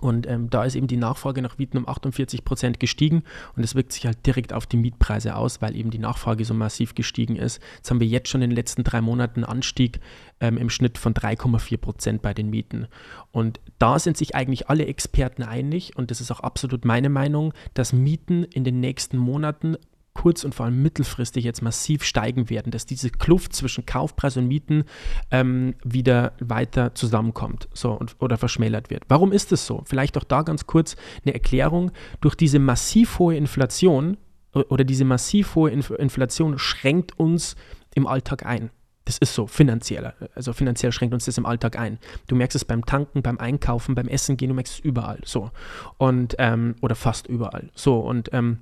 Und ähm, da ist eben die Nachfrage nach Mieten um 48 Prozent gestiegen und das wirkt sich halt direkt auf die Mietpreise aus, weil eben die Nachfrage so massiv gestiegen ist. Jetzt haben wir jetzt schon in den letzten drei Monaten einen Anstieg ähm, im Schnitt von 3,4 Prozent bei den Mieten. Und da sind sich eigentlich alle Experten einig und das ist auch absolut meine Meinung, dass Mieten in den nächsten Monaten kurz- und vor allem mittelfristig jetzt massiv steigen werden, dass diese Kluft zwischen Kaufpreis und Mieten ähm, wieder weiter zusammenkommt so, und, oder verschmälert wird. Warum ist es so? Vielleicht auch da ganz kurz eine Erklärung. Durch diese massiv hohe Inflation oder diese massiv hohe Inflation schränkt uns im Alltag ein. Das ist so, finanziell. Also finanziell schränkt uns das im Alltag ein. Du merkst es beim Tanken, beim Einkaufen, beim Essen gehen, du merkst es überall. So. Und, ähm, oder fast überall. So. Und ähm,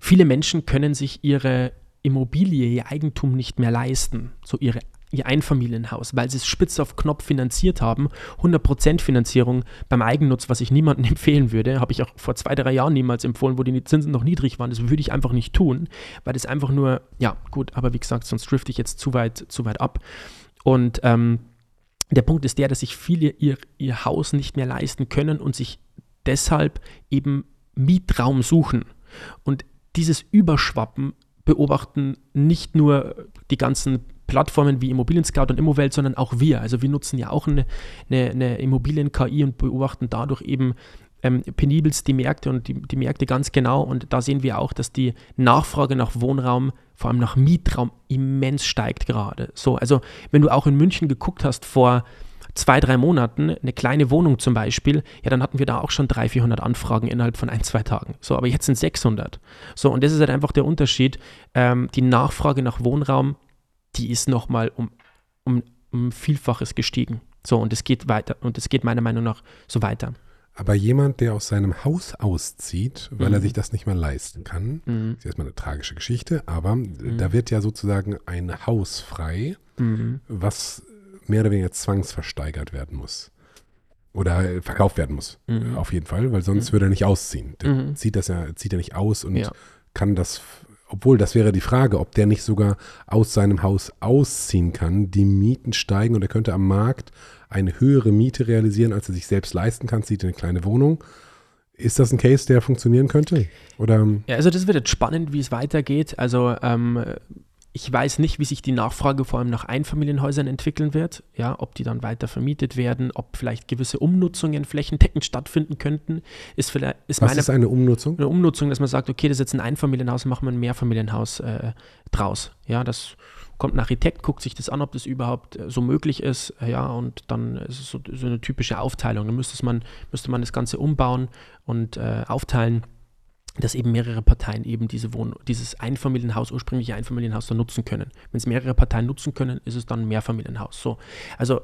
Viele Menschen können sich ihre Immobilie, ihr Eigentum nicht mehr leisten, so ihre, ihr Einfamilienhaus, weil sie es spitz auf Knopf finanziert haben. 100% Finanzierung beim Eigennutz, was ich niemandem empfehlen würde, habe ich auch vor zwei, drei Jahren niemals empfohlen, wo die Zinsen noch niedrig waren. Das würde ich einfach nicht tun, weil das einfach nur, ja gut, aber wie gesagt, sonst drifte ich jetzt zu weit, zu weit ab. Und ähm, der Punkt ist der, dass sich viele ihr, ihr Haus nicht mehr leisten können und sich deshalb eben Mietraum suchen. Und dieses Überschwappen beobachten nicht nur die ganzen Plattformen wie Immobilien Scout und Immowelt, sondern auch wir. Also wir nutzen ja auch eine, eine, eine Immobilien-KI und beobachten dadurch eben ähm, penibelst die Märkte und die, die Märkte ganz genau. Und da sehen wir auch, dass die Nachfrage nach Wohnraum, vor allem nach Mietraum, immens steigt gerade. So, also wenn du auch in München geguckt hast vor zwei, drei Monaten, eine kleine Wohnung zum Beispiel, ja, dann hatten wir da auch schon 300, 400 Anfragen innerhalb von ein, zwei Tagen. So, aber jetzt sind 600. So, und das ist halt einfach der Unterschied. Ähm, die Nachfrage nach Wohnraum, die ist nochmal um, um, um Vielfaches gestiegen. So, und es geht weiter. Und es geht meiner Meinung nach so weiter. Aber jemand, der aus seinem Haus auszieht, weil mhm. er sich das nicht mehr leisten kann, mhm. ist erstmal eine tragische Geschichte, aber mhm. da wird ja sozusagen ein Haus frei, mhm. was mehr oder weniger zwangsversteigert werden muss. Oder verkauft werden muss. Mhm. Auf jeden Fall, weil sonst mhm. würde er nicht ausziehen. Der mhm. zieht das ja, zieht er nicht aus und ja. kann das obwohl das wäre die Frage, ob der nicht sogar aus seinem Haus ausziehen kann, die Mieten steigen und er könnte am Markt eine höhere Miete realisieren, als er sich selbst leisten kann, zieht in eine kleine Wohnung. Ist das ein Case, der funktionieren könnte? Oder? Ja, also das wird jetzt spannend, wie es weitergeht. Also ähm, ich weiß nicht, wie sich die Nachfrage vor allem nach Einfamilienhäusern entwickeln wird, ja, ob die dann weiter vermietet werden, ob vielleicht gewisse Umnutzungen flächendeckend stattfinden könnten. Ist vielleicht, ist Was meine, ist eine Umnutzung? Eine Umnutzung, dass man sagt, okay, das ist jetzt ein Einfamilienhaus, machen wir ein Mehrfamilienhaus äh, draus. Ja, das kommt ein Architekt, guckt sich das an, ob das überhaupt äh, so möglich ist, ja, und dann ist es so, so eine typische Aufteilung. Dann müsste man, müsste man das Ganze umbauen und äh, aufteilen dass eben mehrere Parteien eben diese Wohn dieses Einfamilienhaus, ursprüngliche Einfamilienhaus dann nutzen können. Wenn es mehrere Parteien nutzen können, ist es dann ein Mehrfamilienhaus. So. Also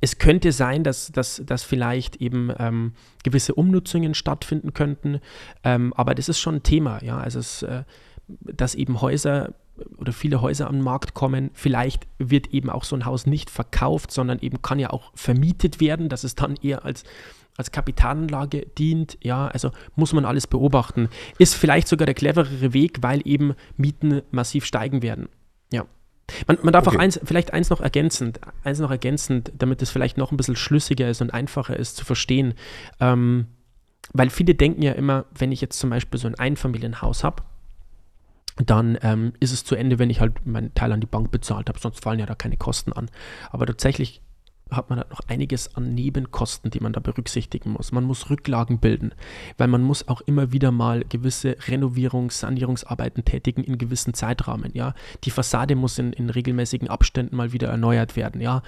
es könnte sein, dass, dass, dass vielleicht eben ähm, gewisse Umnutzungen stattfinden könnten, ähm, aber das ist schon ein Thema, ja. Also es, äh, dass eben Häuser oder viele Häuser am Markt kommen. Vielleicht wird eben auch so ein Haus nicht verkauft, sondern eben kann ja auch vermietet werden, dass es dann eher als als Kapitalanlage dient, ja, also muss man alles beobachten. Ist vielleicht sogar der cleverere Weg, weil eben Mieten massiv steigen werden. Ja. Man, man darf okay. auch eins, vielleicht eins noch ergänzend, eins noch ergänzend, damit es vielleicht noch ein bisschen schlüssiger ist und einfacher ist zu verstehen. Ähm, weil viele denken ja immer, wenn ich jetzt zum Beispiel so ein Einfamilienhaus habe, dann ähm, ist es zu Ende, wenn ich halt meinen Teil an die Bank bezahlt habe, sonst fallen ja da keine Kosten an. Aber tatsächlich hat man halt noch einiges an Nebenkosten, die man da berücksichtigen muss. Man muss Rücklagen bilden, weil man muss auch immer wieder mal gewisse Renovierungs-, Sanierungsarbeiten tätigen in gewissen Zeitrahmen. Ja, die Fassade muss in, in regelmäßigen Abständen mal wieder erneuert werden. Ja,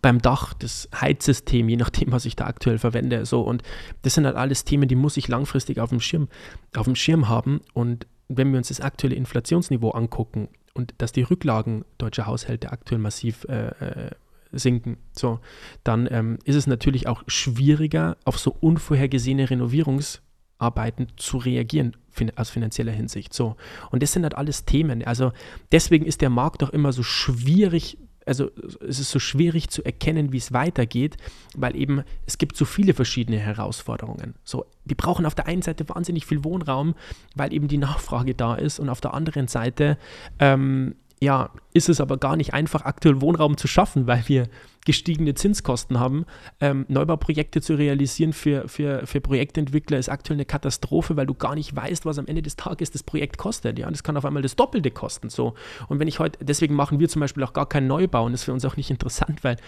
beim Dach das Heizsystem, je nachdem, was ich da aktuell verwende. So und das sind halt alles Themen, die muss ich langfristig auf dem Schirm, auf dem Schirm haben. Und wenn wir uns das aktuelle Inflationsniveau angucken und dass die Rücklagen deutscher Haushalte aktuell massiv äh, äh sinken. So, dann ähm, ist es natürlich auch schwieriger, auf so unvorhergesehene Renovierungsarbeiten zu reagieren fin aus finanzieller Hinsicht. So, und das sind halt alles Themen. Also deswegen ist der Markt doch immer so schwierig also es ist so schwierig zu erkennen, wie es weitergeht, weil eben es gibt so viele verschiedene Herausforderungen. So, wir brauchen auf der einen Seite wahnsinnig viel Wohnraum, weil eben die Nachfrage da ist und auf der anderen Seite ähm, ja, ist es aber gar nicht einfach, aktuell Wohnraum zu schaffen, weil wir gestiegene Zinskosten haben. Ähm, Neubauprojekte zu realisieren für, für, für Projektentwickler ist aktuell eine Katastrophe, weil du gar nicht weißt, was am Ende des Tages das Projekt kostet. Ja, das kann auf einmal das Doppelte kosten. So. Und wenn ich heute, deswegen machen wir zum Beispiel auch gar keinen Neubau und das ist für uns auch nicht interessant, weil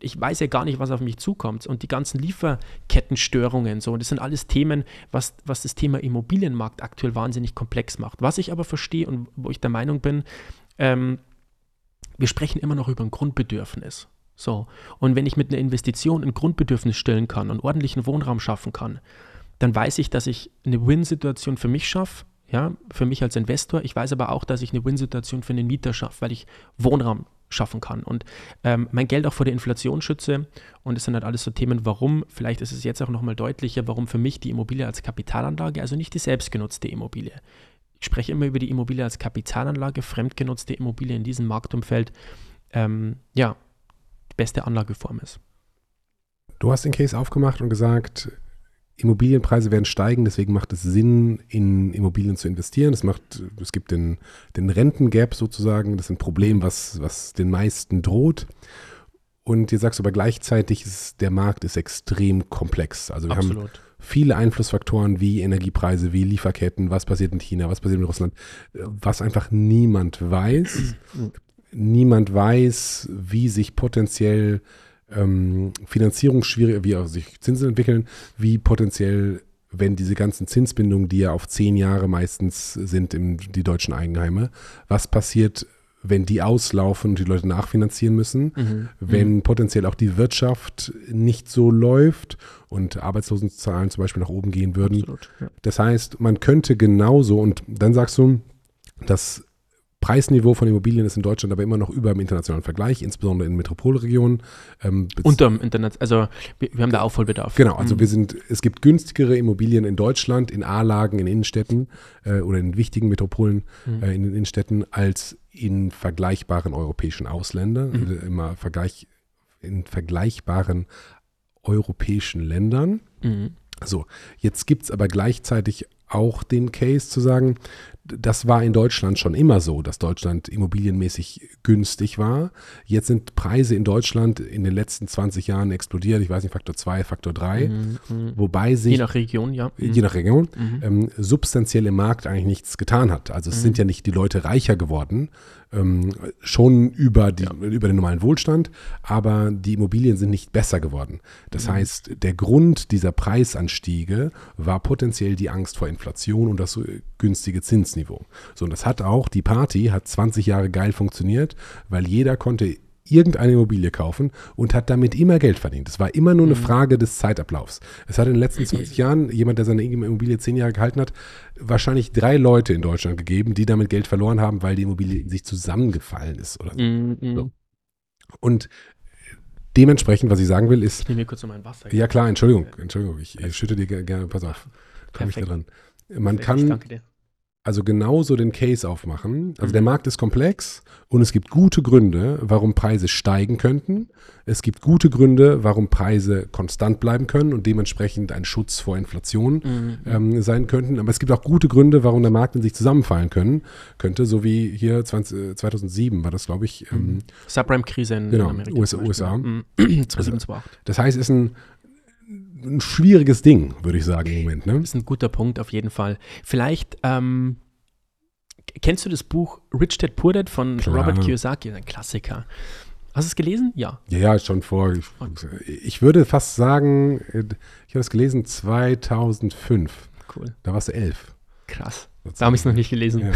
ich weiß ja gar nicht, was auf mich zukommt. Und die ganzen Lieferkettenstörungen, so, das sind alles Themen, was, was das Thema Immobilienmarkt aktuell wahnsinnig komplex macht. Was ich aber verstehe und wo ich der Meinung bin, ähm, wir sprechen immer noch über ein Grundbedürfnis. So. Und wenn ich mit einer Investition ein Grundbedürfnis stillen kann und ordentlichen Wohnraum schaffen kann, dann weiß ich, dass ich eine Win-Situation für mich schaffe, ja, für mich als Investor. Ich weiß aber auch, dass ich eine Win-Situation für den Mieter schaffe, weil ich Wohnraum schaffen kann und ähm, mein Geld auch vor der Inflation schütze. Und es sind halt alles so Themen, warum, vielleicht ist es jetzt auch nochmal deutlicher, warum für mich die Immobilie als Kapitalanlage, also nicht die selbstgenutzte Immobilie, ich spreche immer über die Immobilie als Kapitalanlage, fremdgenutzte Immobilie in diesem Marktumfeld, ähm, ja, die beste Anlageform ist. Du hast den Case aufgemacht und gesagt, Immobilienpreise werden steigen, deswegen macht es Sinn, in Immobilien zu investieren. Es macht, es gibt den, den Rentengap sozusagen, das ist ein Problem, was, was den meisten droht. Und jetzt sagst du aber gleichzeitig, ist, der Markt ist extrem komplex. Also wir Absolut. haben viele Einflussfaktoren wie Energiepreise, wie Lieferketten, was passiert in China, was passiert in Russland, was einfach niemand weiß. niemand weiß, wie sich potenziell ähm, Finanzierungsschwierigkeiten, wie sich Zinsen entwickeln, wie potenziell, wenn diese ganzen Zinsbindungen, die ja auf zehn Jahre meistens sind in die deutschen Eigenheime, was passiert, wenn die auslaufen und die Leute nachfinanzieren müssen, mhm. wenn mhm. potenziell auch die Wirtschaft nicht so läuft und Arbeitslosenzahlen zum Beispiel nach oben gehen würden. Absolut, ja. Das heißt, man könnte genauso, und dann sagst du, dass Preisniveau von Immobilien ist in Deutschland aber immer noch über dem internationalen Vergleich, insbesondere in Metropolregionen. Ähm, Unterm Internet, also wir, wir, haben da Aufholbedarf. Genau, also mhm. wir sind, es gibt günstigere Immobilien in Deutschland, in A-Lagen, in Innenstädten äh, oder in wichtigen Metropolen mhm. äh, in den Innenstädten als in vergleichbaren europäischen Ausländern, mhm. Also immer Vergleich, in vergleichbaren europäischen Ländern. Mhm. So, jetzt gibt es aber gleichzeitig auch den Case zu sagen, das war in Deutschland schon immer so, dass Deutschland immobilienmäßig günstig war. Jetzt sind Preise in Deutschland in den letzten 20 Jahren explodiert. Ich weiß nicht, Faktor 2, Faktor 3. Mhm, mhm. Wobei sich. Je nach Region, ja. Mhm. Je nach Region. Mhm. Ähm, substanziell im Markt eigentlich nichts getan hat. Also es sind mhm. ja nicht die Leute reicher geworden, ähm, schon über, die, ja. über den normalen Wohlstand, aber die Immobilien sind nicht besser geworden. Das mhm. heißt, der Grund dieser Preisanstiege war potenziell die Angst vor Inflation und das äh, günstige Zinsniveau. So, und das hat auch, die Party hat 20 Jahre geil funktioniert, weil jeder konnte irgendeine Immobilie kaufen und hat damit immer Geld verdient. Es war immer nur eine mhm. Frage des Zeitablaufs. Es hat in den letzten 20 Jahren, jemand, der seine Immobilie 10 Jahre gehalten hat, wahrscheinlich drei Leute in Deutschland gegeben, die damit Geld verloren haben, weil die Immobilie in sich zusammengefallen ist. Oder so. Mhm. so. Und dementsprechend, was ich sagen will, ist. Ich nehme mir kurz noch mein Wasser. Ja, klar, Entschuldigung, Entschuldigung, ich, ich schütte dir gerne, pass auf, komme ich da dran. Man Perfekt, kann. Also genauso den Case aufmachen. Also der mhm. Markt ist komplex und es gibt gute Gründe, warum Preise steigen könnten. Es gibt gute Gründe, warum Preise konstant bleiben können und dementsprechend ein Schutz vor Inflation mhm. ähm, sein könnten. Aber es gibt auch gute Gründe, warum der Markt in sich zusammenfallen können, könnte, so wie hier 20, 2007 war das, glaube ich. Ähm, mhm. Subprime-Krise in genau, Amerika. USA. USA. Mhm. 2007, also, das heißt, es ist ein ein schwieriges Ding, würde ich sagen im Moment. Ne? Das ist ein guter Punkt auf jeden Fall. Vielleicht ähm, kennst du das Buch Rich Dad Poor Dad von Klar. Robert Kiyosaki, ein Klassiker. Hast du es gelesen? Ja. Ja, ja, schon vor. Ich, ich würde fast sagen, ich habe es gelesen 2005. Cool. Da warst du elf. Krass. Da habe ich es noch nicht gelesen. Ja.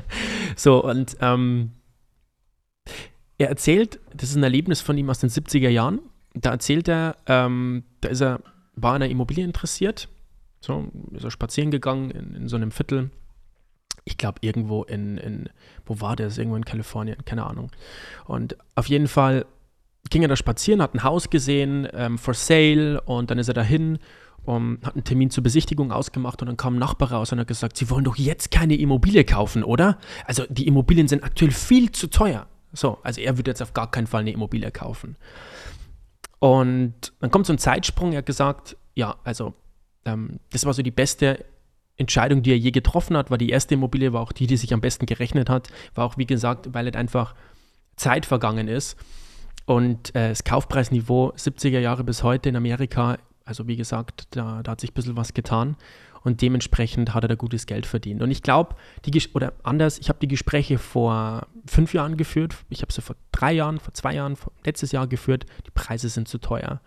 so, und ähm, er erzählt, das ist ein Erlebnis von ihm aus den 70er Jahren. Da erzählt er, ähm, da ist er war an der Immobilie interessiert. So, ist er spazieren gegangen in, in so einem Viertel. Ich glaube, irgendwo in, in, wo war das? Irgendwo in Kalifornien, keine Ahnung. Und auf jeden Fall ging er da spazieren, hat ein Haus gesehen, ähm, for sale, und dann ist er dahin um, hat einen Termin zur Besichtigung ausgemacht und dann kam ein Nachbar raus und hat gesagt, Sie wollen doch jetzt keine Immobilie kaufen, oder? Also die Immobilien sind aktuell viel zu teuer. So, also er würde jetzt auf gar keinen Fall eine Immobilie kaufen. Und dann kommt so ein Zeitsprung, er hat gesagt, ja, also ähm, das war so die beste Entscheidung, die er je getroffen hat, war die erste Immobilie, war auch die, die sich am besten gerechnet hat, war auch, wie gesagt, weil halt einfach Zeit vergangen ist. Und äh, das Kaufpreisniveau 70er Jahre bis heute in Amerika, also wie gesagt, da, da hat sich ein bisschen was getan und dementsprechend hat er da gutes Geld verdient. Und ich glaube, die oder anders, ich habe die Gespräche vor fünf Jahren geführt, ich habe sie vor drei Jahren, vor zwei Jahren, vor letztes Jahr geführt, die Preise sind zu teuer.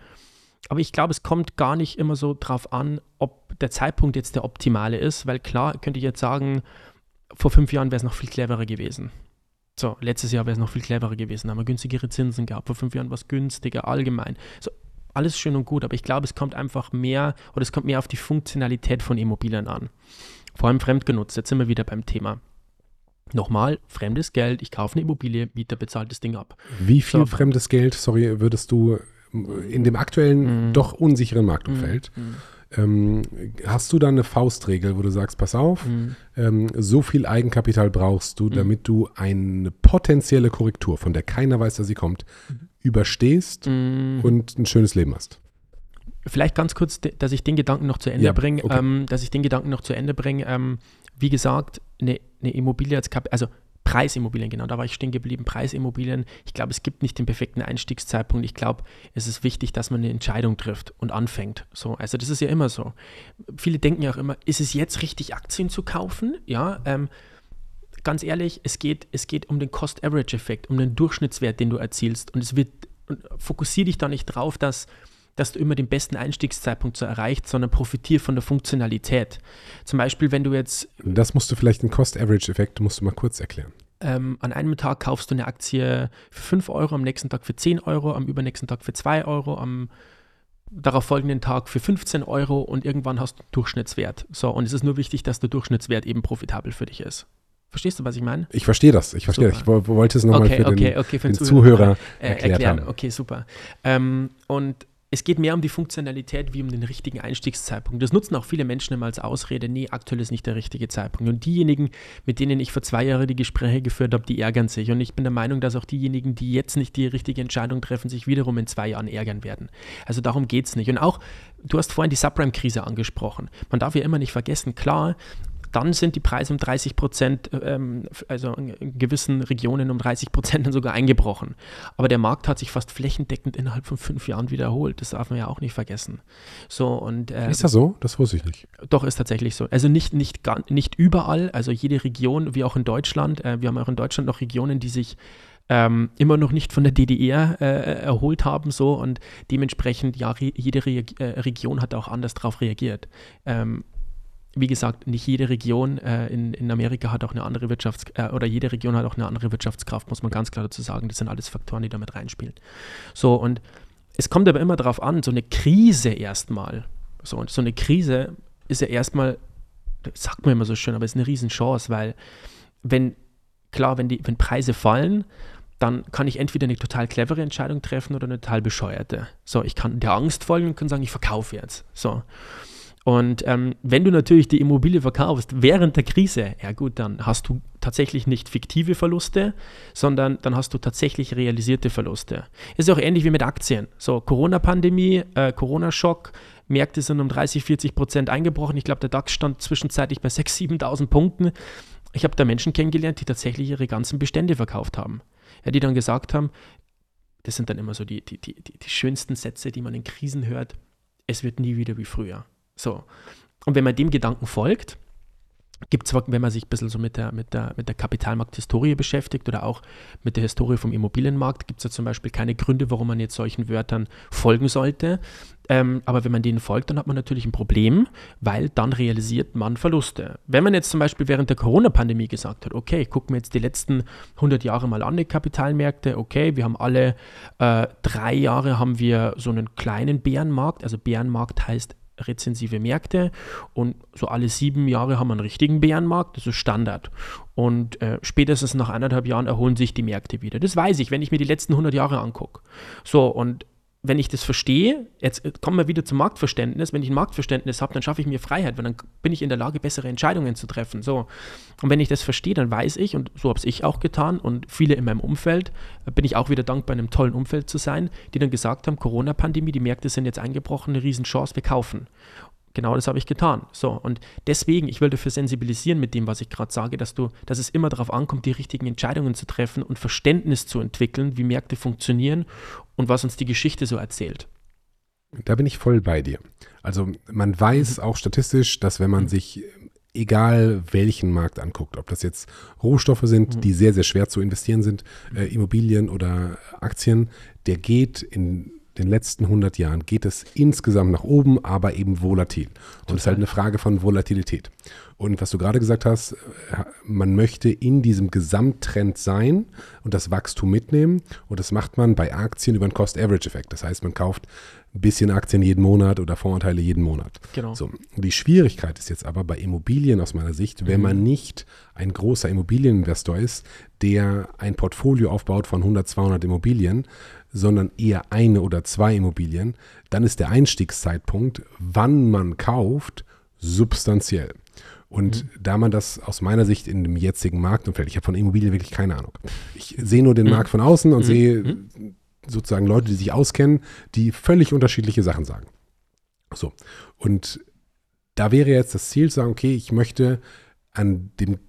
Aber ich glaube, es kommt gar nicht immer so drauf an, ob der Zeitpunkt jetzt der optimale ist, weil klar, könnte ich jetzt sagen, vor fünf Jahren wäre es noch viel cleverer gewesen. So, letztes Jahr wäre es noch viel cleverer gewesen, da haben wir günstigere Zinsen gehabt, vor fünf Jahren war es günstiger, allgemein. So, alles schön und gut, aber ich glaube, es kommt einfach mehr oder es kommt mehr auf die Funktionalität von Immobilien an. Vor allem fremdgenutzt, jetzt sind wir wieder beim Thema. Nochmal, fremdes Geld, ich kaufe eine Immobilie, Mieter bezahlt das Ding ab. Wie viel so, fremdes Geld, sorry, würdest du in dem aktuellen, mm. doch unsicheren Marktumfeld, mm. Ähm, hast du da eine Faustregel, wo du sagst, pass auf, mm. ähm, so viel Eigenkapital brauchst du, damit du eine potenzielle Korrektur, von der keiner weiß, dass sie kommt, mhm überstehst mhm. und ein schönes Leben hast. Vielleicht ganz kurz, dass ich den Gedanken noch zu Ende ja, bringe, okay. ähm, dass ich den Gedanken noch zu Ende bringe. Ähm, wie gesagt, eine, eine Immobilie als Kap also Preisimmobilien, genau, da war ich stehen geblieben. Preisimmobilien, ich glaube, es gibt nicht den perfekten Einstiegszeitpunkt. Ich glaube, es ist wichtig, dass man eine Entscheidung trifft und anfängt. So, also das ist ja immer so. Viele denken ja auch immer, ist es jetzt richtig, Aktien zu kaufen? Ja, ähm, ganz ehrlich, es geht, es geht um den Cost-Average-Effekt, um den Durchschnittswert, den du erzielst. Und es wird, fokussiere dich da nicht drauf, dass, dass du immer den besten Einstiegszeitpunkt so erreicht, sondern profitiere von der Funktionalität. Zum Beispiel, wenn du jetzt. Das musst du vielleicht den Cost-Average-Effekt, musst du mal kurz erklären. Ähm, an einem Tag kaufst du eine Aktie für 5 Euro, am nächsten Tag für 10 Euro, am übernächsten Tag für 2 Euro, am darauf folgenden Tag für 15 Euro und irgendwann hast du Durchschnittswert. So, und es ist nur wichtig, dass der Durchschnittswert eben profitabel für dich ist. Verstehst du, was ich meine? Ich verstehe das. Ich verstehe. Ich wollte es nochmal okay, für okay, den, okay, für den Zuhörer, Zuhörer äh, erklären. haben. Okay, super. Ähm, und es geht mehr um die Funktionalität wie um den richtigen Einstiegszeitpunkt. Das nutzen auch viele Menschen immer als Ausrede, nee, aktuell ist nicht der richtige Zeitpunkt. Und diejenigen, mit denen ich vor zwei Jahren die Gespräche geführt habe, die ärgern sich. Und ich bin der Meinung, dass auch diejenigen, die jetzt nicht die richtige Entscheidung treffen, sich wiederum in zwei Jahren ärgern werden. Also darum geht es nicht. Und auch, du hast vorhin die Subprime-Krise angesprochen. Man darf ja immer nicht vergessen, klar, dann sind die Preise um 30 Prozent, ähm, also in gewissen Regionen um 30 Prozent dann sogar eingebrochen. Aber der Markt hat sich fast flächendeckend innerhalb von fünf Jahren wiederholt. Das darf man ja auch nicht vergessen. So, und, äh, ist das so? Das wusste ich nicht. Doch, ist tatsächlich so. Also nicht, nicht, nicht überall, also jede Region, wie auch in Deutschland. Äh, wir haben auch in Deutschland noch Regionen, die sich ähm, immer noch nicht von der DDR äh, erholt haben so und dementsprechend ja jede Re äh, Region hat auch anders darauf reagiert. Ähm, wie gesagt, nicht jede Region äh, in, in Amerika hat auch eine andere Wirtschafts- äh, oder jede Region hat auch eine andere Wirtschaftskraft, muss man ganz klar dazu sagen. Das sind alles Faktoren, die damit reinspielen. So, und es kommt aber immer darauf an, so eine Krise erstmal. So, und so eine Krise ist ja erstmal, sagt man immer so schön, aber ist eine Riesenchance, weil wenn, klar, wenn die, wenn Preise fallen, dann kann ich entweder eine total clevere Entscheidung treffen oder eine total bescheuerte. So, ich kann der Angst folgen und kann sagen, ich verkaufe jetzt. So. Und ähm, wenn du natürlich die Immobilie verkaufst während der Krise, ja gut, dann hast du tatsächlich nicht fiktive Verluste, sondern dann hast du tatsächlich realisierte Verluste. Ist auch ähnlich wie mit Aktien. So, Corona-Pandemie, äh, Corona-Schock, Märkte sind um 30, 40 Prozent eingebrochen. Ich glaube, der DAX stand zwischenzeitlich bei 6.000, 7.000 Punkten. Ich habe da Menschen kennengelernt, die tatsächlich ihre ganzen Bestände verkauft haben ja, die dann gesagt haben, das sind dann immer so die, die, die, die schönsten Sätze, die man in Krisen hört, es wird nie wieder wie früher. So. Und wenn man dem Gedanken folgt, gibt es, wenn man sich ein bisschen so mit der, mit der, mit der Kapitalmarkthistorie beschäftigt oder auch mit der Historie vom Immobilienmarkt, gibt es ja zum Beispiel keine Gründe, warum man jetzt solchen Wörtern folgen sollte. Ähm, aber wenn man denen folgt, dann hat man natürlich ein Problem, weil dann realisiert man Verluste. Wenn man jetzt zum Beispiel während der Corona-Pandemie gesagt hat, okay, gucken wir jetzt die letzten 100 Jahre mal an, die Kapitalmärkte, okay, wir haben alle äh, drei Jahre haben wir so einen kleinen Bärenmarkt, also Bärenmarkt heißt rezensive Märkte und so alle sieben Jahre haben wir einen richtigen Bärenmarkt, das ist Standard. Und äh, spätestens nach eineinhalb Jahren erholen sich die Märkte wieder. Das weiß ich, wenn ich mir die letzten 100 Jahre angucke. So, und wenn ich das verstehe, jetzt äh, kommen wir wieder zum Marktverständnis, wenn ich ein Marktverständnis habe, dann schaffe ich mir Freiheit, weil dann bin ich in der Lage, bessere Entscheidungen zu treffen. So. Und wenn ich das verstehe, dann weiß ich, und so habe es ich auch getan und viele in meinem Umfeld, äh, bin ich auch wieder dankbar, in einem tollen Umfeld zu sein, die dann gesagt haben, Corona-Pandemie, die Märkte sind jetzt eingebrochen, eine Riesenchance, wir kaufen. Genau das habe ich getan. So, und deswegen, ich will dafür sensibilisieren mit dem, was ich gerade sage, dass du, dass es immer darauf ankommt, die richtigen Entscheidungen zu treffen und Verständnis zu entwickeln, wie Märkte funktionieren und was uns die Geschichte so erzählt. Da bin ich voll bei dir. Also man weiß auch statistisch, dass wenn man sich egal welchen Markt anguckt, ob das jetzt Rohstoffe sind, mhm. die sehr, sehr schwer zu investieren sind, äh, Immobilien oder Aktien, der geht in den letzten 100 Jahren geht es insgesamt nach oben, aber eben volatil. Und es ist halt eine Frage von Volatilität. Und was du gerade gesagt hast, äh, man möchte in diesem Gesamttrend sein und das Wachstum mitnehmen. Und das macht man bei Aktien über einen Cost-Average-Effekt. Das heißt, man kauft ein bisschen Aktien jeden Monat oder Voranteile jeden Monat. Genau. So. Die Schwierigkeit ist jetzt aber bei Immobilien aus meiner Sicht, wenn mhm. man nicht ein großer Immobilieninvestor ist, der ein Portfolio aufbaut von 100, 200 Immobilien, sondern eher eine oder zwei Immobilien, dann ist der Einstiegszeitpunkt, wann man kauft, substanziell. Und mhm. da man das aus meiner Sicht in dem jetzigen Marktumfeld, ich habe von Immobilien wirklich keine Ahnung. Ich sehe nur den mhm. Markt von außen und mhm. sehe mhm. sozusagen Leute, die sich auskennen, die völlig unterschiedliche Sachen sagen. So. Und da wäre jetzt das Ziel zu sagen, okay, ich möchte an dem,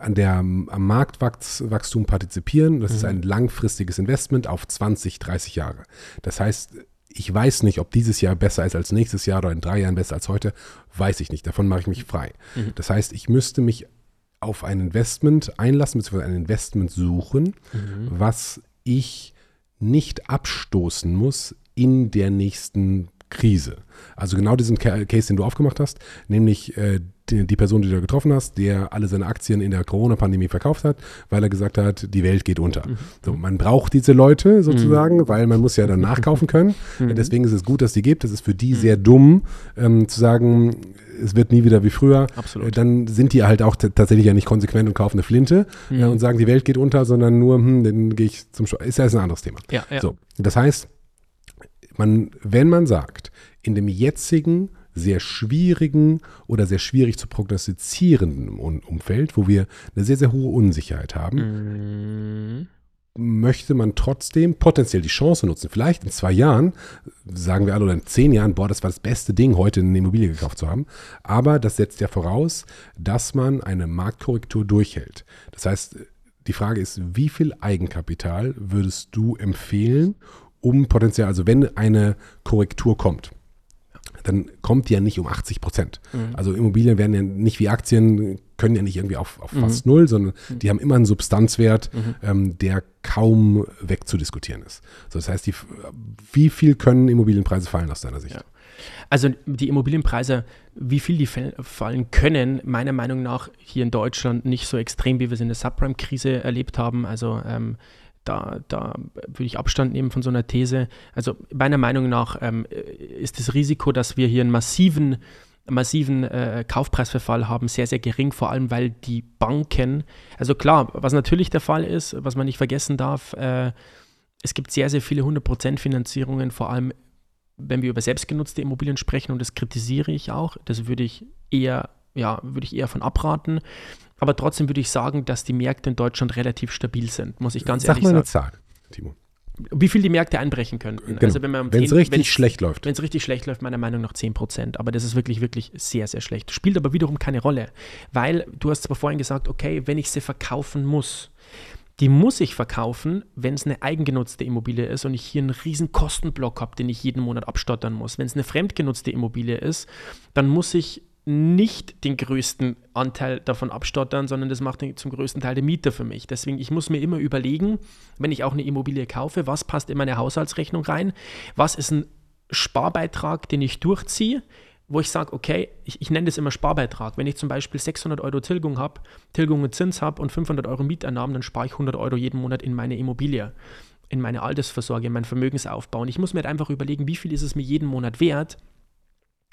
an der, am Marktwachstum partizipieren. Das mhm. ist ein langfristiges Investment auf 20, 30 Jahre. Das heißt, ich weiß nicht, ob dieses Jahr besser ist als nächstes Jahr oder in drei Jahren besser als heute, weiß ich nicht. Davon mache ich mich frei. Mhm. Das heißt, ich müsste mich auf ein Investment einlassen, beziehungsweise ein Investment suchen, mhm. was ich nicht abstoßen muss in der nächsten Krise. Also genau diesen Case, den du aufgemacht hast, nämlich äh, die, die, Person, die du getroffen hast, der alle seine Aktien in der Corona-Pandemie verkauft hat, weil er gesagt hat, die Welt geht unter. Mhm. So, man braucht diese Leute sozusagen, mhm. weil man muss ja dann nachkaufen können. Mhm. Deswegen ist es gut, dass die gibt. Es ist für die mhm. sehr dumm ähm, zu sagen, es wird nie wieder wie früher. Absolut. Dann sind die halt auch tatsächlich ja nicht konsequent und kaufen eine Flinte äh, und sagen, die Welt geht unter, sondern nur, hm, dann gehe ich zum Sch Ist ja ein anderes Thema. Ja, ja. So, das heißt, man, wenn man sagt, in dem jetzigen sehr schwierigen oder sehr schwierig zu prognostizierenden Umfeld, wo wir eine sehr, sehr hohe Unsicherheit haben, mhm. möchte man trotzdem potenziell die Chance nutzen. Vielleicht in zwei Jahren, sagen wir alle, oder in zehn Jahren, boah, das war das beste Ding, heute eine Immobilie gekauft zu haben. Aber das setzt ja voraus, dass man eine Marktkorrektur durchhält. Das heißt, die Frage ist, wie viel Eigenkapital würdest du empfehlen, um potenziell, also wenn eine Korrektur kommt, dann kommt die ja nicht um 80 Prozent. Mhm. Also Immobilien werden ja nicht wie Aktien, können ja nicht irgendwie auf, auf mhm. fast null, sondern mhm. die haben immer einen Substanzwert, mhm. ähm, der kaum wegzudiskutieren ist. So, das heißt, die, wie viel können Immobilienpreise fallen aus deiner Sicht? Ja. Also die Immobilienpreise, wie viel die fallen können, meiner Meinung nach hier in Deutschland nicht so extrem, wie wir es in der Subprime-Krise erlebt haben. Also ähm, da, da würde ich Abstand nehmen von so einer These. Also meiner Meinung nach ähm, ist das Risiko, dass wir hier einen massiven, massiven äh, Kaufpreisverfall haben, sehr, sehr gering, vor allem weil die Banken, also klar, was natürlich der Fall ist, was man nicht vergessen darf, äh, es gibt sehr, sehr viele 100% Finanzierungen, vor allem wenn wir über selbstgenutzte Immobilien sprechen, und das kritisiere ich auch, das würde ich eher, ja, würde ich eher von abraten. Aber trotzdem würde ich sagen, dass die Märkte in Deutschland relativ stabil sind, muss ich ganz Sag ehrlich sagen. Sag mal eine Zahl, Timo. Wie viel die Märkte einbrechen könnten. Genau. Also wenn es richtig wenn's, schlecht läuft. Wenn es richtig schlecht läuft, meiner Meinung nach 10 Prozent. Aber das ist wirklich, wirklich sehr, sehr schlecht. Spielt aber wiederum keine Rolle. Weil du hast zwar vorhin gesagt, okay, wenn ich sie verkaufen muss, die muss ich verkaufen, wenn es eine eigengenutzte Immobilie ist und ich hier einen riesen Kostenblock habe, den ich jeden Monat abstottern muss. Wenn es eine fremdgenutzte Immobilie ist, dann muss ich nicht den größten Anteil davon abstottern, sondern das macht zum größten Teil der Mieter für mich. Deswegen, ich muss mir immer überlegen, wenn ich auch eine Immobilie kaufe, was passt in meine Haushaltsrechnung rein, was ist ein Sparbeitrag, den ich durchziehe, wo ich sage, okay, ich, ich nenne das immer Sparbeitrag. Wenn ich zum Beispiel 600 Euro Tilgung habe, Tilgung und Zins habe und 500 Euro Mieteinnahmen, dann spare ich 100 Euro jeden Monat in meine Immobilie, in meine Altersvorsorge, in meinen Vermögensaufbau. Und ich muss mir halt einfach überlegen, wie viel ist es mir jeden Monat wert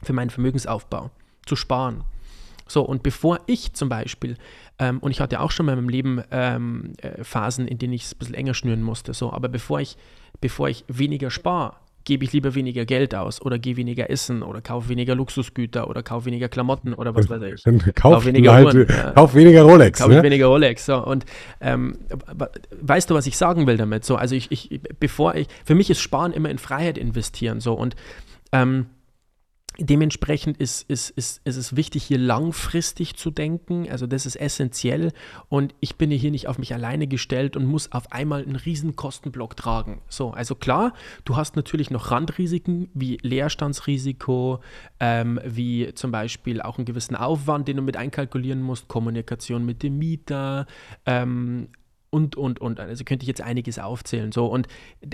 für meinen Vermögensaufbau zu sparen. So, und bevor ich zum Beispiel, ähm, und ich hatte auch schon mal in meinem Leben ähm, äh, Phasen, in denen ich es ein bisschen enger schnüren musste, so, aber bevor ich, bevor ich weniger spare, gebe ich lieber weniger Geld aus oder gehe weniger essen oder kaufe weniger Luxusgüter oder kaufe weniger Klamotten oder was weiß ich. Dann kauf, kauf weniger, halt, Uhren, ja. kauf weniger Rolex. Kauf ne? weniger Rolex. So. Und ähm, weißt du, was ich sagen will damit? So, also ich, ich, bevor ich, für mich ist Sparen immer in Freiheit investieren. So und ähm, Dementsprechend ist, ist, ist, ist es wichtig, hier langfristig zu denken. Also das ist essentiell. Und ich bin hier nicht auf mich alleine gestellt und muss auf einmal einen riesen Kostenblock tragen. So, also klar, du hast natürlich noch Randrisiken wie Leerstandsrisiko, ähm, wie zum Beispiel auch einen gewissen Aufwand, den du mit einkalkulieren musst, Kommunikation mit dem Mieter, ähm, und, und, und. Also könnte ich jetzt einiges aufzählen. So, und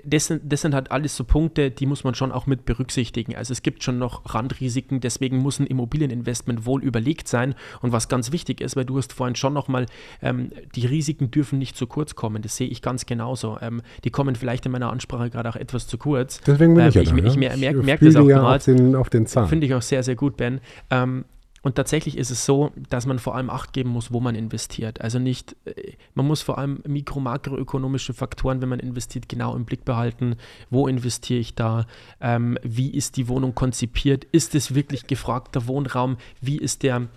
das sind, das sind halt alles so Punkte, die muss man schon auch mit berücksichtigen. Also es gibt schon noch Randrisiken, deswegen muss ein Immobilieninvestment wohl überlegt sein. Und was ganz wichtig ist, weil du hast vorhin schon nochmal, ähm, die Risiken dürfen nicht zu kurz kommen. Das sehe ich ganz genauso. Ähm, die kommen vielleicht in meiner Ansprache gerade auch etwas zu kurz. Deswegen bin ähm, ich ja Ich, da, ich, ich merke merk, merk das auch gerade. Auf den, auf den Zahn. Finde ich auch sehr, sehr gut, Ben. Ähm, und tatsächlich ist es so, dass man vor allem Acht geben muss, wo man investiert. Also nicht, äh, man muss vor allem mikro-, makroökonomische Faktoren, wenn man investiert, genau im Blick behalten. Wo investiere ich da? Ähm, wie ist die Wohnung konzipiert? Ist es wirklich gefragter Wohnraum? Wie ist der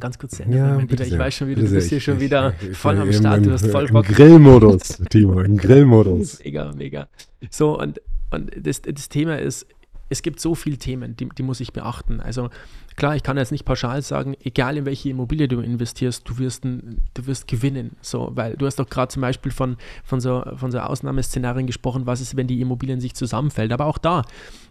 Ganz kurz Ende. Ja, ich sehr. weiß schon wieder, du bist hier schon wieder ich, voll am Start, du hast voll Bock. Im Grillmodus, Timo, im Grillmodus. mega, mega. So, und, und das, das Thema ist, es gibt so viele Themen, die, die muss ich beachten. Also Klar, ich kann jetzt nicht pauschal sagen, egal in welche Immobilie du investierst, du wirst, ein, du wirst gewinnen. So, weil du hast doch gerade zum Beispiel von, von, so, von so Ausnahmeszenarien gesprochen, was ist, wenn die Immobilien sich zusammenfällt. Aber auch da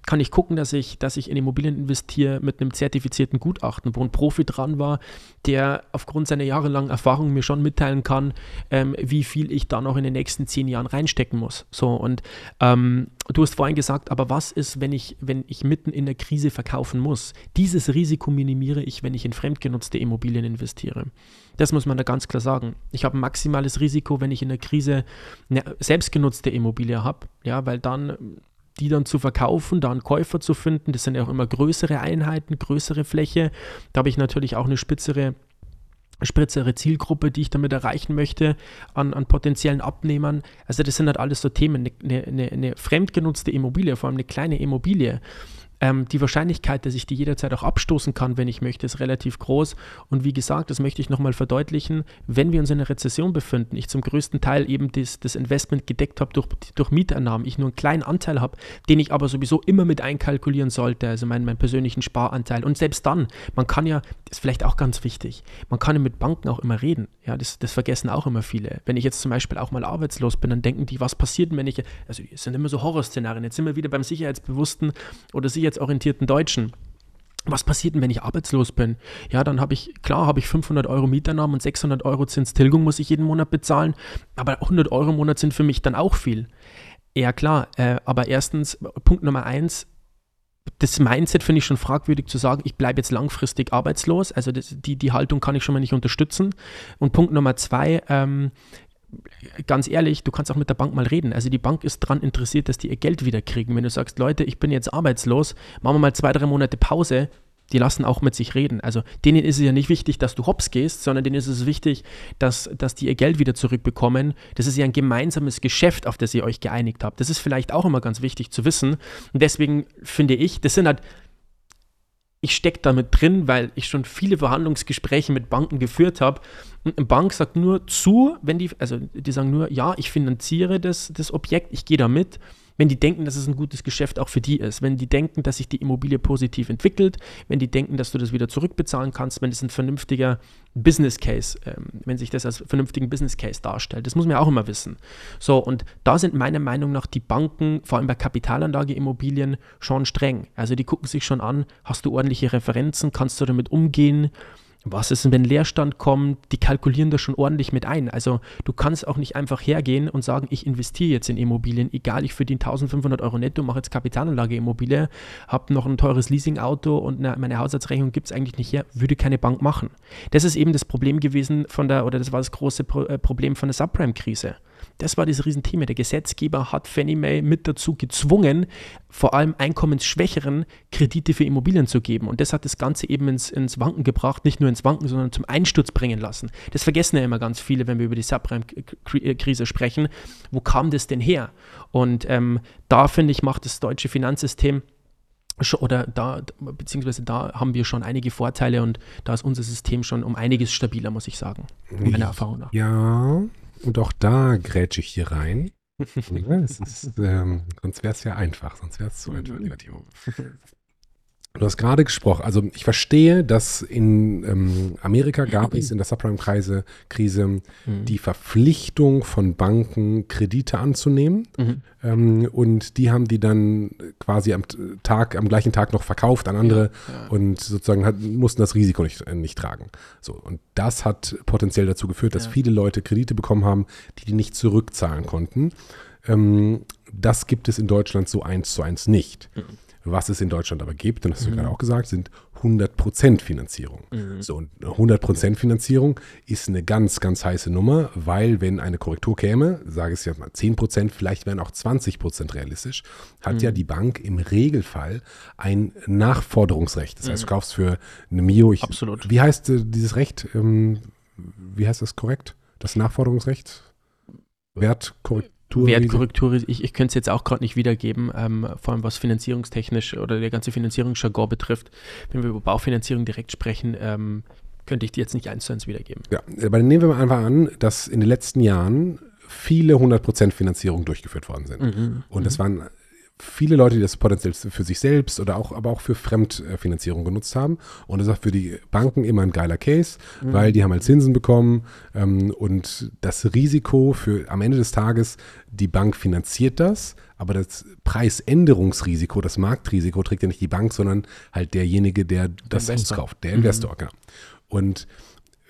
kann ich gucken, dass ich, dass ich in Immobilien investiere mit einem zertifizierten Gutachten, wo ein Profi dran war, der aufgrund seiner jahrelangen Erfahrung mir schon mitteilen kann, ähm, wie viel ich da noch in den nächsten zehn Jahren reinstecken muss. So, und ähm, du hast vorhin gesagt, aber was ist, wenn ich, wenn ich mitten in der Krise verkaufen muss? Dieses Risiko minimiere ich, wenn ich in fremdgenutzte Immobilien investiere. Das muss man da ganz klar sagen. Ich habe ein maximales Risiko, wenn ich in der Krise eine selbstgenutzte Immobilie habe, ja, weil dann die dann zu verkaufen, da einen Käufer zu finden, das sind ja auch immer größere Einheiten, größere Fläche. Da habe ich natürlich auch eine spitzere spritzere Zielgruppe, die ich damit erreichen möchte, an, an potenziellen Abnehmern. Also das sind halt alles so Themen. Eine, eine, eine fremdgenutzte Immobilie, vor allem eine kleine Immobilie, Ähm, die Wahrscheinlichkeit, dass ich die jederzeit auch abstoßen kann, wenn ich möchte, ist relativ groß. Und wie gesagt, das möchte ich nochmal verdeutlichen, wenn wir uns in einer Rezession befinden, ich zum größten Teil eben das, das Investment gedeckt habe durch, durch Mieternahmen, ich nur einen kleinen Anteil habe, den ich aber sowieso immer mit einkalkulieren sollte, also meinen, meinen persönlichen Sparanteil. Und selbst dann, man kann ja, das ist vielleicht auch ganz wichtig, man kann ja mit Banken auch immer reden. Ja, das, das vergessen auch immer viele. Wenn ich jetzt zum Beispiel auch mal arbeitslos bin, dann denken die, was passiert, wenn ich, also es sind immer so Horrorszenarien. Jetzt sind wir wieder beim sicherheitsbewussten oder sicherheitsorientierten Deutschen was passiert denn, wenn ich arbeitslos bin? Ja, dann habe ich, klar, habe ich 500 Euro Mieternahmen und 600 Euro Zinstilgung muss ich jeden Monat bezahlen, aber 100 Euro im Monat sind für mich dann auch viel. Ja, klar, äh, aber erstens, Punkt Nummer eins, das Mindset finde ich schon fragwürdig zu sagen, ich bleibe jetzt langfristig arbeitslos. Also das, die, die Haltung kann ich schon mal nicht unterstützen. Und Punkt Nummer zwei, ähm, ganz ehrlich, du kannst auch mit der Bank mal reden. Also die Bank ist daran interessiert, dass die ihr Geld wieder kriegen. Wenn du sagst, Leute, ich bin jetzt arbeitslos, machen wir mal zwei, drei Monate Pause, die lassen auch mit sich reden. Also denen ist es ja nicht wichtig, dass du hops gehst, sondern denen ist es wichtig, dass, dass die ihr Geld wieder zurückbekommen. Das ist ja ein gemeinsames Geschäft, auf das ihr euch geeinigt habt. Das ist vielleicht auch immer ganz wichtig zu wissen. Und deswegen finde ich, das sind halt ich stecke damit drin, weil ich schon viele Verhandlungsgespräche mit Banken geführt habe. Und eine Bank sagt nur zu, wenn die, also die sagen nur, ja, ich finanziere das, das Objekt, ich gehe da mit wenn die denken, dass es ein gutes Geschäft auch für die ist, wenn die denken, dass sich die Immobilie positiv entwickelt, wenn die denken, dass du das wieder zurückbezahlen kannst, wenn es ein vernünftiger Business Case, ähm, wenn sich das als vernünftigen Business Case darstellt. Das muss man ja auch immer wissen. So, und da sind meiner Meinung nach die Banken, vor allem bei Kapitalanlageimmobilien, schon streng. Also die gucken sich schon an, hast du ordentliche Referenzen, kannst du damit umgehen? Was ist, wenn Leerstand kommt, die kalkulieren das schon ordentlich mit ein. Also du kannst auch nicht einfach hergehen und sagen, ich investiere jetzt in Immobilien, egal, ich verdiene 1500 Euro netto, mache jetzt Kapitalanlage Immobilie, habe noch ein teures Leasingauto und eine, meine Haushaltsrechnung gibt es eigentlich nicht her, würde keine Bank machen. Das ist eben das Problem gewesen von der, oder das war das große Pro äh, Problem von der Subprime-Krise. Das war das Riesenthema. Der Gesetzgeber hat Fannie Mae mit dazu gezwungen, vor allem einkommensschwächeren Kredite für Immobilien zu geben. Und das hat das Ganze eben ins, ins Wanken gebracht, nicht nur ins Wanken, sondern zum Einsturz bringen lassen. Das vergessen ja immer ganz viele, wenn wir über die Subprime-Krise sprechen. Wo kam das denn her? Und ähm, da, finde ich, macht das deutsche Finanzsystem oder da, beziehungsweise da haben wir schon einige Vorteile und da ist unser System schon um einiges stabiler, muss ich sagen, meiner Erfahrung nach. Ja, und auch da grätsche ich hier rein. ja, ist, ähm, sonst wäre es ja einfach, sonst wäre es zu einfach, lieber Timo. Du hast gerade gesprochen, also ich verstehe, dass in ähm, Amerika gab es in der Subprime-Krise Krise, mhm. die Verpflichtung von Banken, Kredite anzunehmen. Mhm. Ähm, und die haben die dann quasi am Tag, am gleichen Tag noch verkauft an andere ja, ja. und sozusagen hat, mussten das Risiko nicht, äh, nicht tragen. So, und das hat potenziell dazu geführt, dass ja. viele Leute Kredite bekommen haben, die die nicht zurückzahlen konnten. Ähm, das gibt es in Deutschland so eins zu eins nicht. Mhm. Was es in Deutschland aber gibt, und das hast du mhm. gerade auch gesagt, sind 100% Finanzierung. Mhm. So, und 100% Finanzierung ist eine ganz, ganz heiße Nummer, weil wenn eine Korrektur käme, sage ich es jetzt mal 10%, vielleicht wären auch 20% realistisch, hat mhm. ja die Bank im Regelfall ein Nachforderungsrecht. Das heißt, du mhm. kaufst für eine Mio. Ich, Absolut. Wie heißt äh, dieses Recht? Ähm, wie heißt das korrekt? Das Nachforderungsrecht? Wertkorrektur? Wertkorrektur, ich, ich könnte es jetzt auch gerade nicht wiedergeben, ähm, vor allem was finanzierungstechnisch oder der ganze Finanzierungsjargon betrifft. Wenn wir über Baufinanzierung direkt sprechen, ähm, könnte ich die jetzt nicht eins zu eins wiedergeben. Ja, aber dann nehmen wir mal einfach an, dass in den letzten Jahren viele 100% Finanzierung durchgeführt worden sind. Mhm, Und das mhm. waren viele Leute, die das potenziell für sich selbst oder auch, aber auch für Fremdfinanzierung genutzt haben. Und das ist auch für die Banken immer ein geiler Case, mhm. weil die haben halt Zinsen bekommen ähm, und das Risiko für am Ende des Tages, die Bank finanziert das, aber das Preisänderungsrisiko, das Marktrisiko trägt ja nicht die Bank, sondern halt derjenige, der das Haus kauft, der Investor, mhm. genau. Und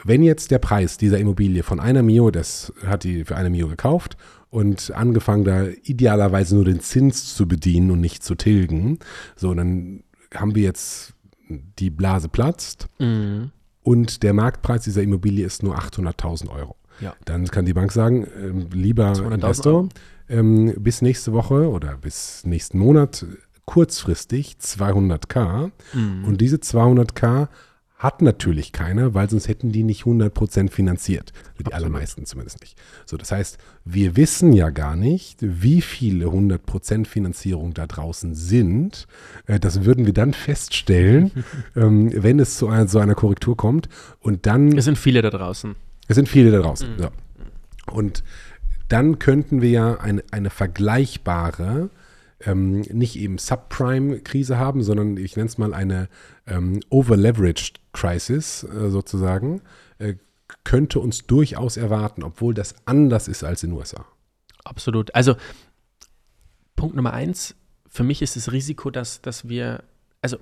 wenn jetzt der Preis dieser Immobilie von einer Mio, das hat die für eine Mio gekauft und angefangen, da idealerweise nur den Zins zu bedienen und nicht zu tilgen. So, dann haben wir jetzt die Blase platzt mhm. und der Marktpreis dieser Immobilie ist nur 800.000 Euro. Ja. Dann kann die Bank sagen, äh, lieber Investor, ähm, bis nächste Woche oder bis nächsten Monat kurzfristig 200k mhm. und diese 200k hat natürlich keiner, weil sonst hätten die nicht 100% finanziert. Die Absolut. allermeisten zumindest nicht. So, das heißt, wir wissen ja gar nicht, wie viele 100% Finanzierung da draußen sind. Äh, Das würden wir dann feststellen, ähm, wenn es zu einer, so einer Korrektur kommt. Und dann Es sind viele da draußen. es sind viele da draußen. Ja. Und dann könnten wir ja eine, eine vergleichbare, ähm, nicht eben Subprime-Krise haben, sondern ich nenne es mal eine ähm, Over-Leveraged Crisis äh, sozusagen, äh, könnte uns durchaus erwarten, obwohl das anders ist als in den USA. Absolut. Also Punkt Nummer eins, für mich ist das Risiko, dass, dass wir, also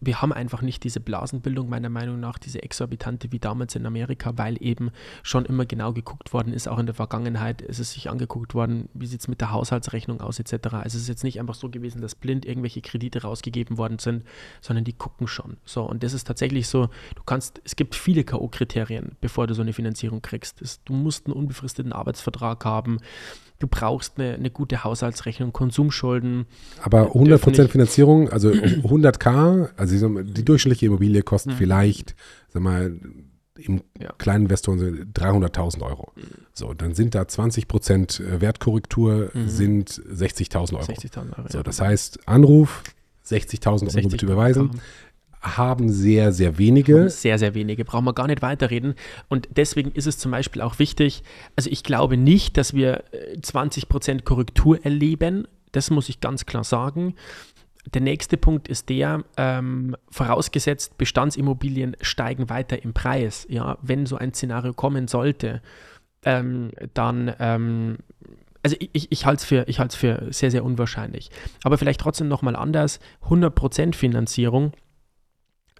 wir haben einfach nicht diese Blasenbildung, meiner Meinung nach, diese exorbitante wie damals in Amerika, weil eben schon immer genau geguckt worden ist, auch in der Vergangenheit ist es sich angeguckt worden, wie sieht es mit der Haushaltsrechnung aus, etc. Also es ist jetzt nicht einfach so gewesen, dass blind irgendwelche Kredite rausgegeben worden sind, sondern die gucken schon. So, und das ist tatsächlich so, du kannst, es gibt viele K.O.-Kriterien, bevor du so eine Finanzierung kriegst. Du musst einen unbefristeten Arbeitsvertrag haben, du brauchst eine, eine gute Haushaltsrechnung, Konsumschulden. Aber Dürfen 100% nicht- Finanzierung, also 100k, also mal, die durchschnittliche Immobilie kostet vielleicht, sag mal, im Mhm. Ja. Mhm. kleinen Investoren so 300.000 Euro. So, dann sind da 20% Wertkorrektur sind 60.000 Euro. 60.000 Euro. So, das heißt, Anruf, 60.000 Euro 60 bitte überweisen. Haben sehr, sehr wenige. Sehr, sehr wenige. Brauchen wir gar nicht weiterreden. Und deswegen ist es zum Beispiel auch wichtig, also ich glaube nicht, dass wir äh, 20% Korrektur erleben. Das muss ich ganz klar sagen. Der nächste Punkt ist der, ähm, vorausgesetzt, Bestandsimmobilien steigen weiter im Preis. Ja, wenn so ein Szenario kommen sollte, ähm, dann, ähm, also ich, ich, halte es für, für sehr, sehr unwahrscheinlich. Aber vielleicht trotzdem nochmal anders, 100% Finanzierung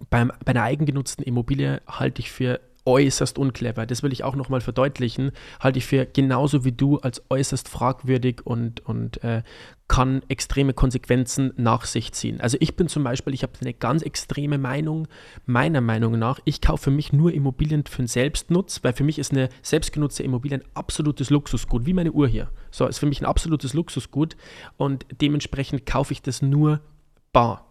beim, bei einer eigengenutzten Immobilie halte ich für äußerst unclever. Das will ich auch nochmal verdeutlichen. Halte ich für genauso wie du als äußerst fragwürdig und, und äh, kann extreme Konsequenzen nach sich ziehen. Also ich bin zum Beispiel, ich habe eine ganz extreme Meinung, meiner Meinung nach, ich kaufe für mich nur Immobilien für den Selbstnutz, weil für mich ist eine selbstgenutzte Immobilie ein absolutes Luxusgut, wie meine Uhr hier. So, ist für mich ein absolutes Luxusgut und dementsprechend kaufe ich das nur bar.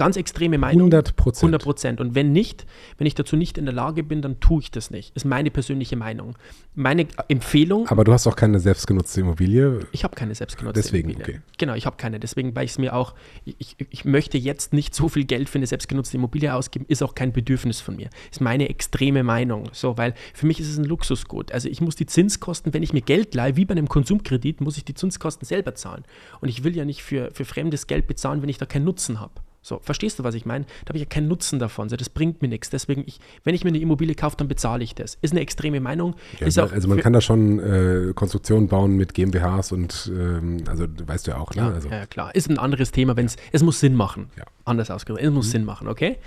Ganz extreme Meinung. 100 Prozent. 100 Prozent. Und wenn nicht, wenn ich dazu nicht in der Lage bin, dann tue ich das nicht. Ist meine persönliche Meinung. Meine Empfehlung, Aber du hast auch keine selbstgenutzte Immobilie. ich habe keine selbstgenutzte Deswegen, Immobilie. okay. Genau, ich habe keine. Deswegen, weil ich es mir auch, ich, ich möchte jetzt nicht so viel Geld für eine selbstgenutzte Immobilie ausgeben, ist auch kein Bedürfnis von mir. Ist meine extreme Meinung. So, weil für mich ist es ein Luxusgut. Also ich muss die Zinskosten, wenn ich mir Geld leihe, wie bei einem Konsumkredit, muss ich die Zinskosten selber zahlen. Und ich will ja nicht für, für fremdes Geld bezahlen, wenn ich da keinen Nutzen habe. So, verstehst du, was ich meine? Da habe ich ja keinen Nutzen davon. So, das bringt mir nichts. Deswegen, ich, wenn ich mir eine Immobilie kaufe, dann bezahle ich das. Ist eine extreme Meinung. Ja, auch also man kann da schon äh, Konstruktionen bauen mit GmbHs und ähm, also weißt du ja auch, ne? Ja, also, ja, klar. Ist ein anderes Thema, wenn es, es muss Sinn machen. Ja. Mhm. Anders ausgedrückt. Es muss Sinn machen, okay?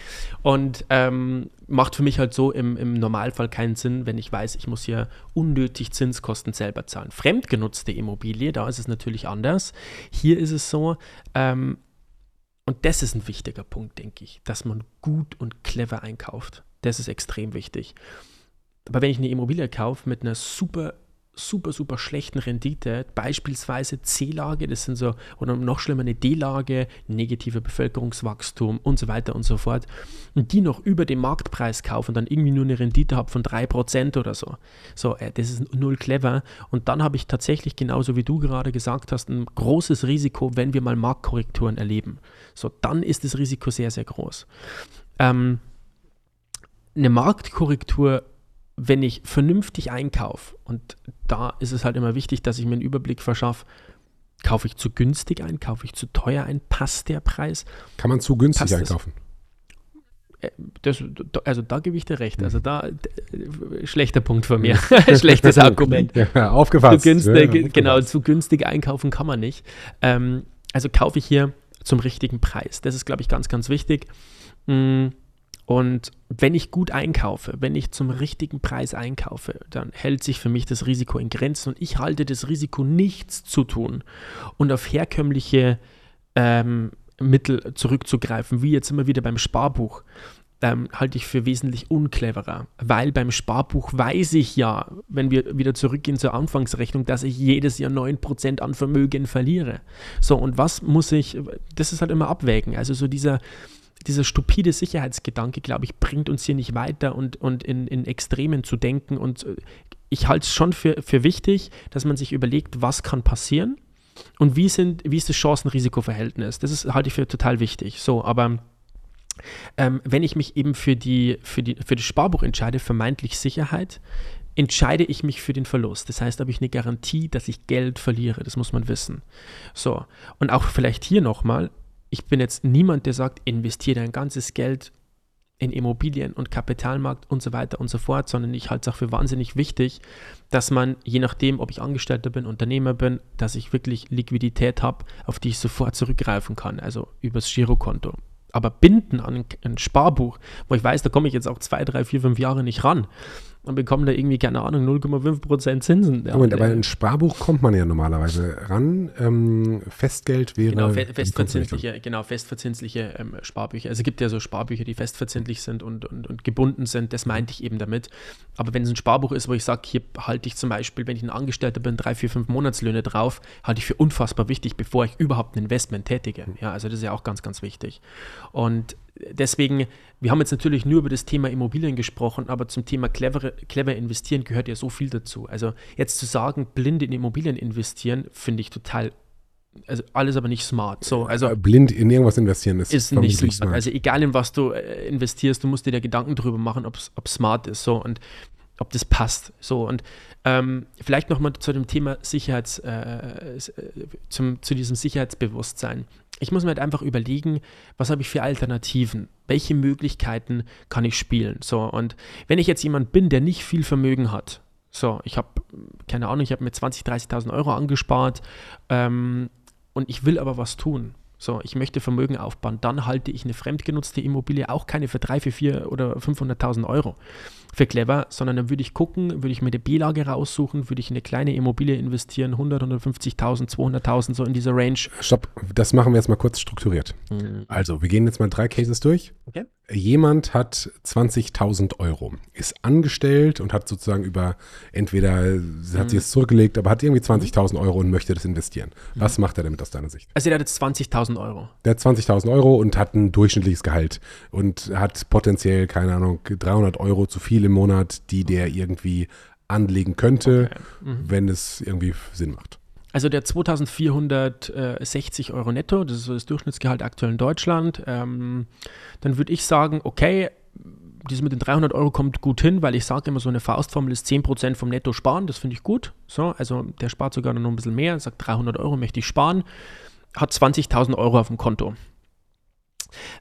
Und ähm, macht für mich halt so im, im Normalfall keinen Sinn, wenn ich weiß, ich muss hier unnötig Zinskosten selber zahlen. Fremdgenutzte Immobilie, da ist es natürlich anders. Hier ist es so, ähm, und das ist ein wichtiger Punkt, denke ich, dass man gut und clever einkauft. Das ist extrem wichtig. Aber wenn ich eine Immobilie kaufe mit einer super, super, super schlechten Rendite, beispielsweise C-Lage, das sind so, oder noch schlimmer eine D-Lage, negative Bevölkerungswachstum und so weiter und so fort, und die noch über dem Marktpreis kaufe und dann irgendwie nur eine Rendite habe von 3% oder so. So, äh, das ist null clever. Und dann habe ich tatsächlich, genauso wie du gerade gesagt hast, ein großes Risiko, wenn wir mal Marktkorrekturen erleben. So, dann ist das Risiko sehr, sehr groß. Ähm, eine Marktkorrektur, wenn ich vernünftig einkaufe, und da ist es halt immer wichtig, dass ich mir einen Überblick verschaffe, kaufe ich zu günstig ein, kaufe ich zu teuer ein, passt der Preis? kann man zu günstig Passt das? einkaufen. Das, da- also da gebe ich dir recht. Also da d- schlechter Punkt von mir. Schlechtes Argument. Ja, Zu aufgefasst. günstig, Ja, aufgefasst. genau, zu günstig einkaufen kann man nicht. Ähm, also kaufe ich hier zum richtigen Preis. Das ist, glaube ich, ganz, ganz wichtig. Mm, Und wenn ich gut einkaufe, wenn ich zum richtigen Preis einkaufe, dann hält sich für mich das Risiko in Grenzen und ich halte das Risiko, nichts zu tun und auf herkömmliche ähm, Mittel zurückzugreifen, wie jetzt immer wieder beim Sparbuch, ähm, halte ich für wesentlich uncleverer, weil beim Sparbuch weiß ich ja, wenn wir wieder zurückgehen zur Anfangsrechnung, dass ich jedes Jahr 9% an Vermögen verliere. So, und was muss ich, das ist halt immer abwägen, also so dieser, dieser stupide Sicherheitsgedanke, glaube ich, bringt uns hier nicht weiter und, und in, in Extremen zu denken. Und äh, ich halte es schon für, für wichtig, dass man sich überlegt, was kann passieren und wie, sind, wie ist das Chancen-Risiko-Verhältnis. Das ist, halte ich für total wichtig. So, aber ähm, wenn ich mich eben für, die, für, die, für das Sparbuch entscheide, vermeintlich Sicherheit, entscheide ich mich für den Verlust. Das heißt, habe ich eine Garantie, dass ich Geld verliere. Das muss man wissen. So, und auch vielleicht hier nochmal, ich bin jetzt niemand, der sagt, investiere dein ganzes Geld in Immobilien und Kapitalmarkt und so weiter und so fort, sondern ich halte es auch für wahnsinnig wichtig, dass man, je nachdem, ob ich Angestellter bin, Unternehmer bin, dass ich wirklich Liquidität habe, auf die ich sofort zurückgreifen kann, also übers Girokonto. Aber binden an ein Sparbuch, wo ich weiß, da komme ich jetzt auch zwei, drei, vier, fünf Jahre nicht ran, und bekommen da irgendwie, keine Ahnung, 0,5% Zinsen. Ja, Moment, aber ein Sparbuch kommt man ja normalerweise ran. Ähm, Festgeld wäre. Genau, fe festverzinsliche, genau, festverzinsliche ähm, Sparbücher. Also es gibt ja so Sparbücher, die festverzinslich sind und, und, und gebunden sind. Das meinte ich eben damit. Aber wenn es ein Sparbuch ist, wo ich sage, hier halte ich zum Beispiel, wenn ich ein Angestellter bin, drei, vier, fünf Monatslöhne drauf, halte ich für unfassbar wichtig, bevor ich überhaupt ein Investment tätige. Ja, also das ist ja auch ganz, ganz wichtig. Und deswegen, wir haben jetzt natürlich nur über das Thema Immobilien gesprochen, aber zum Thema clever, clever investieren gehört ja so viel dazu. Also jetzt zu sagen, blind in Immobilien investieren, finde ich total also alles aber nicht smart. So, also äh, blind in irgendwas investieren ist, ist nicht smart. smart. Also egal in was du äh, investierst, du musst dir da Gedanken drüber machen, ob es smart ist. So und ob das passt. So und ähm, vielleicht nochmal zu dem Thema Sicherheits, äh, zum, zu diesem Sicherheitsbewusstsein. Ich muss mir halt einfach überlegen, was habe ich für Alternativen? Welche Möglichkeiten kann ich spielen? So, und wenn ich jetzt jemand bin, der nicht viel Vermögen hat, so, ich habe, keine Ahnung, ich habe mir 20.000, 30.000 Euro angespart ähm, und ich will aber was tun. So, ich möchte Vermögen aufbauen. Dann halte ich eine fremdgenutzte Immobilie auch keine für 3, für 4 oder 500.000 Euro für clever, sondern dann würde ich gucken, würde ich mir die B-Lage raussuchen, würde ich in eine kleine Immobilie investieren, 100, 150.000, 200.000, so in dieser Range. Stopp, das machen wir jetzt mal kurz strukturiert. Mhm. Also, wir gehen jetzt mal drei Cases durch. Okay. Jemand hat 20.000 Euro, ist angestellt und hat sozusagen über, entweder hat mhm. sie es zurückgelegt, aber hat irgendwie 20.000 Euro und möchte das investieren. Was mhm. macht er damit aus deiner Sicht? Also der hat jetzt 20.000 Euro. Der hat 20.000 Euro und hat ein durchschnittliches Gehalt und hat potenziell, keine Ahnung, 300 Euro zu viel im Monat, die der irgendwie anlegen könnte, okay. mhm. wenn es irgendwie Sinn macht. Also der 2460 Euro netto, das ist so das Durchschnittsgehalt aktuell in Deutschland. Ähm, dann würde ich sagen, okay, dieses mit den 300 Euro kommt gut hin, weil ich sage immer, so eine Faustformel ist 10% vom Netto sparen, das finde ich gut. So, also der spart sogar noch ein bisschen mehr, sagt 300 Euro möchte ich sparen, hat 20.000 Euro auf dem Konto.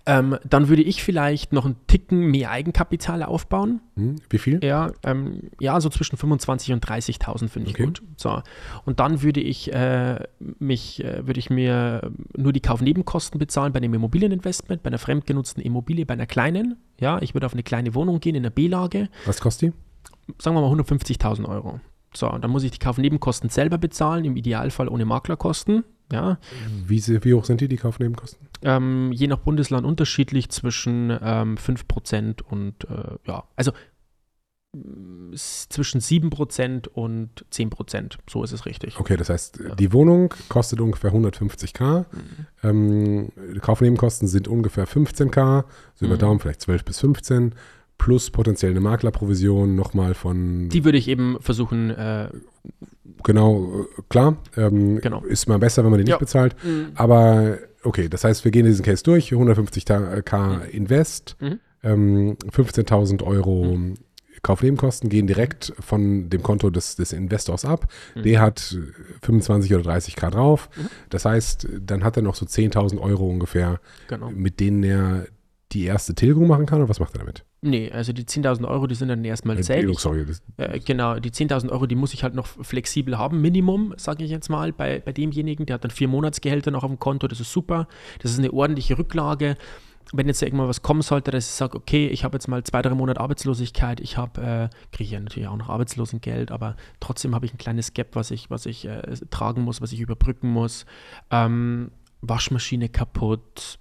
Ähm, dann würde ich vielleicht noch einen Ticken mehr Eigenkapital aufbauen. Hm, wie viel? Ja, ähm, ja, so zwischen 25.000 und 30.000 finde ich okay. gut. So. Und dann würde ich äh, mich, äh, würde ich mir nur die Kaufnebenkosten bezahlen bei einem Immobilieninvestment, bei einer fremdgenutzten Immobilie, bei einer kleinen. Ja, ich würde auf eine kleine Wohnung gehen in der B-Lage. Was kostet die? Sagen wir mal 150.000 Euro. So, dann muss ich die Kaufnebenkosten selber bezahlen, im Idealfall ohne Maklerkosten. Ja. Wie, wie hoch sind die, die Kaufnebenkosten? Ähm, je nach Bundesland unterschiedlich zwischen ähm, 5% und, äh, ja, also zwischen 7% und 10%, so ist es richtig. Okay, das heißt, ja. die Wohnung kostet ungefähr 150k, mhm. ähm, Kaufnebenkosten sind ungefähr 15k, so über mhm. Daumen vielleicht 12 bis 15 plus potenziell eine Maklerprovision nochmal von. Die würde ich eben versuchen. Äh, genau, äh, klar. Ähm, genau. Ist mal besser, wenn man die nicht ja. bezahlt. Mhm. Aber okay, das heißt, wir gehen diesen Case durch: 150k mhm. Invest, mhm. ähm, 15.000 Euro. Mhm. Kaufnebenkosten gehen direkt von dem Konto des, des Investors ab. Mhm. Der hat 25 oder 30 K drauf. Mhm. Das heißt, dann hat er noch so 10.000 Euro ungefähr, genau. mit denen er die erste Tilgung machen kann oder was macht er damit? Nee, also die 10.000 Euro, die sind dann erstmal äh, safe. Sorry, äh, genau, die 10.000 Euro, die muss ich halt noch flexibel haben, Minimum, sage ich jetzt mal, bei, bei demjenigen, der hat dann vier Monatsgehälter noch auf dem Konto, das ist super, das ist eine ordentliche Rücklage. Wenn jetzt irgendwann was kommen sollte, dass ich sage, okay, ich habe jetzt mal zwei, drei Monate Arbeitslosigkeit, ich habe, äh, kriege ja natürlich auch noch Arbeitslosengeld, aber trotzdem habe ich ein kleines Gap, was ich, was ich äh, tragen muss, was ich überbrücken muss. Ähm, Waschmaschine kaputt,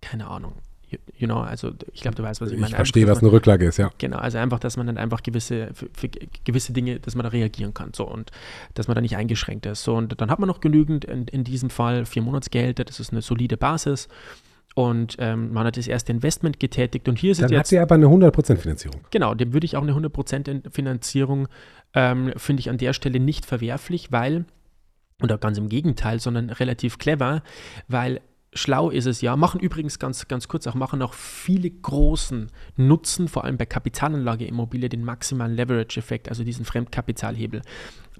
keine Ahnung you know, also ich glaube, du weißt, was ich, meine. Ich verstehe, was eine Rücklage ist, ja. Genau, also einfach, dass man dann einfach gewisse, für, für gewisse Dinge, dass man da reagieren kann, so und dass man da nicht eingeschränkt ist. So und dann hat man noch genügend in, in diesem Fall vier Monatsgehälter, das ist eine solide Basis. Und ähm, man hat das erste Investment getätigt und hier ist Dann es hat jetzt. sie aber eine 100% Finanzierung. Genau, dem würde ich auch eine 100% Finanzierung, ähm, finde ich an der Stelle nicht verwerflich, weil, oder ganz im Gegenteil, sondern relativ clever, weil schlau ist es ja, machen übrigens ganz, ganz kurz auch, machen auch viele großen Nutzen, vor allem bei Kapitalanlage Immobilie, den maximalen Leverage-Effekt, also diesen Fremdkapitalhebel.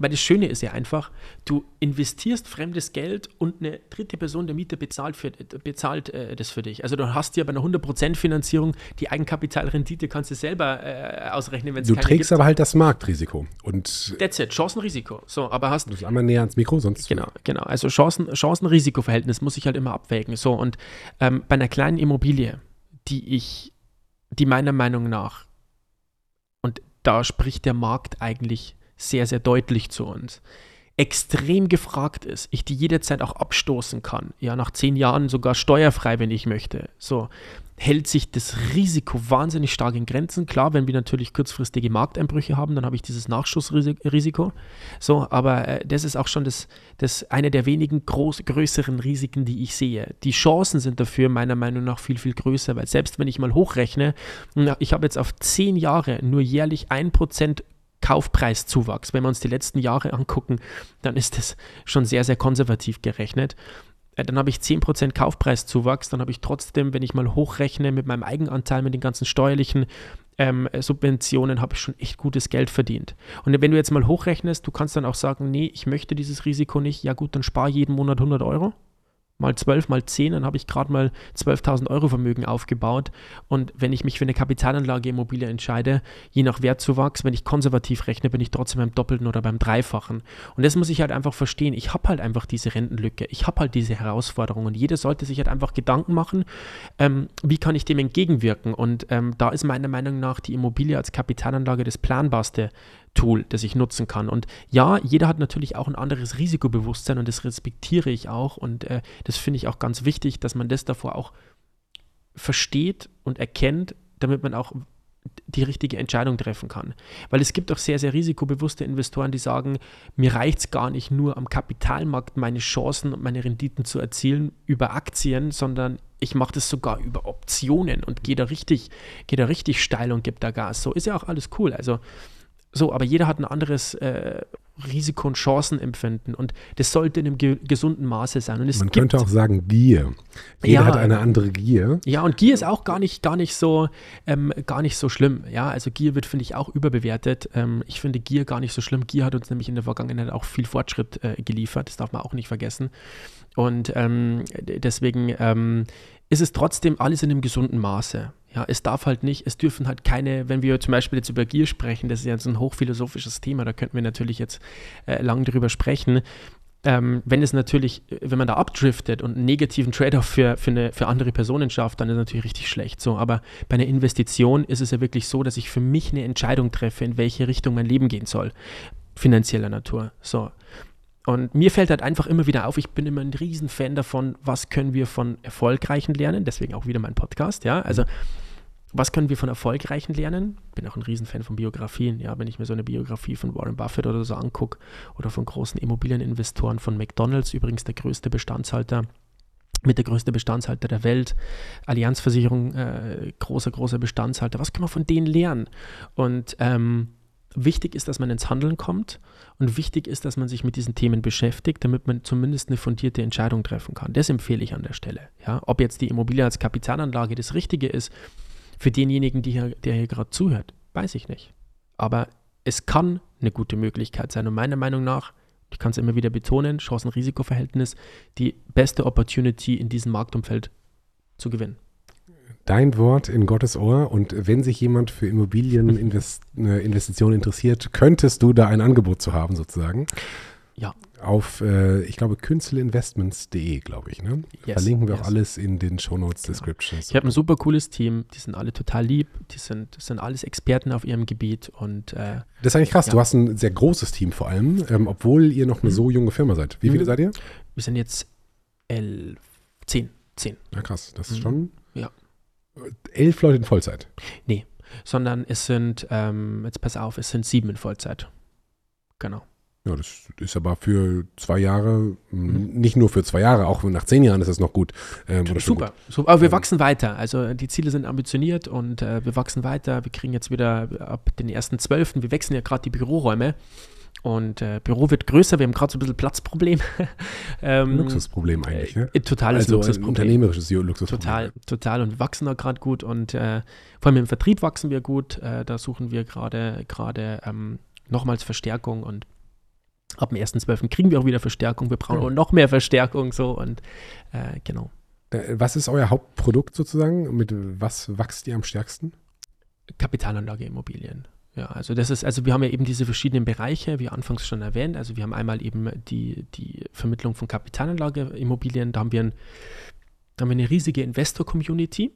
Weil das Schöne ist ja einfach, du investierst fremdes Geld und eine dritte Person der Mieter bezahlt, für, bezahlt äh, das für dich. Also du hast ja bei einer 100% Finanzierung die Eigenkapitalrendite, kannst du selber äh, ausrechnen, wenn es Du trägst gibt. aber halt das Marktrisiko. Und That's it, Chancenrisiko. So, aber hast du musst einmal näher ans Mikro, sonst. Genau, genau. Also Chancen, Chancen-Risiko-Verhältnis muss ich halt immer abwägen. So, und ähm, bei einer kleinen Immobilie, die ich, die meiner Meinung nach, und da spricht der Markt eigentlich sehr, sehr deutlich zu uns, extrem gefragt ist, ich die jederzeit auch abstoßen kann, ja, nach zehn Jahren sogar steuerfrei, wenn ich möchte, so, hält sich das Risiko wahnsinnig stark in Grenzen. Klar, wenn wir natürlich kurzfristige Markteinbrüche haben, dann habe ich dieses Nachschussrisiko. So, aber äh, das ist auch schon das, das eine der wenigen groß, größeren Risiken, die ich sehe. Die Chancen sind dafür meiner Meinung nach viel, viel größer, weil selbst wenn ich mal hochrechne, ich habe jetzt auf zehn Jahre nur jährlich ein Prozent Kaufpreiszuwachs. Wenn wir uns die letzten Jahre angucken, dann ist das schon sehr, sehr konservativ gerechnet. Äh, Dann habe ich 10% Kaufpreiszuwachs, dann habe ich trotzdem, wenn ich mal hochrechne mit meinem Eigenanteil, mit den ganzen steuerlichen ähm, Subventionen, habe ich schon echt gutes Geld verdient. Und wenn du jetzt mal hochrechnest, du kannst dann auch sagen, nee, ich möchte dieses Risiko nicht, ja gut, dann spar jeden Monat 100 Euro mal 12, mal 10, dann habe ich gerade mal 12.000 Euro Vermögen aufgebaut. Und wenn ich mich für eine Kapitalanlage Immobilie entscheide, je nach Wertzuwachs, wenn ich konservativ rechne, bin ich trotzdem beim Doppelten oder beim Dreifachen. Und das muss ich halt einfach verstehen. Ich habe halt einfach diese Rentenlücke. Ich habe halt diese Herausforderungen. Und jeder sollte sich halt einfach Gedanken machen, ähm, wie kann ich dem entgegenwirken. Und ähm, da ist meiner Meinung nach die Immobilie als Kapitalanlage das planbarste Tool, das ich nutzen kann. Und ja, jeder hat natürlich auch ein anderes Risikobewusstsein und das respektiere ich auch. Und äh, das finde ich auch ganz wichtig, dass man das davor auch versteht und erkennt, damit man auch die richtige Entscheidung treffen kann. Weil es gibt auch sehr, sehr risikobewusste Investoren, die sagen, mir reicht es gar nicht nur am Kapitalmarkt meine Chancen und meine Renditen zu erzielen über Aktien, sondern ich mache das sogar über Optionen und gehe da richtig, gehe da richtig steil und gebe da Gas. So ist ja auch alles cool. Also so, aber jeder hat ein anderes äh, Risiko- und Chancenempfinden und das sollte in einem ge gesunden Maße sein. Und es Man könnte auch sagen Gier. Jeder Ja. hat eine andere Gier. ja, und Gier ist auch gar nicht, gar nicht so, ähm, gar nicht so schlimm. Ja, also Gier wird, finde ich, auch überbewertet. Ähm, ich finde Gier gar nicht so schlimm. Gier hat uns nämlich in der Vergangenheit auch viel Fortschritt äh, geliefert. Das darf man auch nicht vergessen. Und ähm, deswegen ähm, ist es trotzdem alles in einem gesunden Maße. Ja, es darf halt nicht, es dürfen halt keine, wenn wir zum Beispiel jetzt über Gier sprechen, das ist jetzt ein hochphilosophisches Thema, da könnten wir natürlich jetzt äh, lang drüber sprechen. Ähm, wenn es natürlich, äh, wenn man da abdriftet und einen negativen Trade-off für, für, eine, für andere Personen schafft, dann ist es natürlich richtig schlecht. So, aber bei einer Investition ist es ja wirklich so, dass ich für mich eine Entscheidung treffe, in welche Richtung mein Leben gehen soll. Finanzieller Natur. So. Und mir fällt halt einfach immer wieder auf, ich bin immer ein Riesenfan davon, was können wir von Erfolgreichen lernen, deswegen auch wieder mein Podcast, ja, also was können wir von Erfolgreichen lernen? Bin auch ein Riesenfan von Biografien, ja, wenn ich mir so eine Biografie von Warren Buffett oder so angucke oder von großen Immobilieninvestoren von McDonalds, übrigens der größte Bestandshalter mit der größte Bestandshalter der Welt, Allianzversicherung, äh, großer, großer Bestandshalter. Was kann man von denen lernen? Und ähm, wichtig ist, dass man ins Handeln kommt und wichtig ist, dass man sich mit diesen Themen beschäftigt, damit man zumindest eine fundierte Entscheidung treffen kann. Das empfehle ich an der Stelle. Ja, ob jetzt die Immobilie als Kapitalanlage das Richtige ist für denjenigen, hier, der hier gerade zuhört, weiß ich nicht. Aber es kann eine gute Möglichkeit sein und meiner Meinung nach, ich kann es immer wieder betonen, Chancen-Risiko-Verhältnis, die beste Opportunity in diesem Marktumfeld zu gewinnen. Dein Wort in Gottes Ohr. Und wenn sich jemand für Immobilieninvestitionen interessiert, könntest du da ein Angebot zu haben, sozusagen. Ja. Auf, äh, ich glaube, künstelinvestments.de, glaube ich. Ne? Yes, Verlinken wir yes. auch alles in den Shownotes Genau. Descriptions. Ich habe ein super cooles Team, die sind alle total lieb, die sind, das sind alles Experten auf ihrem Gebiet und äh, Das ist eigentlich krass. Ja. Du hast ein sehr großes Team vor allem, ähm, obwohl ihr noch eine Mhm. so junge Firma seid. Wie viele Mhm. seid ihr? wir sind jetzt elf, zehn, zehn, Na krass, das ist Mhm. schon Ja. Elf Leute in Vollzeit. sondern es sind, ähm, jetzt pass auf, es sind sieben in Vollzeit. Genau. Ja, das ist aber für zwei Jahre, mhm. nicht nur für zwei Jahre, auch nach zehn Jahren ist das noch gut. Ähm, Super. Gut. Super. Aber wir ähm, wachsen weiter. Also die Ziele sind ambitioniert und äh, wir wachsen weiter. Wir kriegen jetzt wieder ab den ersten Zwölften, wir wechseln ja gerade die Büroräume. Und äh, Büro wird größer, wir haben gerade so ein bisschen Platzproblem. ähm, Luxusproblem eigentlich, ne? Äh, totales also Luxusproblem. unternehmerisches Luxusproblem. Total, total. Und wir wachsen da gerade gut und äh, vor allem im Vertrieb wachsen wir gut. Äh, da suchen wir gerade ähm, nochmals Verstärkung und ab dem 1.12. kriegen wir auch wieder Verstärkung. Wir brauchen ja. noch mehr Verstärkung so und äh, genau. Äh, was ist euer Hauptprodukt sozusagen? Mit was wächst ihr am stärksten? Kapitalanlage Immobilien. Ja, also das ist, also wir haben ja eben diese verschiedenen Bereiche, wie anfangs schon erwähnt. Also wir haben einmal eben die, die Vermittlung von Kapitalanlage Immobilien, da haben wir, ein, da haben wir eine riesige Investor-Community.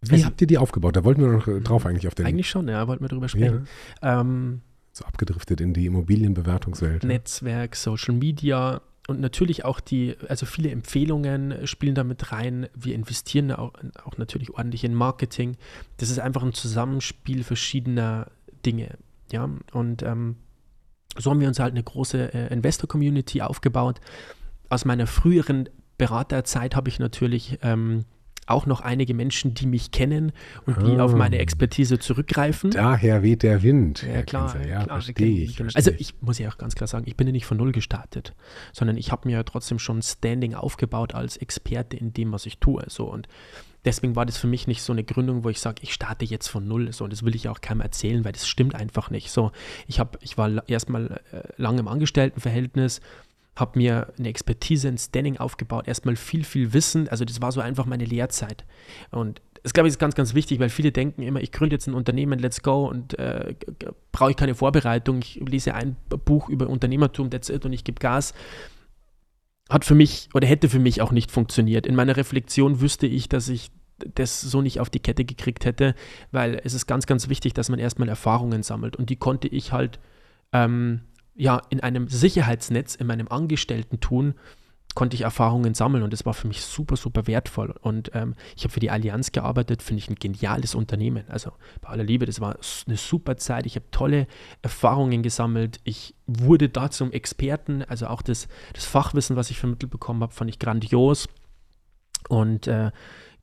Wie also, habt ihr die aufgebaut? Da wollten wir noch drauf eigentlich auf den. Eigentlich schon, ja, wollten wir drüber sprechen. Ja. Ähm, so abgedriftet in die Immobilienbewertungswelt. Netzwerk, Social Media und natürlich auch die, also viele Empfehlungen spielen damit rein. Wir investieren auch, auch natürlich ordentlich in Marketing. Das ist einfach ein Zusammenspiel verschiedener Dinge. Ja, und ähm, so haben wir uns halt eine große äh, Investor-Community aufgebaut. Aus meiner früheren Beraterzeit habe ich natürlich ähm, auch noch einige Menschen, die mich kennen und die auf meine ah. Expertise zurückgreifen. Daher weht der Wind. Ja, klar. Ja, klar verstehe ich. Versteh also ich muss ja auch ganz klar sagen, ich bin ja nicht von Null gestartet, sondern ich habe mir trotzdem schon Standing aufgebaut als Experte in dem, was ich tue. So und deswegen war das für mich nicht so eine Gründung, wo ich sage, ich starte jetzt von null. So, und das will ich auch keinem erzählen, weil das stimmt einfach nicht. So, ich habe, ich war erstmal äh, lange im Angestelltenverhältnis, habe mir eine Expertise, ein Standing aufgebaut, erstmal viel, viel Wissen. Also das war so einfach meine Lehrzeit. Und das glaube ich ist ganz, ganz wichtig, weil viele denken immer, ich gründe jetzt ein Unternehmen, let's go und äh, brauche ich keine Vorbereitung. Ich lese ein Buch über Unternehmertum, that's it und ich gebe Gas. Hat für mich oder hätte für mich auch nicht funktioniert. In meiner Reflexion wüsste ich, dass ich das so nicht auf die Kette gekriegt hätte, weil es ist ganz, ganz wichtig, dass man erstmal Erfahrungen sammelt und die konnte ich halt ähm, ja, in einem Sicherheitsnetz, in meinem Angestellten-Tun, konnte ich Erfahrungen sammeln und das war für mich super, super wertvoll. Und ähm, ich habe für die Allianz gearbeitet, finde ich ein geniales Unternehmen. Also bei aller Liebe, das war eine super Zeit. Ich habe tolle Erfahrungen gesammelt. Ich wurde da zum Experten, also auch das, das Fachwissen, was ich vermittelt bekommen habe, fand ich grandios. Und äh,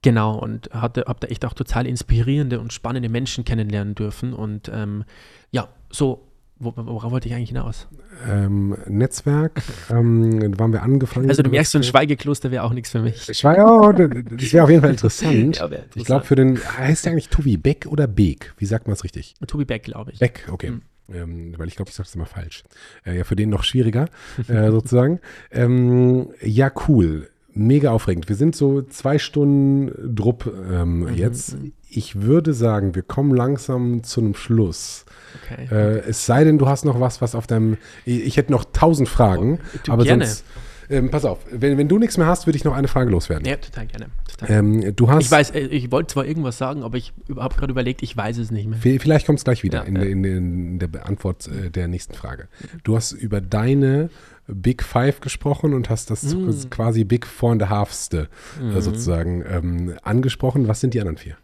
genau, und habe da echt auch total inspirierende und spannende Menschen kennenlernen dürfen. Und ähm, ja, so worauf wollte ich eigentlich hinaus? Ähm, Netzwerk, ähm, waren wir angefangen. Also du merkst, so ein Schweigekloster wäre auch nichts für mich. Schweige, oh, das wäre auf jeden Fall interessant. ja, interessant. Ich glaube für den, heißt der eigentlich Tobi Beck oder Beek? Wie sagt man es richtig? Tobi Beck, glaube ich. Beck, okay. Mhm. Ähm, weil ich glaube, ich sage es immer falsch. Äh, ja, für den noch schwieriger, äh, sozusagen. Ähm, ja, cool. Mega aufregend. Wir sind so zwei Stunden Drupp ähm, mhm. jetzt. Ich würde sagen, wir kommen langsam zu einem Schluss. Okay. Äh, es sei denn, du hast noch was, was auf deinem. Ich, hätte noch tausend Fragen, oh, aber gerne. sonst. Ähm, pass auf, wenn, wenn du nichts mehr hast, würde ich noch eine Frage loswerden. Ja, total gerne. Total. Ähm, du hast, ich weiß, äh, ich wollte zwar irgendwas sagen, aber ich habe gerade überlegt, ich weiß es nicht mehr. Vielleicht kommt es gleich wieder ja, in, ja. In, in, der Antwort äh, der nächsten Frage. Du hast über deine Big Five gesprochen und hast das mm. quasi Big Four and a Halfste mm. sozusagen ähm, angesprochen. Was sind die anderen vier?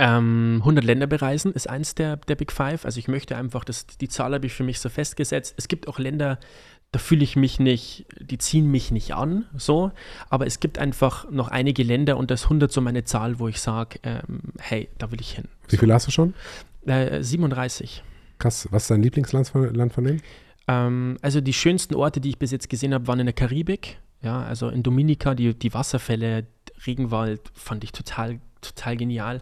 Ähm, 100 Länder bereisen ist eins der, der Big Five. Also ich möchte einfach, dass die Zahl habe ich für mich so festgesetzt. Es gibt auch Länder, da fühle ich mich nicht, die ziehen mich nicht an, so. Aber es gibt einfach noch einige Länder und das 100 so meine Zahl, wo ich sage, ähm, hey, da will ich hin. Wie so. viele hast du schon? Äh, 37. Krass. Was ist dein Lieblingsland von, Land von denen? Ähm, also die schönsten Orte, die ich bis jetzt gesehen habe, waren in der Karibik. Ja, also in Dominika, die, die Wasserfälle, Regenwald fand ich total, total genial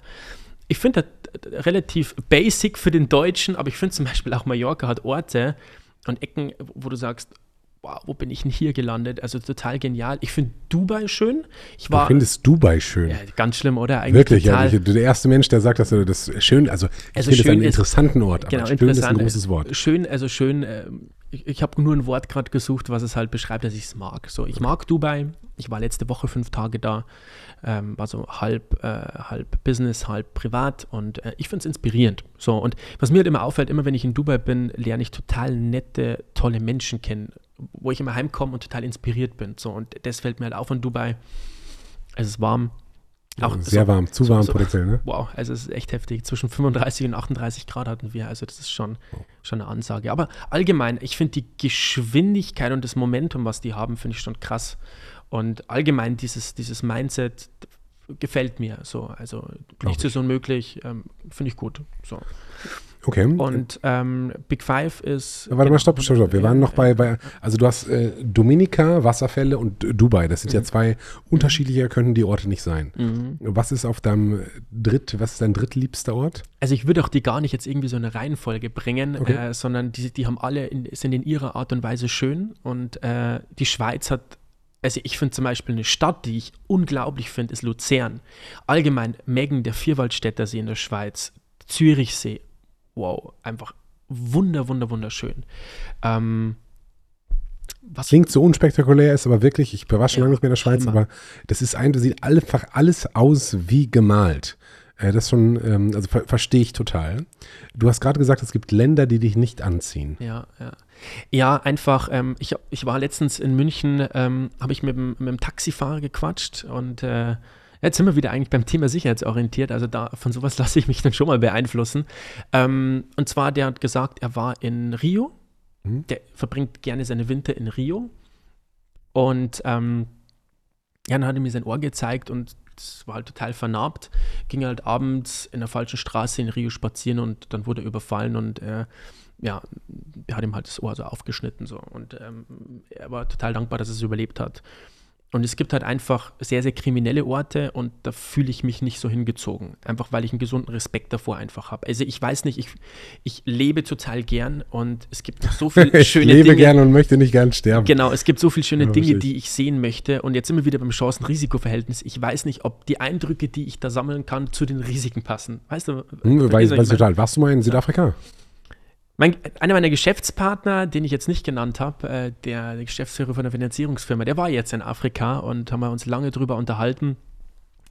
ich finde das relativ basic für den Deutschen, aber ich finde zum Beispiel auch Mallorca hat Orte und Ecken, wo du sagst, wow, wo bin ich denn hier gelandet? Also total genial. Ich finde Dubai schön. Ich war, du findest Dubai schön? Ja, ganz schlimm, oder? Eigentlich Wirklich, total, ja. Der erste Mensch, der sagt, dass er das schön, also ich also finde es einen interessanten Ort, genau, schön ist ein großes Wort. Schön, also schön, äh, ich, ich habe nur ein Wort gerade gesucht, was es halt beschreibt, dass ich es mag. So, ich mag Dubai. Ich war letzte Woche fünf Tage da ähm, war so halb, äh, halb Business, halb privat und äh, ich finde es inspirierend. So, und was mir halt immer auffällt, immer wenn ich in Dubai bin, lerne ich total nette, tolle Menschen kennen, wo ich immer heimkomme und total inspiriert bin. So, und das fällt mir halt auf in Dubai. Es ist warm, Auch Sehr so- warm, zu warm so- potenziell, ne? Wow, also es ist echt heftig. Zwischen 35 und 38 Grad hatten wir, also das ist schon, schon eine Ansage. Aber allgemein, ich finde die Geschwindigkeit und das Momentum, was die haben, finde ich schon krass. Und allgemein dieses, dieses Mindset gefällt mir so. Also nichts ist unmöglich, ähm, finde ich gut. So. Okay. Und ähm, Big Five ist. Warte mal, stopp, stopp, stopp. Wir waren noch bei, bei also du hast äh, Dominika, Wasserfälle und Dubai. Das sind ja zwei unterschiedlicher, könnten die Orte nicht sein. Mhm. Was ist auf deinem Dritt, was ist dein drittliebster Ort? Also ich würde auch die gar nicht jetzt irgendwie so eine Reihenfolge bringen, Okay. äh, sondern die, die haben alle in, sind in ihrer Art und Weise schön und äh, die Schweiz hat, also ich finde zum Beispiel eine Stadt, die ich unglaublich finde, ist Luzern. Allgemein Meggen, der Vierwaldstätter See in der Schweiz, Zürichsee, wow, einfach wunder, wunder, wunderschön. Ähm, was Klingt so unspektakulär, ist aber wirklich, ich war schon Ja, lange nicht mehr in der Schweiz, Hammer. aber das ist ein, das sieht einfach alles aus wie gemalt. Äh, das schon, ähm, also ver verstehe ich total. Du hast gerade gesagt, es gibt Länder, die dich nicht anziehen. Ja, ja. Ja, einfach, ähm, ich, ich war letztens in München, ähm, habe ich mit, dem- mit dem Taxifahrer gequatscht und äh, jetzt sind wir wieder eigentlich beim Thema sicherheitsorientiert, also da von sowas lasse ich mich dann schon mal beeinflussen. Ähm, und zwar, der hat gesagt, er war in Rio, Mhm. der verbringt gerne seine Winter in Rio und ähm, ja, dann hat er mir sein Ohr gezeigt und das war halt total vernarbt. Ging halt abends in der falschen Straße in Rio spazieren und dann wurde er überfallen und äh, ja, er hat ihm halt das Ohr so aufgeschnitten so und ähm, er war total dankbar, dass er es überlebt hat. Und es gibt halt einfach sehr, sehr kriminelle Orte und da fühle ich mich nicht so hingezogen. Einfach weil ich einen gesunden Respekt davor einfach habe. Also ich weiß nicht, ich, ich lebe total gern und es gibt noch so viele Ich schöne lebe Dinge. gerne und möchte nicht gern sterben. Genau, es gibt so viele schöne Ja, Dinge, ich. die ich sehen möchte. Und jetzt sind wir wieder beim Chancen-Risiko-Verhältnis. Ich weiß nicht, ob die Eindrücke, die ich da sammeln kann, zu den Risiken passen. Weißt du? Hm, weiß, weiß ich total. Warst du mal in Südafrika? Mein, einer meiner Geschäftspartner, den ich jetzt nicht genannt habe, äh, der Geschäftsführer von der Finanzierungsfirma, der war jetzt in Afrika und haben wir uns lange drüber unterhalten.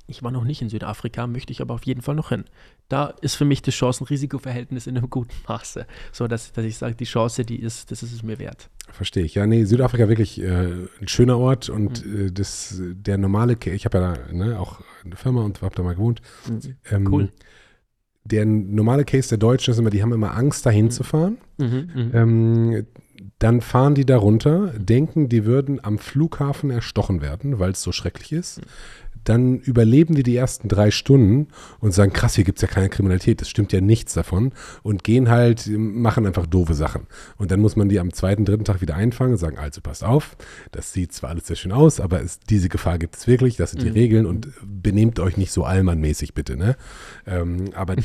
Ich war noch nicht in Südafrika, möchte ich aber auf jeden Fall noch hin. Da ist für mich das Chancen-Risiko-Verhältnis in einem guten Maße. So dass, dass ich sage, die Chance, die ist, das ist es mir wert. Verstehe ich. Ja, nee, Südafrika wirklich äh, ein schöner Ort und Mhm. äh, das, der normale, ich habe ja da ne, auch eine Firma und habe da mal gewohnt. Ähm, Cool. Der normale Case der Deutschen ist immer, die haben immer Angst, dahin zu fahren. Mhm, mhm. Ähm, dann fahren die da runter, denken, die würden am Flughafen erstochen werden, weil es so schrecklich ist. Dann überleben die die ersten drei Stunden und sagen, krass, hier gibt es ja keine Kriminalität, das stimmt ja nichts davon und gehen halt, machen einfach doofe Sachen. Und dann muss man die am zweiten, dritten Tag wieder einfangen und sagen, also passt auf, das sieht zwar alles sehr schön aus, aber es, diese Gefahr gibt es wirklich, das sind die Mhm. Regeln und benehmt euch nicht so allmannmäßig bitte, ne? Ähm, aber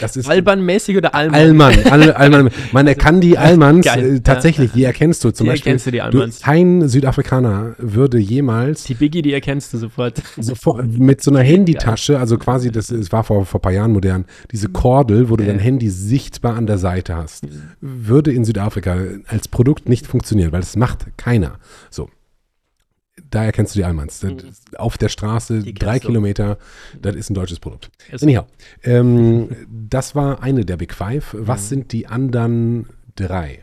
das ist... Alban-mäßig oder Alman? Allmann, All, Allmann. Man erkannt die Allmanns Geil. äh, tatsächlich, die erkennst du zum Die Beispiel. erkennst du, die du, Allmanns. kein Südafrikaner würde jemals Die Biggie, die erkennst du sofort. sofort mit so einer Handytasche, also quasi, das, es war vor, vor ein paar Jahren modern, diese Kordel, wo du dein. Handy sichtbar an der Seite hast, würde in Südafrika als Produkt nicht funktionieren, weil das macht keiner. So. Da erkennst du die Allmanns. Das- Auf der Straße, Mhm. Drei du. Kilometer, das ist ein deutsches Produkt. Ist- Anyhow, ähm, das war eine der Big Five. Mhm. Was sind die anderen drei?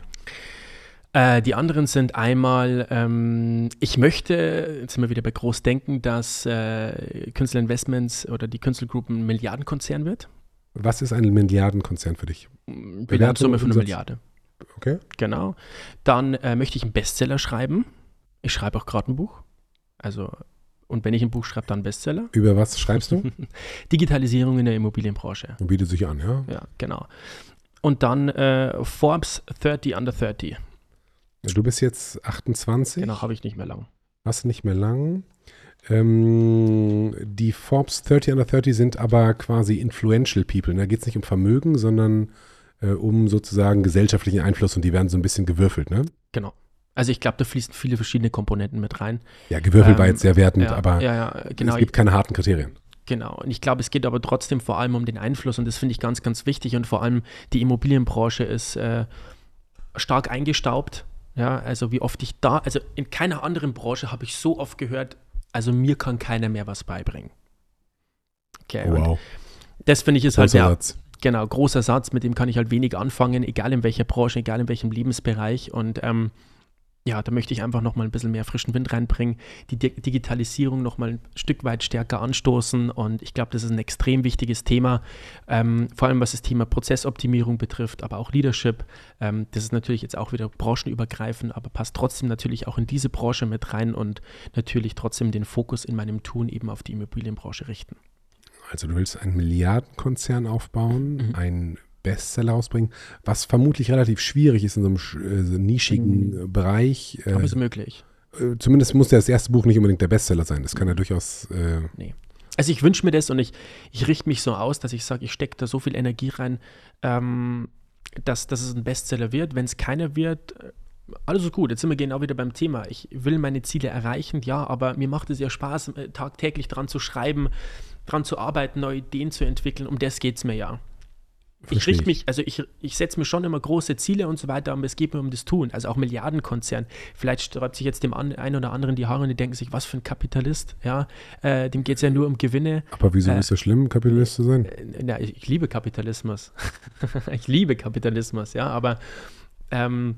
Äh, die anderen sind einmal, ähm, ich möchte, jetzt sind wir wieder bei Großdenken, dass äh, Künstler Investments oder die Künstlergruppe ein Milliardenkonzern wird. Was ist ein Milliardenkonzern für dich? Bilanzsumme von einer? Milliarde. Okay. Genau. Dann äh, möchte ich einen Bestseller schreiben. Ich schreibe auch gerade ein Buch. Also, und wenn ich ein Buch schreibe, dann Bestseller. Über was schreibst du? Digitalisierung in der Immobilienbranche. Und bietet sich an, ja? Ja, genau. Und dann äh, Forbes 30 under 30. Du bist jetzt 28, Genau, habe ich nicht mehr lang. hast nicht mehr lang. Ähm, die Forbes 30 under 30 sind aber quasi influential people. Da geht es nicht um Vermögen, sondern äh, um sozusagen gesellschaftlichen Einfluss und die werden so ein bisschen gewürfelt, ne? Genau. Also ich glaube, da fließen viele verschiedene Komponenten mit rein. Ja, gewürfelt war Ähm, jetzt sehr wertend, ja, aber ja, ja, genau. es gibt keine harten Kriterien. Genau. Und ich glaube, es geht aber trotzdem vor allem um den Einfluss und das finde ich ganz, ganz wichtig. Und vor allem die Immobilienbranche ist äh, stark eingestaubt. Ja, also wie oft ich da, also in keiner anderen Branche habe ich so oft gehört, also mir kann keiner mehr was beibringen. Okay, Oh, wow, das finde ich ist halt großer der, Satz. genau, großer Satz, mit dem kann ich halt wenig anfangen, egal in welcher Branche, egal in welchem Lebensbereich. Und ähm, ja, da möchte ich einfach nochmal ein bisschen mehr frischen Wind reinbringen, die Di Digitalisierung nochmal ein Stück weit stärker anstoßen und ich glaube, das ist ein extrem wichtiges Thema, ähm, vor allem was das Thema Prozessoptimierung betrifft, aber auch Leadership. Ähm, das ist natürlich jetzt auch wieder branchenübergreifend, aber passt trotzdem natürlich auch in diese Branche mit rein und natürlich trotzdem den Fokus in meinem Tun eben auf die Immobilienbranche richten. Also du willst einen Milliardenkonzern aufbauen, mhm. ein Bestseller rausbringen, was vermutlich relativ schwierig ist in so einem äh, nischigen mhm. Bereich. Äh, Aber ist möglich. Äh, zumindest muss das erste Buch nicht unbedingt der Bestseller sein. Das kann ja durchaus. Äh, nee. Also ich wünsche mir das und ich, ich richte mich so aus, dass ich sage, ich stecke da so viel Energie rein, ähm, dass, dass es ein Bestseller wird. Wenn es keiner wird, äh, alles gut, jetzt sind wir genau wieder beim Thema. Ich will meine Ziele erreichen, ja, aber mir macht es ja Spaß, äh, tagtäglich dran zu schreiben, dran zu arbeiten, neue Ideen zu entwickeln. Um das geht es mir ja. Ich richte mich, also ich, ich setze mir schon immer große Ziele und so weiter, aber es geht mir um das Tun. Also auch Milliardenkonzern. Vielleicht sträubt sich jetzt dem einen oder anderen die Haare und die denken sich, was für ein Kapitalist, ja, äh, dem geht es ja nur um Gewinne. Aber wieso äh, ist das schlimm, Kapitalist zu sein? Äh, ja, ich, ich liebe Kapitalismus. ich liebe Kapitalismus, ja, aber ähm,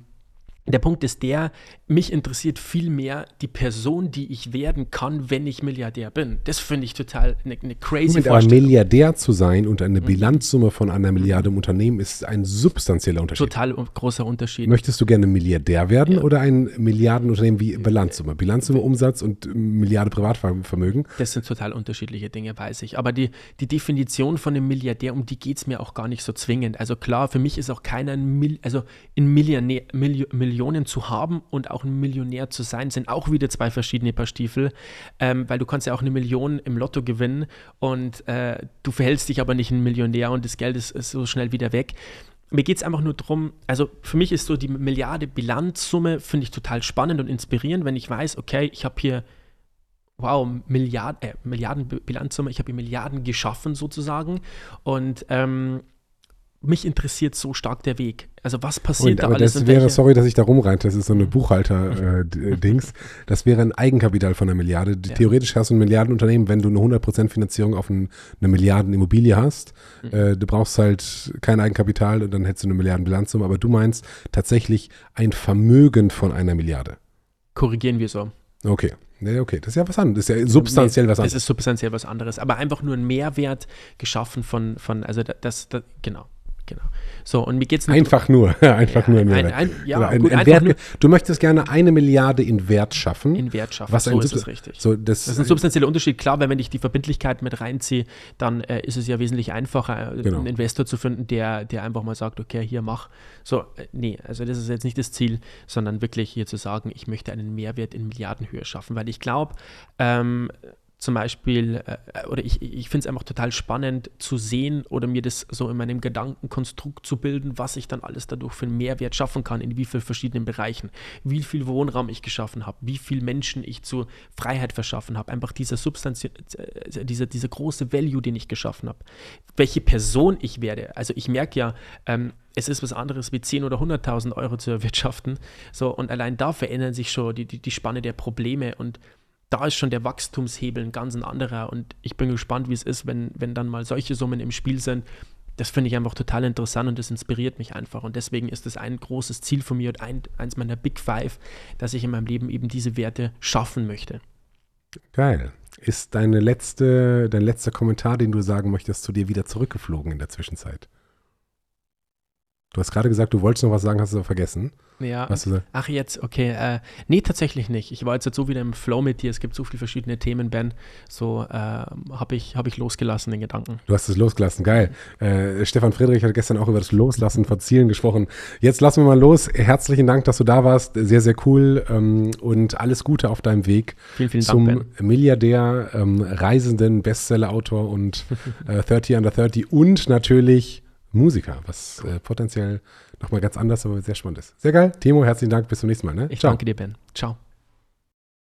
der Punkt ist der, mich interessiert viel mehr die Person, die ich werden kann, wenn ich Milliardär bin. Das finde ich total eine, eine crazy Moment, Aber Milliardär zu sein und eine mhm. Bilanzsumme von einer Milliarde im Unternehmen ist ein substanzieller Unterschied. Total großer Unterschied. Möchtest du gerne Milliardär werden ja. oder ein Milliardenunternehmen wie Bilanzsumme? Bilanzsumme, Umsatz und Milliarde Privatvermögen? Das sind total unterschiedliche Dinge, weiß ich. Aber die, die Definition von einem Milliardär, um die geht es mir auch gar nicht so zwingend. Also klar, für mich ist auch keiner ein, Mil also ein Millionär, Milliardär Millionen zu haben und auch ein Millionär zu sein, sind auch wieder zwei verschiedene Paar Stiefel, ähm, weil du kannst ja auch eine Million im Lotto gewinnen und äh, du verhältst dich aber nicht ein Millionär und das Geld ist, ist so schnell wieder weg. Mir geht es einfach nur darum, also für mich ist so die Milliarde Bilanzsumme, finde ich total spannend und inspirierend, wenn ich weiß, okay, ich habe hier, wow, Milliard, äh, Milliarden Bilanzsumme, ich habe hier Milliarden geschaffen sozusagen. Und ähm, mich interessiert so stark der Weg. Also was passiert und, da alles? Das wäre, sorry, dass ich da rumreite, das ist so eine Buchhalter-Dings. Äh, das wäre ein Eigenkapital von einer Milliarde. Ja. Theoretisch hast du ein Milliardenunternehmen, wenn du eine 100% Finanzierung auf ein, eine Milliardenimmobilie hast. Mhm. Äh, du brauchst halt kein Eigenkapital und dann hättest du eine Milliardenbilanzsumme. Aber du meinst tatsächlich ein Vermögen von einer Milliarde. Korrigieren wir so. Okay. Nee, okay, das ist ja was anderes. Das ist ja substanziell was anderes. Das ist substanziell was anderes, aber einfach nur ein Mehrwert geschaffen von, von also das, das genau. Genau. So, und mir geht es Einfach nur, einfach ja, nur ein, ein, ein, ja, ein, gut, ein Wert, Du möchtest gerne eine Milliarde in Wert schaffen. In Wert schaffen, was so ist es richtig. So, das, das, ist ein substanzieller Unterschied. Klar, weil wenn ich die Verbindlichkeit mit reinziehe, dann äh, ist es ja wesentlich einfacher, äh, genau. einen Investor zu finden, der, der einfach mal sagt, okay, hier mach. So, äh, nee, also das ist jetzt nicht das Ziel, sondern wirklich hier zu sagen, ich möchte einen Mehrwert in Milliardenhöhe schaffen, weil ich glaube, ähm, zum Beispiel, äh, oder ich, ich finde es einfach total spannend zu sehen oder mir das so in meinem Gedankenkonstrukt zu bilden, was ich dann alles dadurch für einen Mehrwert schaffen kann, in wie vielen verschiedenen Bereichen, wie viel Wohnraum ich geschaffen habe, wie viele Menschen ich zur Freiheit verschaffen habe, einfach dieser Substanz, äh, dieser, dieser große Value, den ich geschaffen habe, welche Person ich werde. Also ich merke ja, ähm, es ist was anderes wie 10.000 oder 100.000 Euro zu erwirtschaften. So, und allein da verändern sich schon die, die, die Spanne der Probleme und da ist schon der Wachstumshebel ein ganz anderer und ich bin gespannt, wie es ist, wenn, wenn dann mal solche Summen im Spiel sind. Das finde ich einfach total interessant und das inspiriert mich einfach. Und deswegen ist es ein großes Ziel von mir und ein, eins meiner Big Five, dass ich in meinem Leben eben diese Werte schaffen möchte. Geil. Ist deine letzte, dein letzter Kommentar, den du sagen möchtest, zu dir wieder zurückgeflogen in der Zwischenzeit? Du hast gerade gesagt, du wolltest noch was sagen, hast du aber vergessen. Ja. Was du Ach, jetzt, okay. Äh, nee, tatsächlich nicht. Ich war jetzt so wieder im Flow mit dir. Es gibt so viele verschiedene Themen, Ben. So äh, habe ich, hab ich losgelassen, den Gedanken. Du hast es losgelassen, geil. Äh, Stefan Friedrich hat gestern auch über das Loslassen von Zielen gesprochen. Jetzt lassen wir mal los. Herzlichen Dank, dass du da warst. Sehr, sehr cool. Ähm, und alles Gute auf deinem Weg vielen, vielen zum Dank, ben. Milliardär, ähm, Reisenden, Bestseller-Autor und 30 äh, under 30 und natürlich Musiker, was äh, potenziell nochmal ganz anders, aber sehr spannend ist. Sehr geil. Timo, herzlichen Dank. Bis zum nächsten Mal. Ne? Ich Ciao. danke dir, Ben. Ciao.